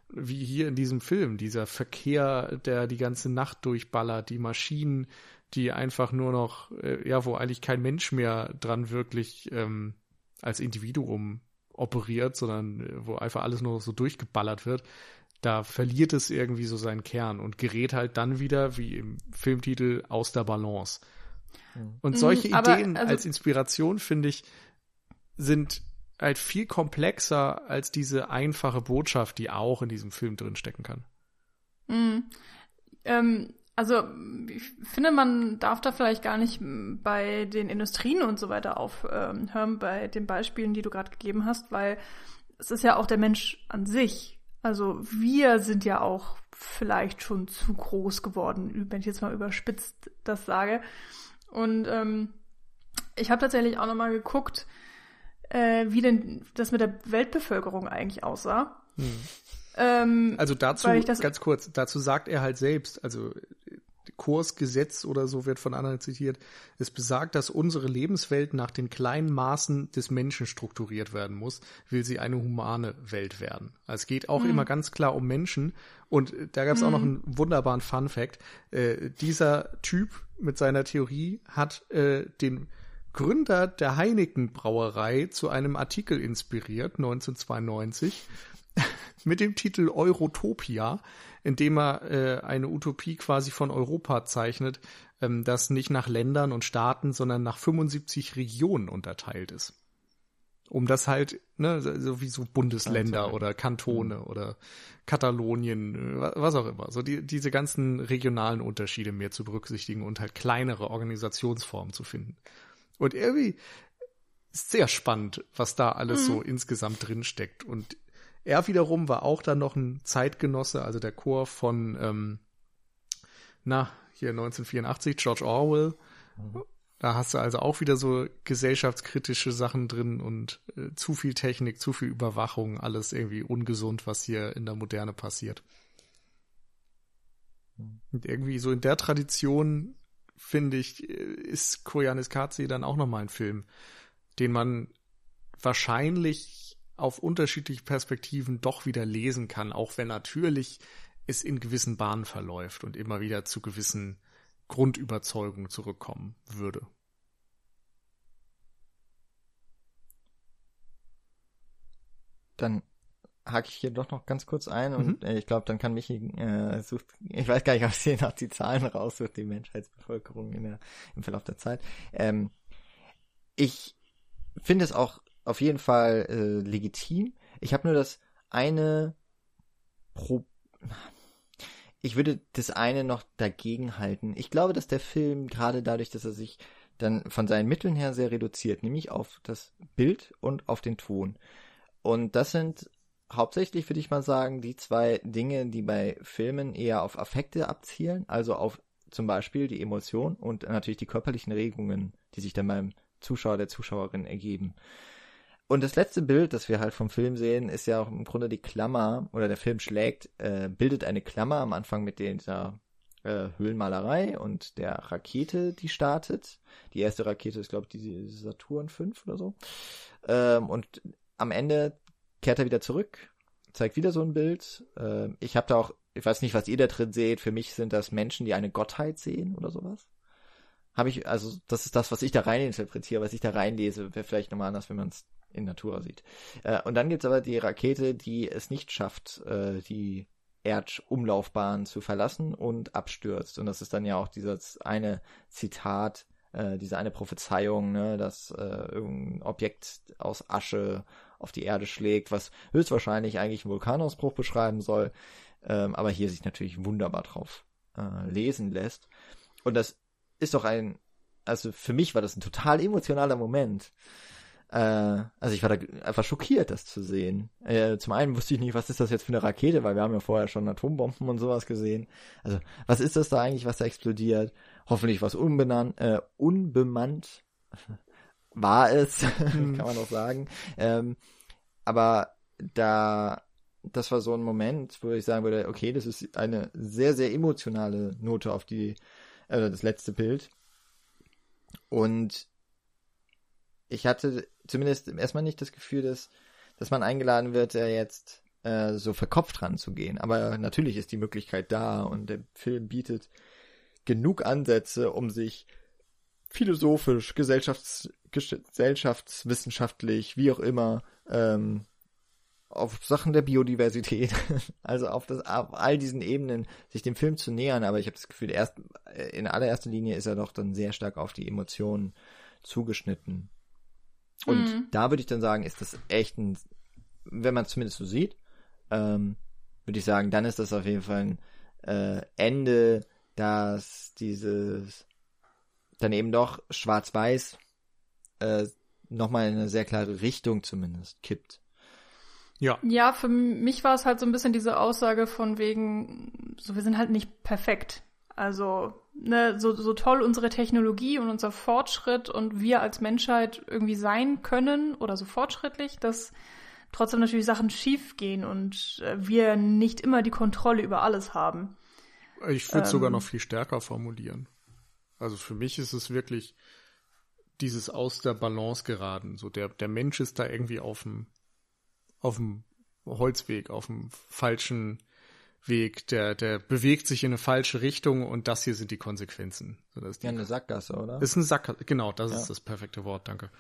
wie hier in diesem Film, dieser Verkehr, der die ganze Nacht durchballert, die Maschinen, die einfach nur noch, äh, ja, wo eigentlich kein Mensch mehr dran wirklich ähm, als Individuum operiert, sondern äh, wo einfach alles nur so durchgeballert wird, da verliert es irgendwie so seinen Kern und gerät halt dann wieder, wie im Filmtitel, aus der Balance. Und solche mhm, Ideen also, als Inspiration finde ich, sind halt viel komplexer als diese einfache Botschaft, die auch in diesem Film drin stecken kann.
Mhm. Ähm, also ich finde, man darf da vielleicht gar nicht bei den Industrien und so weiter aufhören, ähm, bei den Beispielen, die du gerade gegeben hast, weil es ist ja auch der Mensch an sich. Also wir sind ja auch vielleicht schon zu groß geworden, wenn ich jetzt mal überspitzt das sage. Und ähm, ich habe tatsächlich auch noch mal geguckt, äh, wie denn das mit der Weltbevölkerung eigentlich aussah. Hm.
Ähm, also dazu, ganz kurz, dazu sagt er halt selbst, also Kursgesetz oder so wird von anderen zitiert. Es besagt, dass unsere Lebenswelt nach den kleinen Maßen des Menschen strukturiert werden muss, will sie eine humane Welt werden. Also es geht auch mhm. immer ganz klar um Menschen. Und da gab es mhm. auch noch einen wunderbaren Fun Fact. Äh, dieser Typ mit seiner Theorie hat äh, den Gründer der Heineken Brauerei zu einem Artikel inspiriert, 1992, mit dem Titel Eurotopia, in dem er äh, eine Utopie quasi von Europa zeichnet, ähm, das nicht nach Ländern und Staaten, sondern nach 75 Regionen unterteilt ist. Um das halt, ne, so wie so Bundesländer oder Kantone mhm. oder Katalonien, was auch immer, so die, diese ganzen regionalen Unterschiede mehr zu berücksichtigen und halt kleinere Organisationsformen zu finden. Und irgendwie ist sehr spannend, was da alles mhm. so insgesamt drinsteckt. Und er wiederum war auch dann noch ein Zeitgenosse, also der Chor von, ähm, na, hier 1984, George Orwell. Mhm. Da hast du also auch wieder so gesellschaftskritische Sachen drin und äh, zu viel Technik, zu viel Überwachung, alles irgendwie ungesund, was hier in der Moderne passiert. Mhm. Und irgendwie so in der Tradition, finde ich, ist Koyanis Katze dann auch nochmal ein Film, den man wahrscheinlich auf unterschiedliche Perspektiven doch wieder lesen kann, auch wenn natürlich es in gewissen Bahnen verläuft und immer wieder zu gewissen Grundüberzeugungen zurückkommen würde.
Dann hake ich hier doch noch ganz kurz ein und mhm. äh, ich glaube, dann kann Michi äh, sucht, ich weiß gar nicht, ob sie noch die Zahlen raussucht, die Menschheitsbevölkerung in der, im Verlauf der Zeit. Ähm, ich finde es auch auf jeden Fall äh, legitim. Ich habe nur das eine Pro ich würde das eine noch dagegen halten. Ich glaube, dass der Film gerade dadurch, dass er sich dann von seinen Mitteln her sehr reduziert, nämlich auf das Bild und auf den Ton. Und das sind hauptsächlich, würde ich mal sagen, die zwei Dinge, die bei Filmen eher auf Affekte abzielen, also auf zum Beispiel die Emotion und natürlich die körperlichen Regungen, die sich dann beim Zuschauer, der Zuschauerin ergeben. Und das letzte Bild, das wir halt vom Film sehen, ist ja auch im Grunde die Klammer, oder der Film schlägt, äh, bildet eine Klammer am Anfang mit dieser äh, Höhlenmalerei und der Rakete, die startet. Die erste Rakete ist, glaube ich, die Saturn 5 oder so. Ähm, und am Ende kehrt er wieder zurück, zeigt wieder so ein Bild. Ähm, ich habe da auch, ich weiß nicht, was ihr da drin seht. Für mich sind das Menschen, die eine Gottheit sehen oder sowas. Habe ich, also das ist das, was ich da rein interpretiere, was ich da reinlese. Wäre vielleicht nochmal anders, wenn man es in Natura sieht. Äh, und dann gibt's aber die Rakete, die es nicht schafft, äh, die Erdumlaufbahn zu verlassen und abstürzt. Und das ist dann ja auch dieses eine Zitat, äh, diese eine Prophezeiung, ne, dass äh, irgendein Objekt aus Asche auf die Erde schlägt, was höchstwahrscheinlich eigentlich einen Vulkanausbruch beschreiben soll, ähm, aber hier sich natürlich wunderbar drauf äh, lesen lässt. Und das ist doch ein, also für mich war das ein total emotionaler Moment. Äh, also ich war da einfach schockiert, das zu sehen. Äh, zum einen wusste ich nicht, was ist das jetzt für eine Rakete, weil wir haben ja vorher schon Atombomben und sowas gesehen. Also was ist das da eigentlich, was da explodiert? Hoffentlich was unbenannt, äh, unbemannt war es, kann man auch sagen. Ähm, aber da, das war so ein Moment, wo ich sagen würde, okay, das ist eine sehr, sehr emotionale Note auf die, äh, das letzte Bild. Und ich hatte zumindest erstmal nicht das Gefühl, dass, dass man eingeladen wird, ja jetzt äh, so verkopft ranzugehen. Aber natürlich ist die Möglichkeit da und der Film bietet genug Ansätze, um sich philosophisch, gesellschafts gesellschaftswissenschaftlich, wie auch immer, ähm, auf Sachen der Biodiversität, also auf, das, auf all diesen Ebenen sich dem Film zu nähern, aber ich habe das Gefühl, erst äh, in allererster Linie ist er doch dann sehr stark auf die Emotionen zugeschnitten. Und mhm. da würde ich dann sagen, ist das echt ein, wenn man es zumindest so sieht, ähm, würde ich sagen, dann ist das auf jeden Fall ein äh, Ende, dass dieses dann eben doch schwarz-weiß äh, nochmal in eine sehr klare Richtung zumindest kippt.
Ja. Ja, für mich war es halt so ein bisschen diese Aussage von wegen, so wir sind halt nicht perfekt. Also ne, so, so toll unsere Technologie und unser Fortschritt und wir als Menschheit irgendwie sein können oder so fortschrittlich, dass trotzdem natürlich Sachen schief gehen und äh, wir nicht immer die Kontrolle über alles haben.
Ich würde ähm, sogar noch viel stärker formulieren. Also für mich ist es wirklich dieses aus der Balance geraten. So der, der Mensch ist da irgendwie auf dem, auf dem Holzweg, auf dem falschen Weg. Der, der bewegt sich in eine falsche Richtung und das hier sind die Konsequenzen.
So, das ist ja, eine Sackgasse, oder?
Ist eine Sackgasse, genau, das ja. ist das perfekte Wort, danke.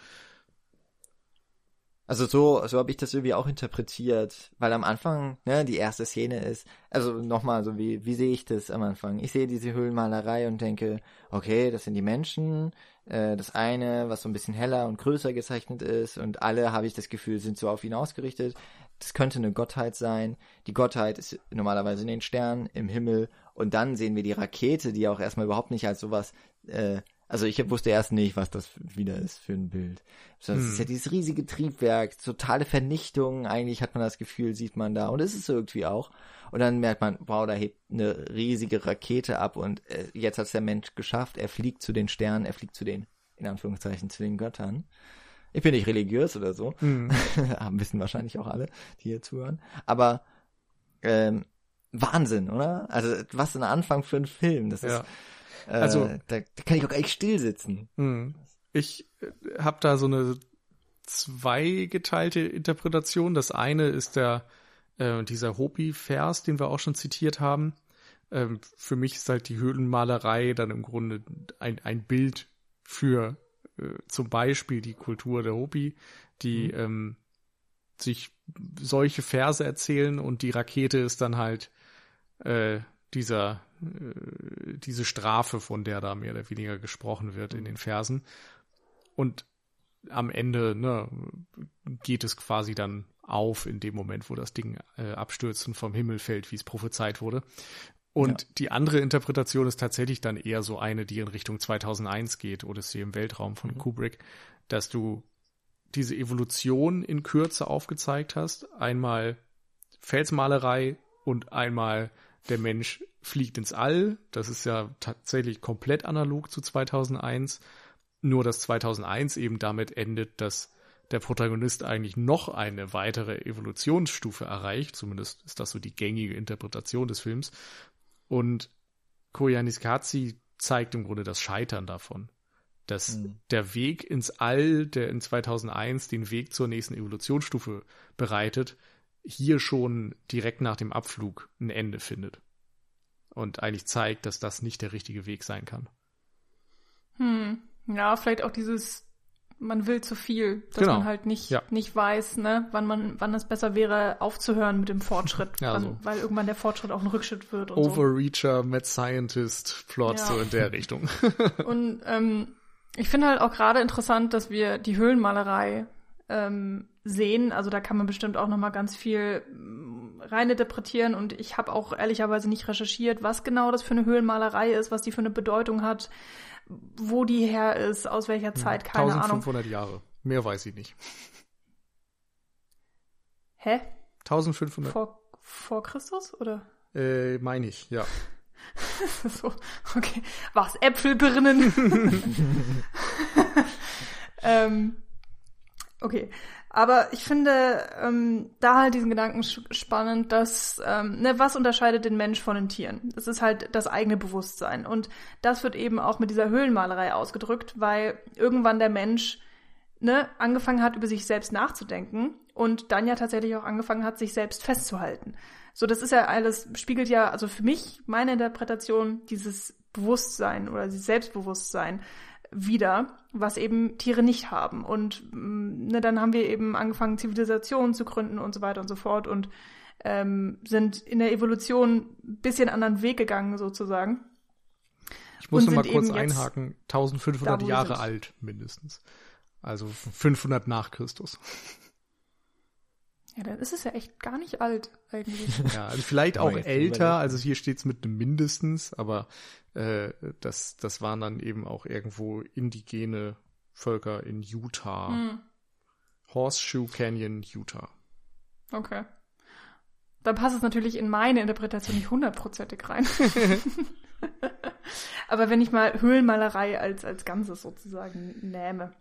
Also so, so habe ich das irgendwie auch interpretiert, weil am Anfang, ne, die erste Szene ist, also nochmal, so wie, wie sehe ich das am Anfang? Ich sehe diese Höhlenmalerei und denke, okay, das sind die Menschen, äh, das eine, was so ein bisschen heller und größer gezeichnet ist und alle, habe ich das Gefühl, sind so auf ihn ausgerichtet. Das könnte eine Gottheit sein. Die Gottheit ist normalerweise in den Sternen, im Himmel und dann sehen wir die Rakete, die auch erstmal überhaupt nicht als sowas äh, also ich wusste erst nicht, was das wieder ist für ein Bild. Das hm. ist ja dieses riesige Triebwerk, totale Vernichtung, eigentlich hat man das Gefühl, sieht man da. Und es ist irgendwie auch. Und dann merkt man, wow, da hebt eine riesige Rakete ab und äh, jetzt hat es der Mensch geschafft. Er fliegt zu den Sternen, er fliegt zu den, in Anführungszeichen, zu den Göttern. Ich bin nicht religiös oder so. Mhm. Wissen wahrscheinlich auch alle, die hier zuhören. Aber ähm, Wahnsinn, oder? Also was ein Anfang für einen Film. Das ja. ist also äh, da, da, kann ich auch nicht still sitzen.
Hm. Ich äh, habe da so eine zweigeteilte Interpretation. Das eine ist der äh, dieser Hopi-Vers, den wir auch schon zitiert haben. Ähm, für mich ist halt die Höhlenmalerei dann im Grunde ein, ein Bild für äh, zum Beispiel die Kultur der Hopi, die mhm. ähm, sich solche Verse erzählen und die Rakete ist dann halt äh, dieser diese Strafe, von der da mehr oder weniger gesprochen wird in den Versen. Und am Ende ne, geht es quasi dann auf in dem Moment, wo das Ding äh, abstürzt und vom Himmel fällt, wie es prophezeit wurde. Und ja. die andere Interpretation ist tatsächlich dann eher so eine, die in Richtung 2001 geht, Odyssey im Weltraum von mhm. Kubrick, dass du diese Evolution in Kürze aufgezeigt hast. Einmal Felsmalerei und einmal der Mensch fliegt ins All. Das ist ja tatsächlich komplett analog zu 2001. Nur dass 2001 eben damit endet, dass der Protagonist eigentlich noch eine weitere Evolutionsstufe erreicht. Zumindest ist das so die gängige Interpretation des Films. Und Koyaanisqatsi zeigt im Grunde das Scheitern davon. Dass mhm. der Weg ins All, der in 2001 den Weg zur nächsten Evolutionsstufe bereitet, hier schon direkt nach dem Abflug ein Ende findet. Und eigentlich zeigt, dass das nicht der richtige Weg sein kann.
Hm. Ja, vielleicht auch dieses, man will zu viel, dass genau. man halt nicht, ja. nicht weiß, ne, wann man, wann es besser wäre, aufzuhören mit dem Fortschritt. ja, wann, so. Weil irgendwann der Fortschritt auch ein Rückschritt wird.
Und Overreacher, so. Mad Scientist, Plot, ja. so in der Richtung.
und ähm, ich finde halt auch gerade interessant, dass wir die Höhlenmalerei ähm, sehen. Also da kann man bestimmt auch noch mal ganz viel mm, reininterpretieren und ich habe auch ehrlicherweise nicht recherchiert, was genau das für eine Höhlenmalerei ist, was die für eine Bedeutung hat, wo die her ist, aus welcher Zeit, keine
1500
Ahnung.
Jahre. Mehr weiß ich nicht.
Hä?
1500.
Vor, vor Christus oder?
Äh, meine ich, ja.
so, okay. Was? Äpfelbirnen? ähm, Okay, aber ich finde ähm, da halt diesen Gedanken spannend, dass ähm, ne, was unterscheidet den Mensch von den Tieren? Das ist halt das eigene Bewusstsein und das wird eben auch mit dieser Höhlenmalerei ausgedrückt, weil irgendwann der Mensch ne, angefangen hat, über sich selbst nachzudenken und dann ja tatsächlich auch angefangen hat, sich selbst festzuhalten. So, das ist ja alles, spiegelt ja, also für mich, meine Interpretation, dieses Bewusstsein oder dieses Selbstbewusstsein wieder, was eben Tiere nicht haben. Und mm, ne, dann haben wir eben angefangen, Zivilisationen zu gründen und so weiter und so fort und ähm, sind in der Evolution ein bisschen anderen Weg gegangen sozusagen.
Ich muss noch mal kurz einhaken, 1500 Jahre alt mindestens. Also 500 nach Christus.
Ja, dann ist es ja echt gar nicht alt eigentlich.
Ja, also vielleicht auch älter, also hier steht es mit einem mindestens, aber äh, das, das waren dann eben auch irgendwo indigene Völker in Utah. Hm. Horseshoe Canyon, Utah.
Okay. Dann passt es natürlich in meine Interpretation nicht hundertprozentig rein. Aber wenn ich mal Höhlenmalerei als, als Ganzes sozusagen nähme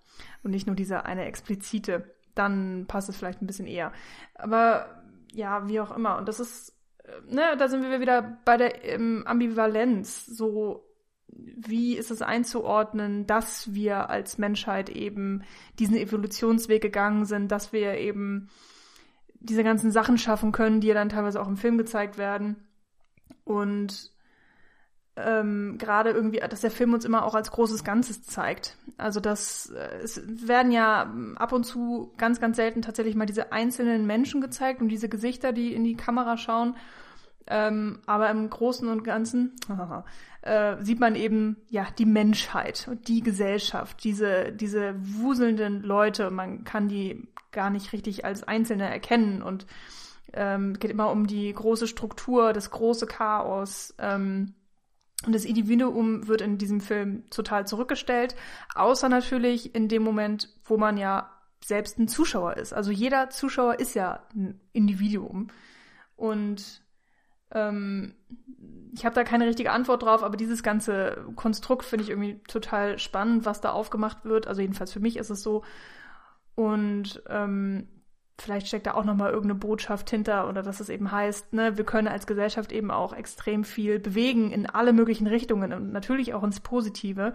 und nicht nur diese eine explizite, dann passt es vielleicht ein bisschen eher. Aber ja, wie auch immer. Und das ist ne, da sind wir wieder bei der ähm, Ambivalenz. So, wie ist es einzuordnen, dass wir als Menschheit eben diesen Evolutionsweg gegangen sind, dass wir eben diese ganzen Sachen schaffen können, die ja dann teilweise auch im Film gezeigt werden. Und ähm, gerade irgendwie, dass der Film uns immer auch als großes Ganzes zeigt. Also das, äh, es werden ja ab und zu ganz, ganz selten tatsächlich mal diese einzelnen Menschen gezeigt und diese Gesichter, die in die Kamera schauen. Ähm, aber im Großen und Ganzen äh, sieht man eben ja die Menschheit und die Gesellschaft, diese diese wuselnden Leute. Man kann die gar nicht richtig als Einzelne erkennen und ähm, geht immer um die große Struktur, das große Chaos. Ähm, und das Individuum wird in diesem Film total zurückgestellt, außer natürlich in dem Moment, wo man ja selbst ein Zuschauer ist. Also jeder Zuschauer ist ja ein Individuum. Und ähm, ich habe da keine richtige Antwort drauf, aber dieses ganze Konstrukt finde ich irgendwie total spannend, was da aufgemacht wird. Also jedenfalls für mich ist es so. Und ähm, vielleicht steckt da auch nochmal irgendeine Botschaft hinter oder dass es eben heißt, ne, wir können als Gesellschaft eben auch extrem viel bewegen in alle möglichen Richtungen und natürlich auch ins Positive.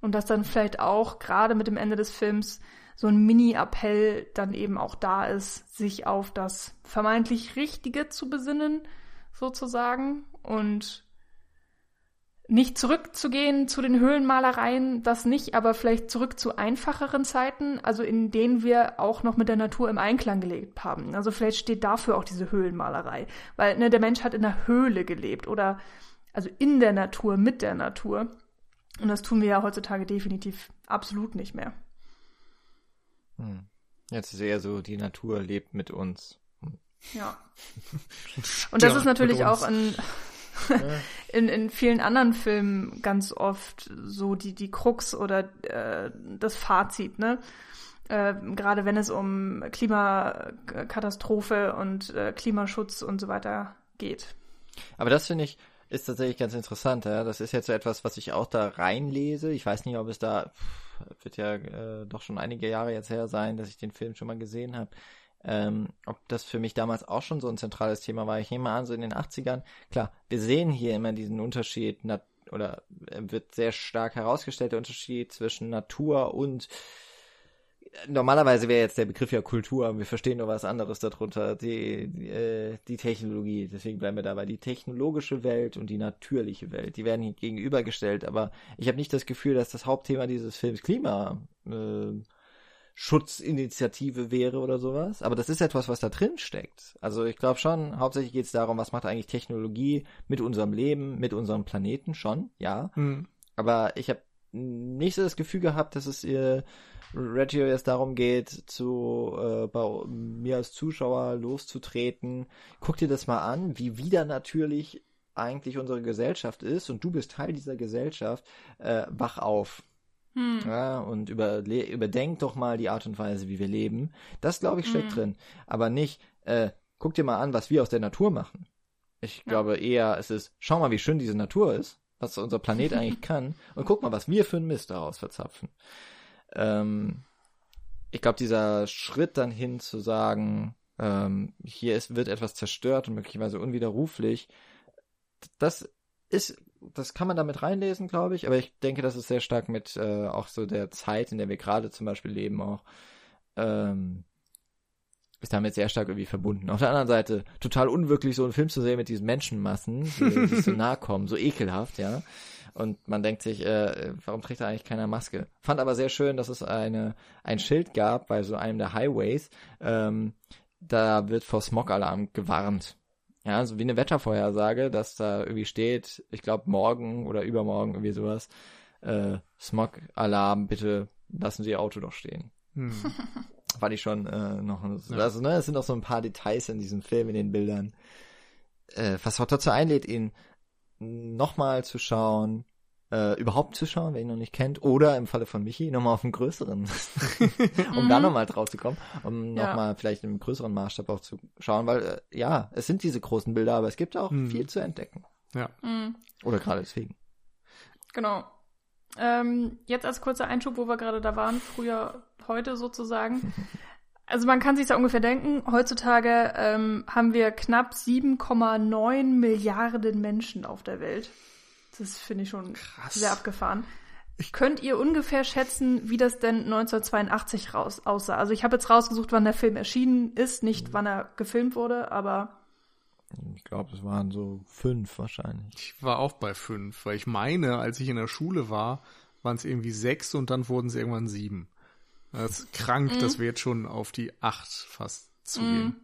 Und dass dann vielleicht auch gerade mit dem Ende des Films so ein Mini-Appell dann eben auch da ist, sich auf das vermeintlich Richtige zu besinnen, sozusagen. Und nicht zurückzugehen zu den Höhlenmalereien, das nicht, aber vielleicht zurück zu einfacheren Zeiten, also in denen wir auch noch mit der Natur im Einklang gelebt haben. Also vielleicht steht dafür auch diese Höhlenmalerei, weil ne, der Mensch hat in der Höhle gelebt oder also in der Natur, mit der Natur. Und das tun wir ja heutzutage definitiv absolut nicht mehr.
Hm. Jetzt ist eher so, die Natur lebt mit uns.
Ja. Und das ja, ist natürlich auch ein in, in vielen anderen Filmen ganz oft so die, die Krux oder äh, das Fazit, ne? Äh, gerade wenn es um Klimakatastrophe und äh, Klimaschutz und so weiter geht.
Aber das finde ich ist tatsächlich ganz interessant. Ja? Das ist jetzt so etwas, was ich auch da reinlese. Ich weiß nicht, ob es da wird ja äh, doch schon einige Jahre jetzt her sein, dass ich den Film schon mal gesehen habe ähm, ob das für mich damals auch schon so ein zentrales Thema war. Ich nehme an, so in den 80ern, klar, wir sehen hier immer diesen Unterschied, oder wird sehr stark herausgestellt, der Unterschied zwischen Natur und normalerweise wäre jetzt der Begriff ja Kultur, wir verstehen nur was anderes darunter, die, die, äh, die Technologie, deswegen bleiben wir dabei, die technologische Welt und die natürliche Welt, die werden hier gegenübergestellt, aber ich habe nicht das Gefühl, dass das Hauptthema dieses Films Klima äh, Schutzinitiative wäre oder sowas. Aber das ist etwas, was da drin steckt. Also ich glaube schon, hauptsächlich geht es darum, was macht eigentlich Technologie mit unserem Leben, mit unserem Planeten schon, ja. Mhm. Aber ich habe nicht so das Gefühl gehabt, dass es ihr Reggio jetzt darum geht, zu äh, bei mir als Zuschauer loszutreten. Guck dir das mal an, wie wieder natürlich eigentlich unsere Gesellschaft ist und du bist Teil dieser Gesellschaft. Äh, wach auf hm. Ja, und über, überdenkt doch mal die Art und Weise, wie wir leben. Das, glaube ich, steckt hm. drin. Aber nicht, äh, guck dir mal an, was wir aus der Natur machen. Ich ja. glaube eher, es ist, schau mal, wie schön diese Natur ist, was unser Planet eigentlich kann, und guck mal, was wir für einen Mist daraus verzapfen. Ähm, ich glaube, dieser Schritt dann hin zu sagen, ähm, hier ist, wird etwas zerstört und möglicherweise unwiderruflich, das ist das kann man damit reinlesen, glaube ich, aber ich denke, das ist sehr stark mit äh, auch so der Zeit, in der wir gerade zum Beispiel leben, auch ähm, ist damit sehr stark irgendwie verbunden. Auf der anderen Seite total unwirklich, so einen Film zu sehen mit diesen Menschenmassen, die, die so nahe kommen, so ekelhaft, ja. Und man denkt sich, äh, warum trägt da eigentlich keiner Maske? Fand aber sehr schön, dass es eine ein Schild gab bei so einem der Highways. Ähm, da wird vor Smog-Alarm gewarnt. Ja, so wie eine Wettervorhersage, dass da irgendwie steht, ich glaube morgen oder übermorgen irgendwie sowas, äh, Smog-Alarm, bitte lassen Sie Ihr Auto doch stehen. Hm. Fand ich schon äh, noch, ja. also ne, es sind auch so ein paar Details in diesem Film, in den Bildern, äh, was auch dazu einlädt, ihn nochmal zu schauen, äh, überhaupt zu schauen, wer ihn noch nicht kennt, oder im Falle von Michi nochmal auf einen größeren, um mhm. da nochmal drauf zu kommen, um ja. nochmal vielleicht im größeren Maßstab auch zu schauen, weil äh, ja, es sind diese großen Bilder, aber es gibt auch mhm. viel zu entdecken.
Ja. Mhm.
Oder gerade deswegen.
Genau. Ähm, jetzt als kurzer Einschub, wo wir gerade da waren, früher, heute sozusagen. Also man kann sich ja ungefähr denken, heutzutage ähm, haben wir knapp 7,9 Milliarden Menschen auf der Welt. Das finde ich schon
Krass.
sehr abgefahren. Könnt ihr ungefähr schätzen, wie das denn 1982 raus aussah? Also ich habe jetzt rausgesucht, wann der Film erschienen ist, nicht wann er gefilmt wurde, aber
Ich glaube, es waren so fünf wahrscheinlich.
Ich war auch bei fünf, weil ich meine, als ich in der Schule war, waren es irgendwie sechs und dann wurden es irgendwann sieben. Das ist krank, dass wir jetzt schon auf die acht fast zugehen.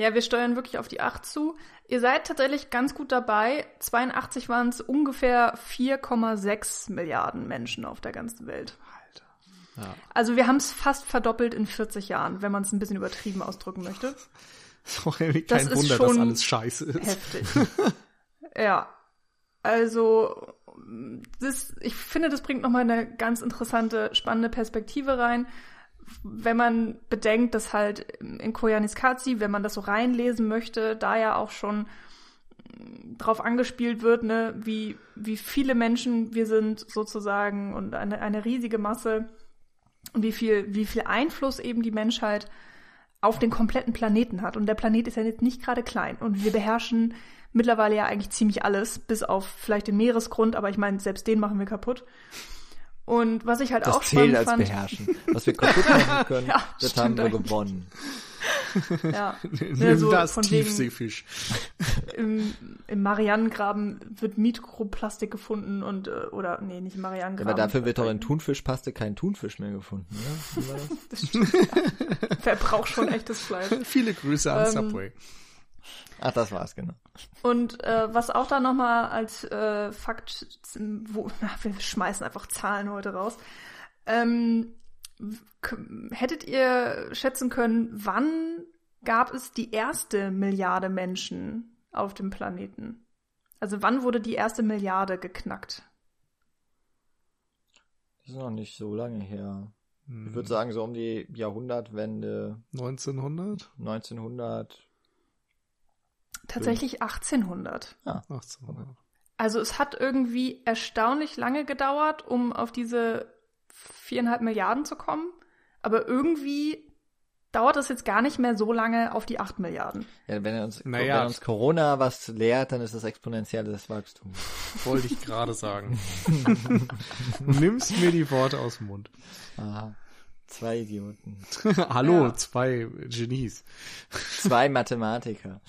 Ja, wir steuern wirklich auf die 8 zu. Ihr seid tatsächlich ganz gut dabei. 82 waren es ungefähr 4,6 Milliarden Menschen auf der ganzen Welt.
Alter. Ja.
Also wir haben es fast verdoppelt in 40 Jahren, wenn man es ein bisschen übertrieben ausdrücken möchte. Das
kein
ist
Wunder, dass
schon
alles scheiße ist.
Heftig. ja. Also, das, ich finde, das bringt nochmal eine ganz interessante, spannende Perspektive rein. Wenn man bedenkt, dass halt in Koyaanisqatsi, wenn man das so reinlesen möchte, da ja auch schon drauf angespielt wird, ne, wie, wie viele Menschen wir sind sozusagen und eine, eine riesige Masse und wie viel, wie viel Einfluss eben die Menschheit auf den kompletten Planeten hat. Und der Planet ist ja jetzt nicht gerade klein. Und wir beherrschen mittlerweile ja eigentlich ziemlich alles, bis auf vielleicht den Meeresgrund, aber ich meine, selbst den machen wir kaputt. Und was ich halt
Das
auch
zählt
spannend
als
fand,
beherrschen. Was wir kaputt machen können,
Ja,
das haben wir
eigentlich.
gewonnen.
ja,
Nimm
so
das
von wegen-
Tiefseefisch.
im, im Marianengraben wird Mikroplastik gefunden und äh, oder nee, nicht im
Ja,
Marianengraben.
aber dafür wird doch in Thunfischpaste kein Thunfisch mehr gefunden, oder? Das?
Das stimmt, ja. Wer braucht schon echtes Fleisch?
Viele Grüße an
Ähm,
Subway.
Ach, das war's, genau.
Und äh, was auch da nochmal als äh, Fakt, wo, na, wir schmeißen einfach Zahlen heute raus. Ähm, hättet ihr schätzen können, wann gab es die erste Milliarde Menschen auf dem Planeten? Also wann wurde die erste Milliarde geknackt?
Das ist noch nicht so lange her. Ich
Hm,
würde sagen, so um die Jahrhundertwende
1900?
1900.
Tatsächlich 1800.
1800.
Also es hat irgendwie erstaunlich lange gedauert, um auf diese viereinhalb Milliarden zu kommen. Aber irgendwie dauert es jetzt gar nicht mehr so lange auf die acht Milliarden.
Ja, wenn uns,
Naja.
wenn uns Corona was lehrt, dann ist das exponentielles Wachstum.
Wollte ich gerade sagen. du nimmst mir die Worte aus dem Mund.
Aha. Zwei Idioten.
Hallo,
Ja.
zwei Genies.
Zwei Mathematiker.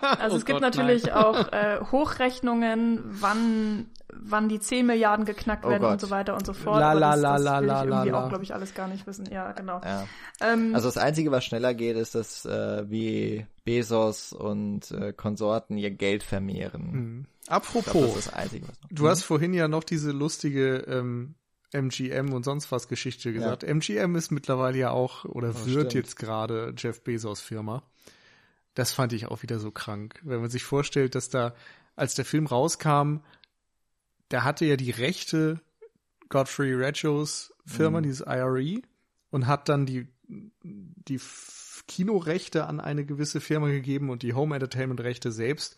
Also
Oh
es gibt
Gott,
natürlich
nein.
auch äh, Hochrechnungen, wann, wann die 10 Milliarden geknackt
Oh
werden
Gott.
und so weiter und so fort.
La, la,
das,
la, la, la,
irgendwie
la.
auch, glaube ich, alles gar nicht wissen. Ja, genau.
Ja.
Ähm,
Also das Einzige, was schneller geht, ist, dass äh, wie Bezos und äh, Konsorten ihr Geld vermehren.
Hm.
Glaub,
Apropos,
das ist das Einzige, was noch.
du hast vorhin ja noch diese lustige ähm, MGM und sonst was Geschichte gesagt. MGM ist mittlerweile ja auch oder
Oh,
wird
stimmt.
jetzt gerade Jeff Bezos Firma. Das fand ich auch wieder so krank. Wenn man sich vorstellt, dass da, als der Film rauskam, der hatte ja die Rechte Godfrey Rechos Firma,
Mhm.
dieses IRE, und hat dann die, die Kinorechte an eine gewisse Firma gegeben und die Home Entertainment Rechte selbst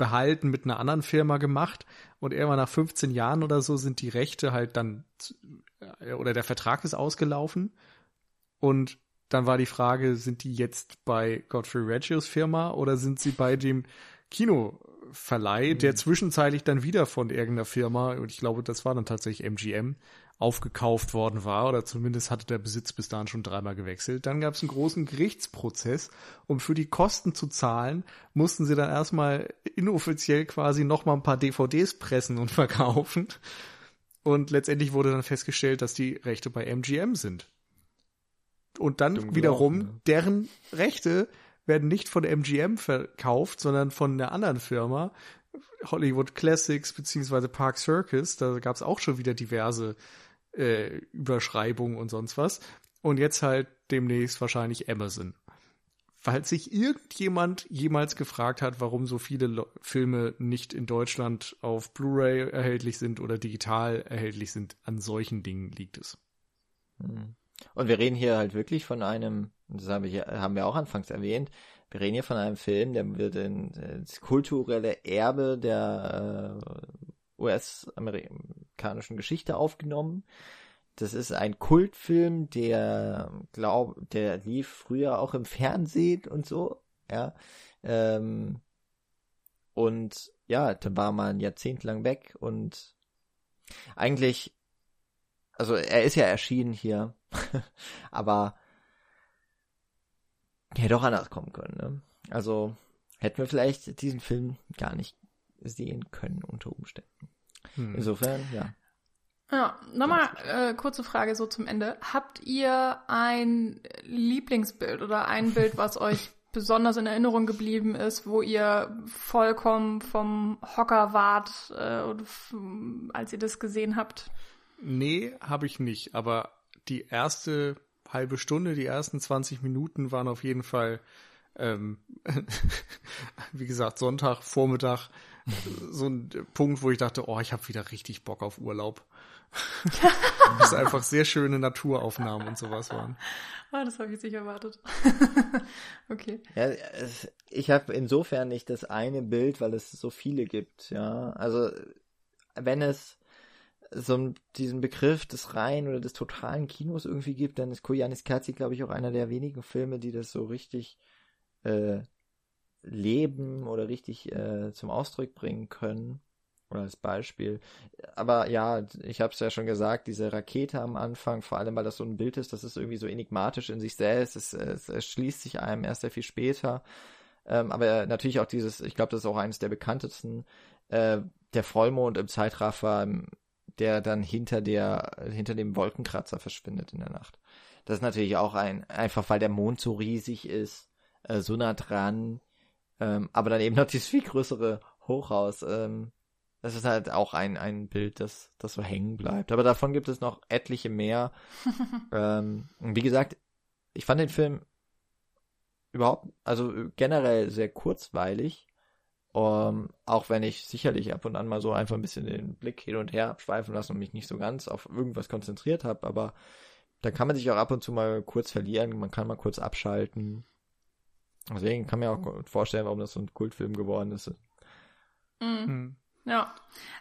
behalten mit einer anderen Firma gemacht. Und irgendwann nach 15 Jahren oder so sind die Rechte halt dann äh, oder der Vertrag ist ausgelaufen. Und dann war die Frage, sind die jetzt bei Godfrey Reggios Firma oder sind sie bei dem Kinoverleih, der zwischenzeitlich dann wieder von irgendeiner Firma, und ich glaube, das war dann tatsächlich MGM, aufgekauft worden war, oder zumindest hatte der Besitz bis dahin schon dreimal gewechselt. Dann gab es einen großen Gerichtsprozess, um für die Kosten zu zahlen, mussten sie dann erstmal inoffiziell quasi nochmal ein paar DVDs pressen und verkaufen. Und letztendlich wurde dann festgestellt, dass die Rechte bei MGM sind. Und dann
Dumm
wiederum,
ne?
deren Rechte werden nicht von MGM verkauft, sondern von einer anderen Firma, Hollywood Classics beziehungsweise Park Circus. Da gab es auch schon wieder diverse äh, Überschreibungen und sonst was. Und jetzt halt demnächst wahrscheinlich Amazon. Falls sich irgendjemand jemals gefragt hat, warum so viele Lo Filme nicht in Deutschland auf Blu-ray erhältlich sind oder digital erhältlich sind, an solchen Dingen liegt es.
Mhm. Und wir reden hier halt wirklich von einem, das haben wir, hier, haben wir auch anfangs erwähnt, wir reden hier von einem Film, der wird in äh, das kulturelle Erbe der äh, US-amerikanischen Geschichte aufgenommen. das ist ein Kultfilm, der glaub, der lief früher auch im Fernsehen und so, ja. Ähm, und ja, da war man jahrzehntelang weg und eigentlich, also er ist ja erschienen hier, aber hätte auch anders kommen können. Ne? Also hätten wir vielleicht diesen Film gar nicht sehen können unter Umständen. Hm. Insofern, ja.
Ja, nochmal äh, kurze Frage so zum Ende. Habt ihr ein Lieblingsbild oder ein Bild, was euch besonders in Erinnerung geblieben ist, wo ihr vollkommen vom Hocker wart, äh, als ihr das gesehen habt?
Nee, habe ich nicht. Aber die erste halbe Stunde, die ersten 20 Minuten waren auf jeden Fall, ähm, wie gesagt, Sonntag, Vormittag, so ein Punkt, wo ich dachte, oh, ich habe wieder richtig Bock auf Urlaub. das einfach sehr schöne Naturaufnahmen und sowas waren.
Ah, das habe ich nicht erwartet. okay.
Ja, ich habe insofern nicht das eine Bild, weil es so viele gibt, ja. Also wenn es so diesen Begriff des reinen oder des totalen Kinos irgendwie gibt, dann ist Koyanis Katzi, glaube ich, auch einer der wenigen Filme, die das so richtig äh, leben oder richtig äh, zum Ausdruck bringen können. Oder als Beispiel. Aber ja, ich habe es ja schon gesagt, diese Rakete am Anfang, vor allem weil das so ein Bild ist, das ist irgendwie so enigmatisch in sich selbst, es, es, es schließt sich einem erst sehr viel später. Ähm, aber natürlich auch dieses, ich glaube, das ist auch eines der bekanntesten, äh, der Vollmond im Zeitraffer, der dann hinter der, hinter dem Wolkenkratzer verschwindet in der Nacht. Das ist natürlich auch ein, einfach weil der Mond so riesig ist, äh, so nah dran, ähm, aber dann eben noch dieses viel größere Hochhaus. Ähm, das ist halt auch ein, ein Bild, das, das so hängen bleibt. Aber davon gibt es noch etliche mehr. ähm, wie gesagt, ich fand den Film überhaupt, also generell sehr kurzweilig. Um, auch wenn ich sicherlich ab und an mal so einfach ein bisschen den Blick hin und her abschweifen lassen und mich nicht so ganz auf irgendwas konzentriert habe, aber da kann man sich auch ab und zu mal kurz verlieren, man kann mal kurz abschalten. Deswegen kann man mir auch vorstellen, warum das so ein Kultfilm geworden ist.
Mhm. Ja,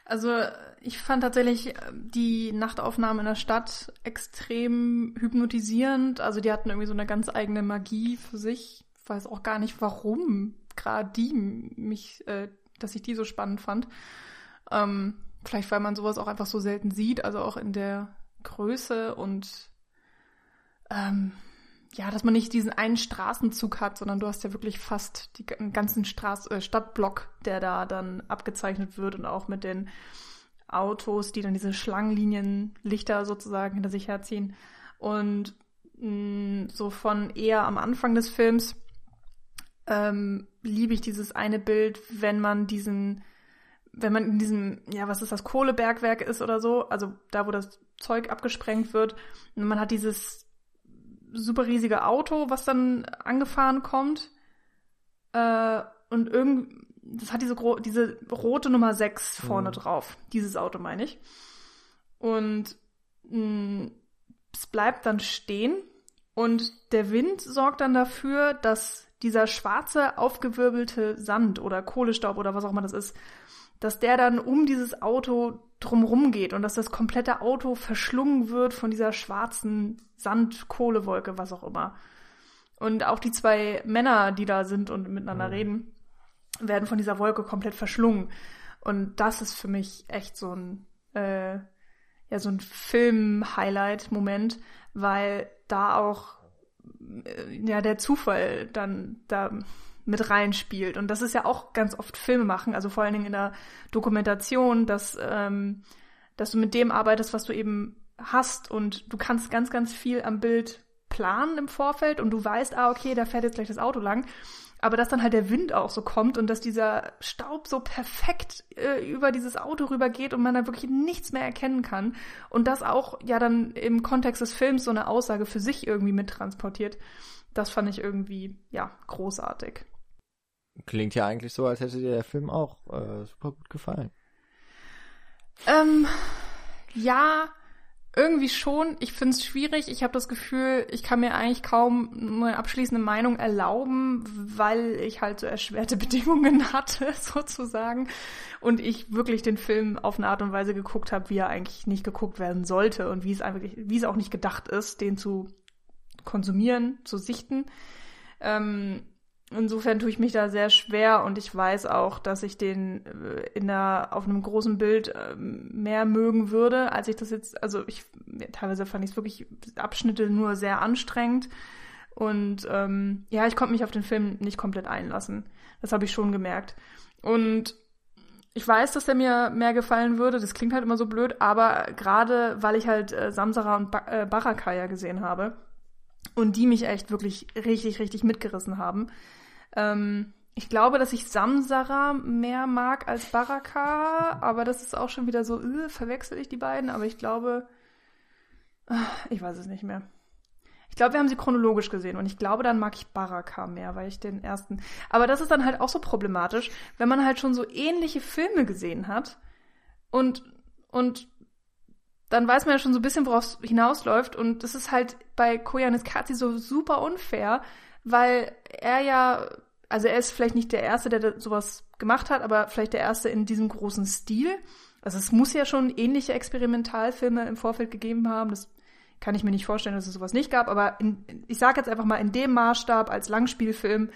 also ich fand tatsächlich äh, die Nachtaufnahmen in der Stadt extrem hypnotisierend. Also die hatten irgendwie so eine ganz eigene Magie für sich. Ich weiß auch gar nicht, warum gerade die mich, äh, dass ich die so spannend fand. Ähm, vielleicht weil man sowas auch einfach so selten sieht, also auch in der Größe und ähm, ja, dass man nicht diesen einen Straßenzug hat, sondern du hast ja wirklich fast die, ganzen Straß, äh, Stadtblock, der da dann abgezeichnet wird und auch mit den Autos, die dann diese Schlangenlinienlichter sozusagen hinter sich herziehen. Und mh, mm, so von eher am Anfang des Films ähm, liebe ich dieses eine Bild, wenn man diesen, wenn man in diesem, ja, was ist das, Kohlebergwerk ist oder so, also da, wo das Zeug abgesprengt wird, und man hat dieses super riesige Auto, was dann angefahren kommt. Äh, und irgend, das hat diese, diese rote Nummer 6 vorne mhm. drauf. Dieses Auto meine ich. Und mh, mm, es bleibt dann stehen und der Wind sorgt dann dafür, dass dieser schwarze, aufgewirbelte Sand oder Kohlestaub oder was auch immer das ist, dass der dann um dieses Auto drumrum geht und dass das komplette Auto verschlungen wird von dieser schwarzen Sand-Kohlewolke, was auch immer. Und auch die zwei Männer, die da sind und miteinander mhm. reden, werden von dieser Wolke komplett verschlungen. Und das ist für mich echt so ein, äh, ja, so ein Film-Highlight-Moment, weil da auch äh, ja der Zufall dann da mit reinspielt. Und das ist ja auch ganz oft Filme machen, also vor allen Dingen in der Dokumentation, dass, ähm, dass du mit dem arbeitest, was du eben hast und du kannst ganz, ganz viel am Bild planen im Vorfeld und du weißt, ah, okay, da fährt jetzt gleich das Auto lang. Aber dass dann halt der Wind auch so kommt und dass dieser Staub so perfekt äh, über dieses Auto rübergeht und man dann wirklich nichts mehr erkennen kann. Und das auch ja dann im Kontext des Films so eine Aussage für sich irgendwie mittransportiert. Das fand ich irgendwie, ja, großartig.
Klingt ja eigentlich so, als hätte dir der Film auch äh, super gut gefallen.
Ähm, ja, irgendwie schon. Ich finde es schwierig. Ich habe das Gefühl, ich kann mir eigentlich kaum eine abschließende Meinung erlauben, weil ich halt so erschwerte Bedingungen hatte, sozusagen. Und ich wirklich den Film auf eine Art und Weise geguckt habe, wie er eigentlich nicht geguckt werden sollte und wie es einfach, wie es auch nicht gedacht ist, den zu konsumieren, zu sichten. Ähm, insofern tue ich mich da sehr schwer und ich weiß auch, dass ich den äh, in der, auf einem großen Bild ähm, mehr mögen würde, als ich das jetzt, also ich, teilweise fand ich es wirklich Abschnitte nur sehr anstrengend und ähm, ja, ich konnte mich auf den Film nicht komplett einlassen. Das habe ich schon gemerkt. Und ich weiß, dass er mir mehr gefallen würde. Das klingt halt immer so blöd, aber gerade weil ich halt äh, Samsara und ba äh, Baraka ja gesehen habe und die mich echt wirklich richtig, richtig mitgerissen haben, ähm, ich glaube, dass ich Samsara mehr mag als Baraka, aber das ist auch schon wieder so, äh, verwechsel ich die beiden, aber ich glaube, äh, ich weiß es nicht mehr. Ich glaube, wir haben sie chronologisch gesehen und ich glaube, dann mag ich Baraka mehr, weil ich den ersten. Aber das ist dann halt auch so problematisch, wenn man halt schon so ähnliche Filme gesehen hat und und dann weiß man ja schon so ein bisschen, worauf es hinausläuft und das ist halt bei Koyanis Katsi so super unfair, weil er ja, also er ist vielleicht nicht der Erste, der sowas gemacht hat, aber vielleicht der Erste in diesem großen Stil. Also es muss ja schon ähnliche Experimentalfilme im Vorfeld gegeben haben. Das kann ich mir nicht vorstellen, dass es sowas nicht gab. Aber in, ich sage jetzt einfach mal, in dem Maßstab als Langspielfilm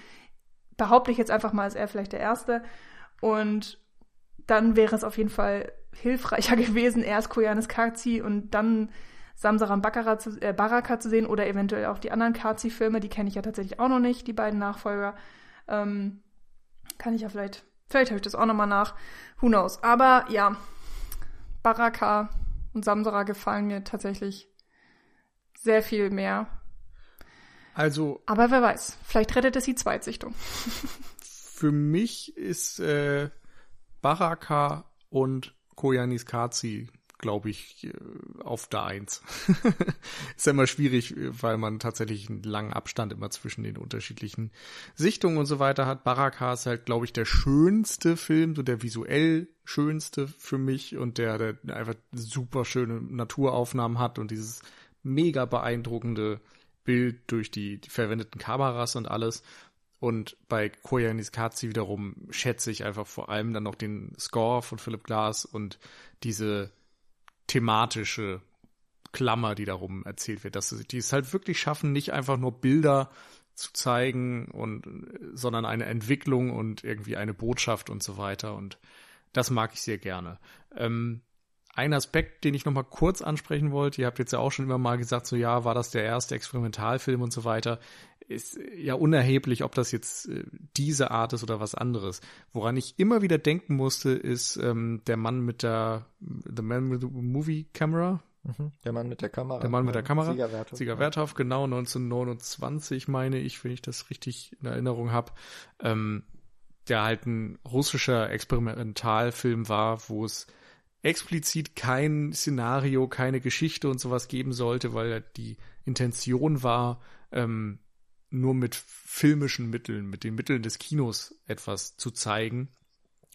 behaupte ich jetzt einfach mal, ist er vielleicht der Erste. Und dann wäre es auf jeden Fall hilfreicher gewesen, erst Koyanis Kazi und dann Samsaran Bakara zu, äh, Baraka zu sehen oder eventuell auch die anderen Kazi-Filme, die kenne ich ja tatsächlich auch noch nicht, die beiden Nachfolger. Ähm, kann ich ja vielleicht, vielleicht höre ich das auch nochmal nach. Who knows. Aber ja, Baraka und Samsara gefallen mir tatsächlich sehr viel mehr.
Also.
Aber wer weiß, vielleicht rettet es die Zweitsichtung.
für mich ist äh, Baraka und Koyanis Kazi glaube ich, äh, auf der Eins. ist ja immer schwierig, weil man tatsächlich einen langen Abstand immer zwischen den unterschiedlichen Sichtungen und so weiter hat. Baraka ist halt, glaube ich, der schönste Film, so der visuell schönste für mich und der, der einfach super schöne Naturaufnahmen hat und dieses mega beeindruckende Bild durch die, die verwendeten Kameras und alles. Und bei Koya Niskazi wiederum schätze ich einfach vor allem dann noch den Score von Philip Glass und diese thematische Klammer, die darum erzählt wird, dass sie es halt wirklich schaffen, nicht einfach nur Bilder zu zeigen und sondern eine Entwicklung und irgendwie eine Botschaft und so weiter und das mag ich sehr gerne. Ähm, ein Aspekt, den ich noch mal kurz ansprechen wollte, ihr habt jetzt ja auch schon immer mal gesagt, so ja, war das der erste Experimentalfilm und so weiter, ist ja unerheblich, ob das jetzt äh, diese Art ist oder was anderes. Woran ich immer wieder denken musste, ist ähm, der Mann mit der The Man with the Movie Camera.
Mhm. Der Mann mit der Kamera.
Der Mann mit der Kamera.
Sieger Werthoff.
Sieger Werthoff, genau, 1929 meine ich, wenn ich das richtig in Erinnerung habe. Ähm, der halt ein russischer Experimentalfilm war, wo es explizit kein Szenario, keine Geschichte und sowas geben sollte, weil die Intention war, ähm, nur mit filmischen Mitteln, mit den Mitteln des Kinos etwas zu zeigen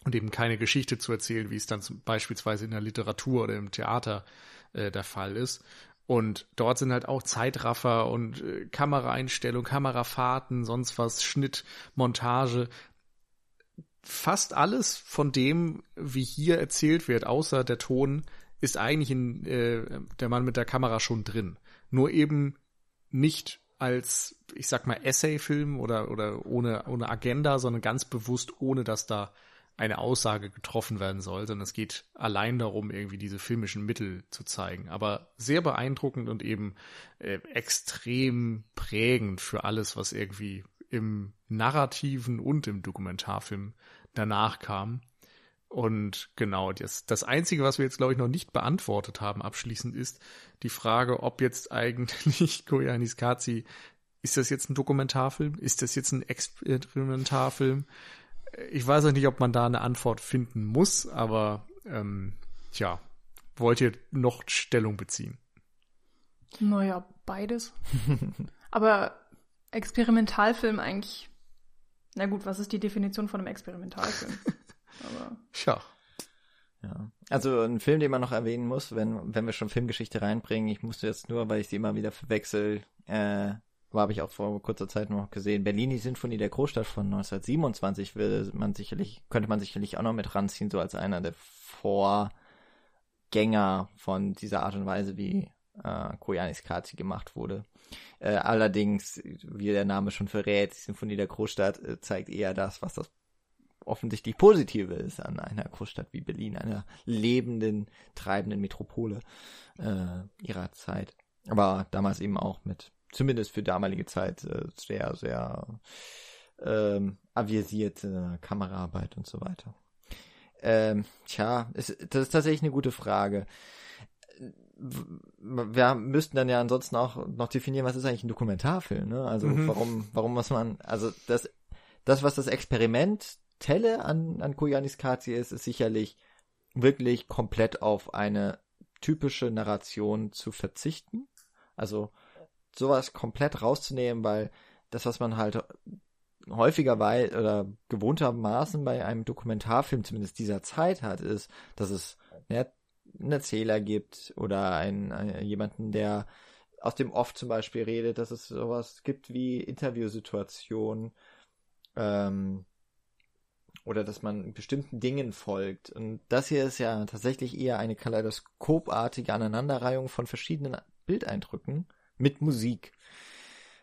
und eben keine Geschichte zu erzählen, wie es dann beispielsweise in der Literatur oder im Theater äh, der Fall ist. Und dort sind halt auch Zeitraffer und äh, Kameraeinstellung, Kamerafahrten, sonst was, Schnitt, Montage, fast alles von dem, wie hier erzählt wird, außer der Ton, ist eigentlich in äh, der Mann mit der Kamera schon drin. Nur eben nicht als, ich sag mal, Essay-Film oder, oder ohne, ohne Agenda, sondern ganz bewusst, ohne dass da eine Aussage getroffen werden soll, sondern es geht allein darum, irgendwie diese filmischen Mittel zu zeigen. Aber sehr beeindruckend und eben äh, extrem prägend für alles, was irgendwie im narrativen und im Dokumentarfilm danach kam. Und genau, das, das Einzige, was wir jetzt, glaube ich, noch nicht beantwortet haben abschließend ist die Frage, ob jetzt eigentlich Koyanis Kazi, ist das jetzt ein Dokumentarfilm? Ist das jetzt ein Experimentarfilm? Ich weiß auch nicht, ob man da eine Antwort finden muss, aber ähm, tja, wollt ihr noch Stellung beziehen?
Naja, beides. aber Experimentalfilm eigentlich. Na gut, was ist die Definition von einem Experimentalfilm?
Aber. Tja.
Ja. Also ein Film, den man noch erwähnen muss, wenn, wenn wir schon Filmgeschichte reinbringen, ich musste jetzt nur, weil ich sie immer wieder verwechsel, äh, habe ich auch vor kurzer Zeit noch gesehen, Berlin, die Sinfonie der Großstadt von 1927 will man sicherlich, könnte man sicherlich auch noch mit ranziehen, so als einer der Vorgänger von dieser Art und Weise, wie äh, Koyanis Kazi gemacht wurde. Äh, allerdings, wie der Name schon verrät, die Sinfonie der Großstadt äh, zeigt eher das, was das offensichtlich Positive ist an einer Großstadt wie Berlin, einer lebenden, treibenden Metropole äh, ihrer Zeit. Aber damals eben auch mit, zumindest für damalige Zeit, äh, sehr, sehr ähm, avisierte Kameraarbeit und so weiter. Ähm, tja, ist, das ist tatsächlich eine gute Frage. Wir müssten dann ja ansonsten auch noch definieren, was ist eigentlich ein Dokumentarfilm, ne? Also mhm. warum, warum muss man, also das, das, was das Experiment Telle an, an Koyanis Kazi ist, ist sicherlich wirklich komplett auf eine typische Narration zu verzichten. Also sowas komplett rauszunehmen, weil das, was man halt häufiger weil oder gewohntermaßen bei einem Dokumentarfilm zumindest dieser Zeit hat, ist, dass es ja, einen Erzähler gibt oder einen, einen, jemanden, der aus dem Off zum Beispiel redet, dass es sowas gibt wie Interviewsituationen, ähm, oder dass man bestimmten Dingen folgt. Und das hier ist ja tatsächlich eher eine kaleidoskopartige Aneinanderreihung von verschiedenen Bildeindrücken mit Musik.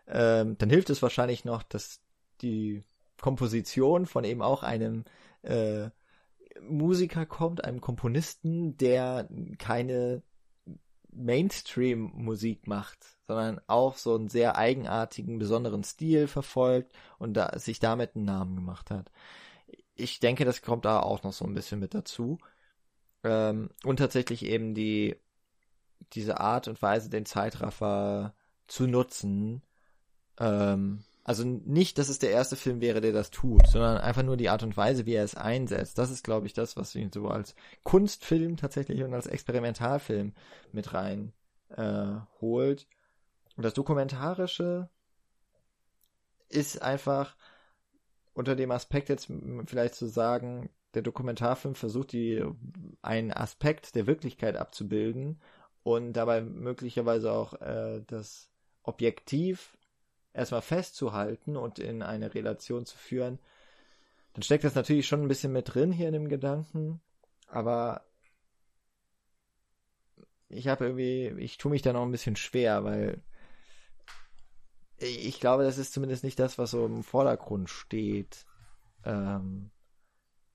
Ähm, dann hilft es wahrscheinlich noch, dass die Komposition von eben auch einem äh, Musiker kommt, einem Komponisten, der keine Mainstream-Musik macht, sondern auch so einen sehr eigenartigen, besonderen Stil verfolgt und da, sich damit einen Namen gemacht hat ich denke, das kommt da auch noch so ein bisschen mit dazu. Ähm, und tatsächlich eben die, diese Art und Weise, den Zeitraffer zu nutzen. Ähm, also nicht, dass es der erste Film wäre, der das tut, sondern einfach nur die Art und Weise, wie er es einsetzt. Das ist, glaube ich, das, was ihn so als Kunstfilm tatsächlich und als Experimentalfilm mit rein äh, holt. Und das Dokumentarische ist einfach, unter dem Aspekt jetzt vielleicht zu sagen, der Dokumentarfilm versucht die einen Aspekt der Wirklichkeit abzubilden und dabei möglicherweise auch äh, das Objektiv erstmal festzuhalten und in eine Relation zu führen, dann steckt das natürlich schon ein bisschen mit drin hier in dem Gedanken, aber ich habe irgendwie, ich tue mich da noch ein bisschen schwer, weil ich glaube, das ist zumindest nicht das, was so im Vordergrund steht. Ähm,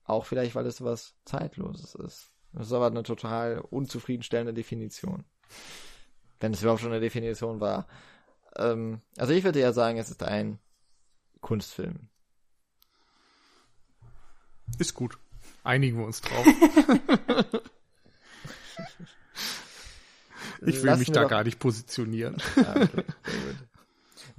auch vielleicht, weil es was Zeitloses ist. Das ist aber eine total unzufriedenstellende Definition. Wenn es überhaupt schon eine Definition war. Ähm, also ich würde ja sagen, es ist ein Kunstfilm.
Ist gut. Einigen wir uns drauf. ich will Lassen mich da doch... gar nicht positionieren. Ah, okay.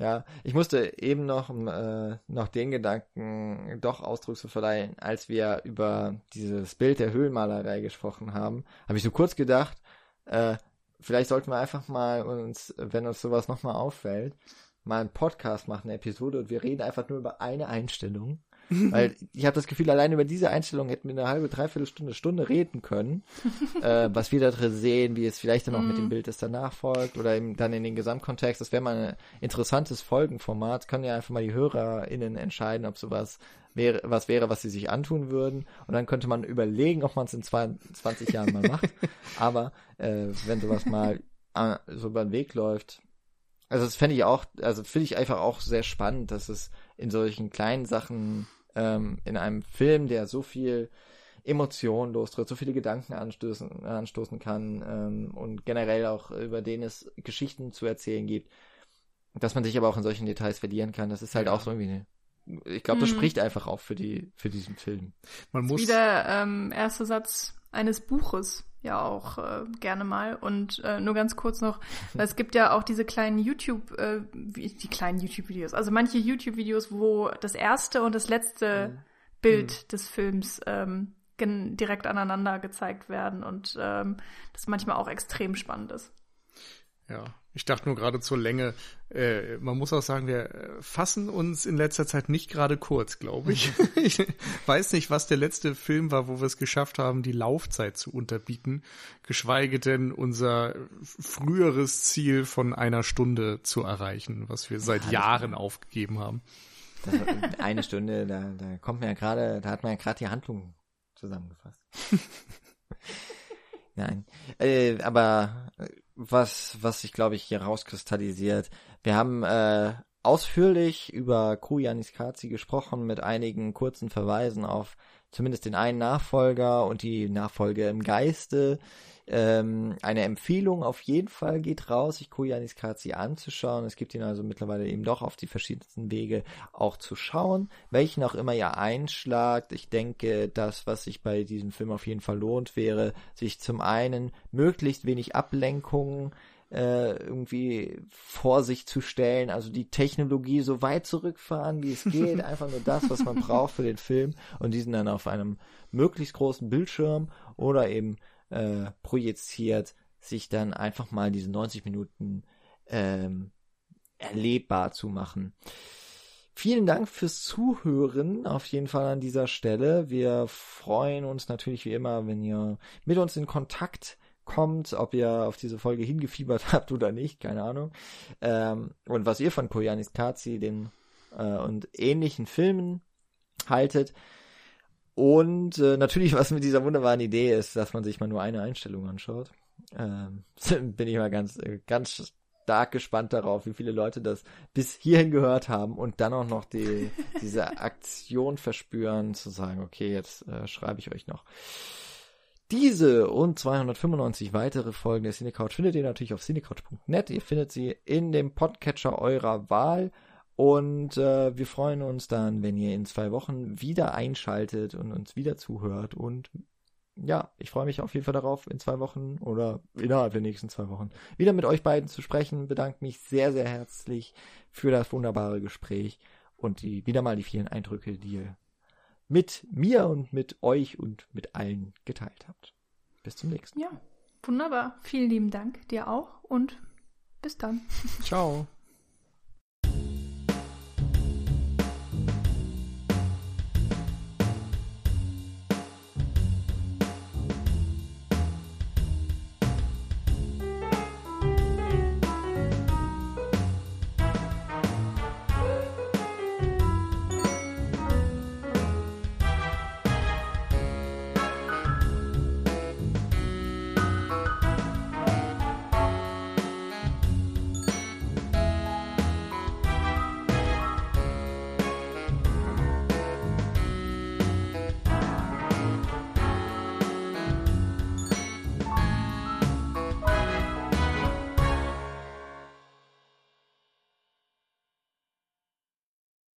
Ja, ich musste eben noch, äh, noch den Gedanken doch Ausdruck zu verleihen, als wir über dieses Bild der Höhlenmalerei gesprochen haben, habe ich so kurz gedacht, äh, vielleicht sollten wir einfach mal uns, wenn uns sowas nochmal auffällt, mal einen Podcast machen, eine Episode und wir reden einfach nur über eine Einstellung weil ich habe das Gefühl, allein über diese Einstellung hätten wir eine halbe, dreiviertel Stunde, Stunde reden können, äh, was wir da drin sehen, wie es vielleicht dann auch mit dem mhm. Bild, das danach folgt oder eben dann in den Gesamtkontext. Das wäre mal ein interessantes Folgenformat. Können ja einfach mal die HörerInnen entscheiden, ob sowas wäre, was wäre, was sie sich antun würden. Und dann könnte man überlegen, ob man es in 20 Jahren mal macht. Aber äh, wenn sowas mal äh, so über den Weg läuft, also das fände ich auch, also finde ich einfach auch sehr spannend, dass es in solchen kleinen Sachen ähm, in einem Film, der so viel Emotionen lostritt, so viele Gedanken anstoßen, anstoßen kann ähm, und generell auch über den es Geschichten zu erzählen gibt, dass man sich aber auch in solchen Details verlieren kann. Das ist halt ja. auch so irgendwie eine ich glaube, das hm. spricht einfach auch für die für diesen Film.
Man muss wie der ähm, erste Satz eines Buches ja auch äh, gerne mal. Und äh, nur ganz kurz noch, weil es gibt ja auch diese kleinen YouTube, äh, die kleinen YouTube-Videos, also manche YouTube-Videos, wo das erste und das letzte mhm. Bild mhm. des Films ähm, direkt aneinander gezeigt werden und ähm, das manchmal auch extrem spannend ist.
Ja, Ich dachte nur gerade zur Länge. Äh, man muss auch sagen, wir äh, fassen uns in letzter Zeit nicht gerade kurz, glaube ich. ich weiß nicht, was der letzte Film war, wo wir es geschafft haben, die Laufzeit zu unterbieten, geschweige denn unser früheres Ziel von einer Stunde zu erreichen, was wir seit ja, Jahren aufgegeben haben.
Das, eine Stunde, da, da kommt man ja gerade, da hat man ja gerade die Handlung zusammengefasst. Nein. Äh, aber äh, was, was sich, glaube ich, hier rauskristallisiert, wir haben äh, ausführlich über Kujanis Kazi gesprochen, mit einigen kurzen Verweisen auf zumindest den einen Nachfolger und die Nachfolge im Geiste. Ähm, eine Empfehlung auf jeden Fall geht raus, sich Koyanis Kazi anzuschauen. Es gibt ihn also mittlerweile eben doch auf die verschiedensten Wege auch zu schauen, welchen auch immer ihr einschlagt. Ich denke, das, was sich bei diesem Film auf jeden Fall lohnt, wäre, sich zum einen möglichst wenig Ablenkungen äh, irgendwie vor sich zu stellen, also die Technologie so weit zurückfahren, wie es geht, einfach nur das, was man braucht für den Film und diesen dann auf einem möglichst großen Bildschirm oder eben äh, projiziert, sich dann einfach mal diese 90 Minuten ähm, erlebbar zu machen. Vielen Dank fürs Zuhören auf jeden Fall an dieser Stelle. Wir freuen uns natürlich wie immer, wenn ihr mit uns in Kontakt kommt, ob ihr auf diese Folge hingefiebert habt oder nicht, keine Ahnung. Ähm, und was ihr von Koyanis Kazi den äh, und ähnlichen Filmen haltet. Und äh, natürlich, was mit dieser wunderbaren Idee ist, dass man sich mal nur eine Einstellung anschaut. Ähm, bin ich mal ganz, äh, ganz stark gespannt darauf, wie viele Leute das bis hierhin gehört haben und dann auch noch die, diese Aktion verspüren, zu sagen, okay, jetzt äh, schreibe ich euch noch. Diese und 295 weitere Folgen der Cinecouch findet ihr natürlich auf cinecouch.net. Ihr findet sie in dem Podcatcher eurer Wahl. Und äh, wir freuen uns dann, wenn ihr in zwei Wochen wieder einschaltet und uns wieder zuhört. Und ja, ich freue mich auf jeden Fall darauf, in zwei Wochen oder innerhalb der nächsten zwei Wochen wieder mit euch beiden zu sprechen. Bedanke mich sehr, sehr herzlich für das wunderbare Gespräch und die, wieder mal die vielen Eindrücke, die ihr mit mir und mit euch und mit allen geteilt habt. Bis zum nächsten
Mal. Ja, wunderbar. Vielen lieben Dank dir auch und bis dann.
Ciao.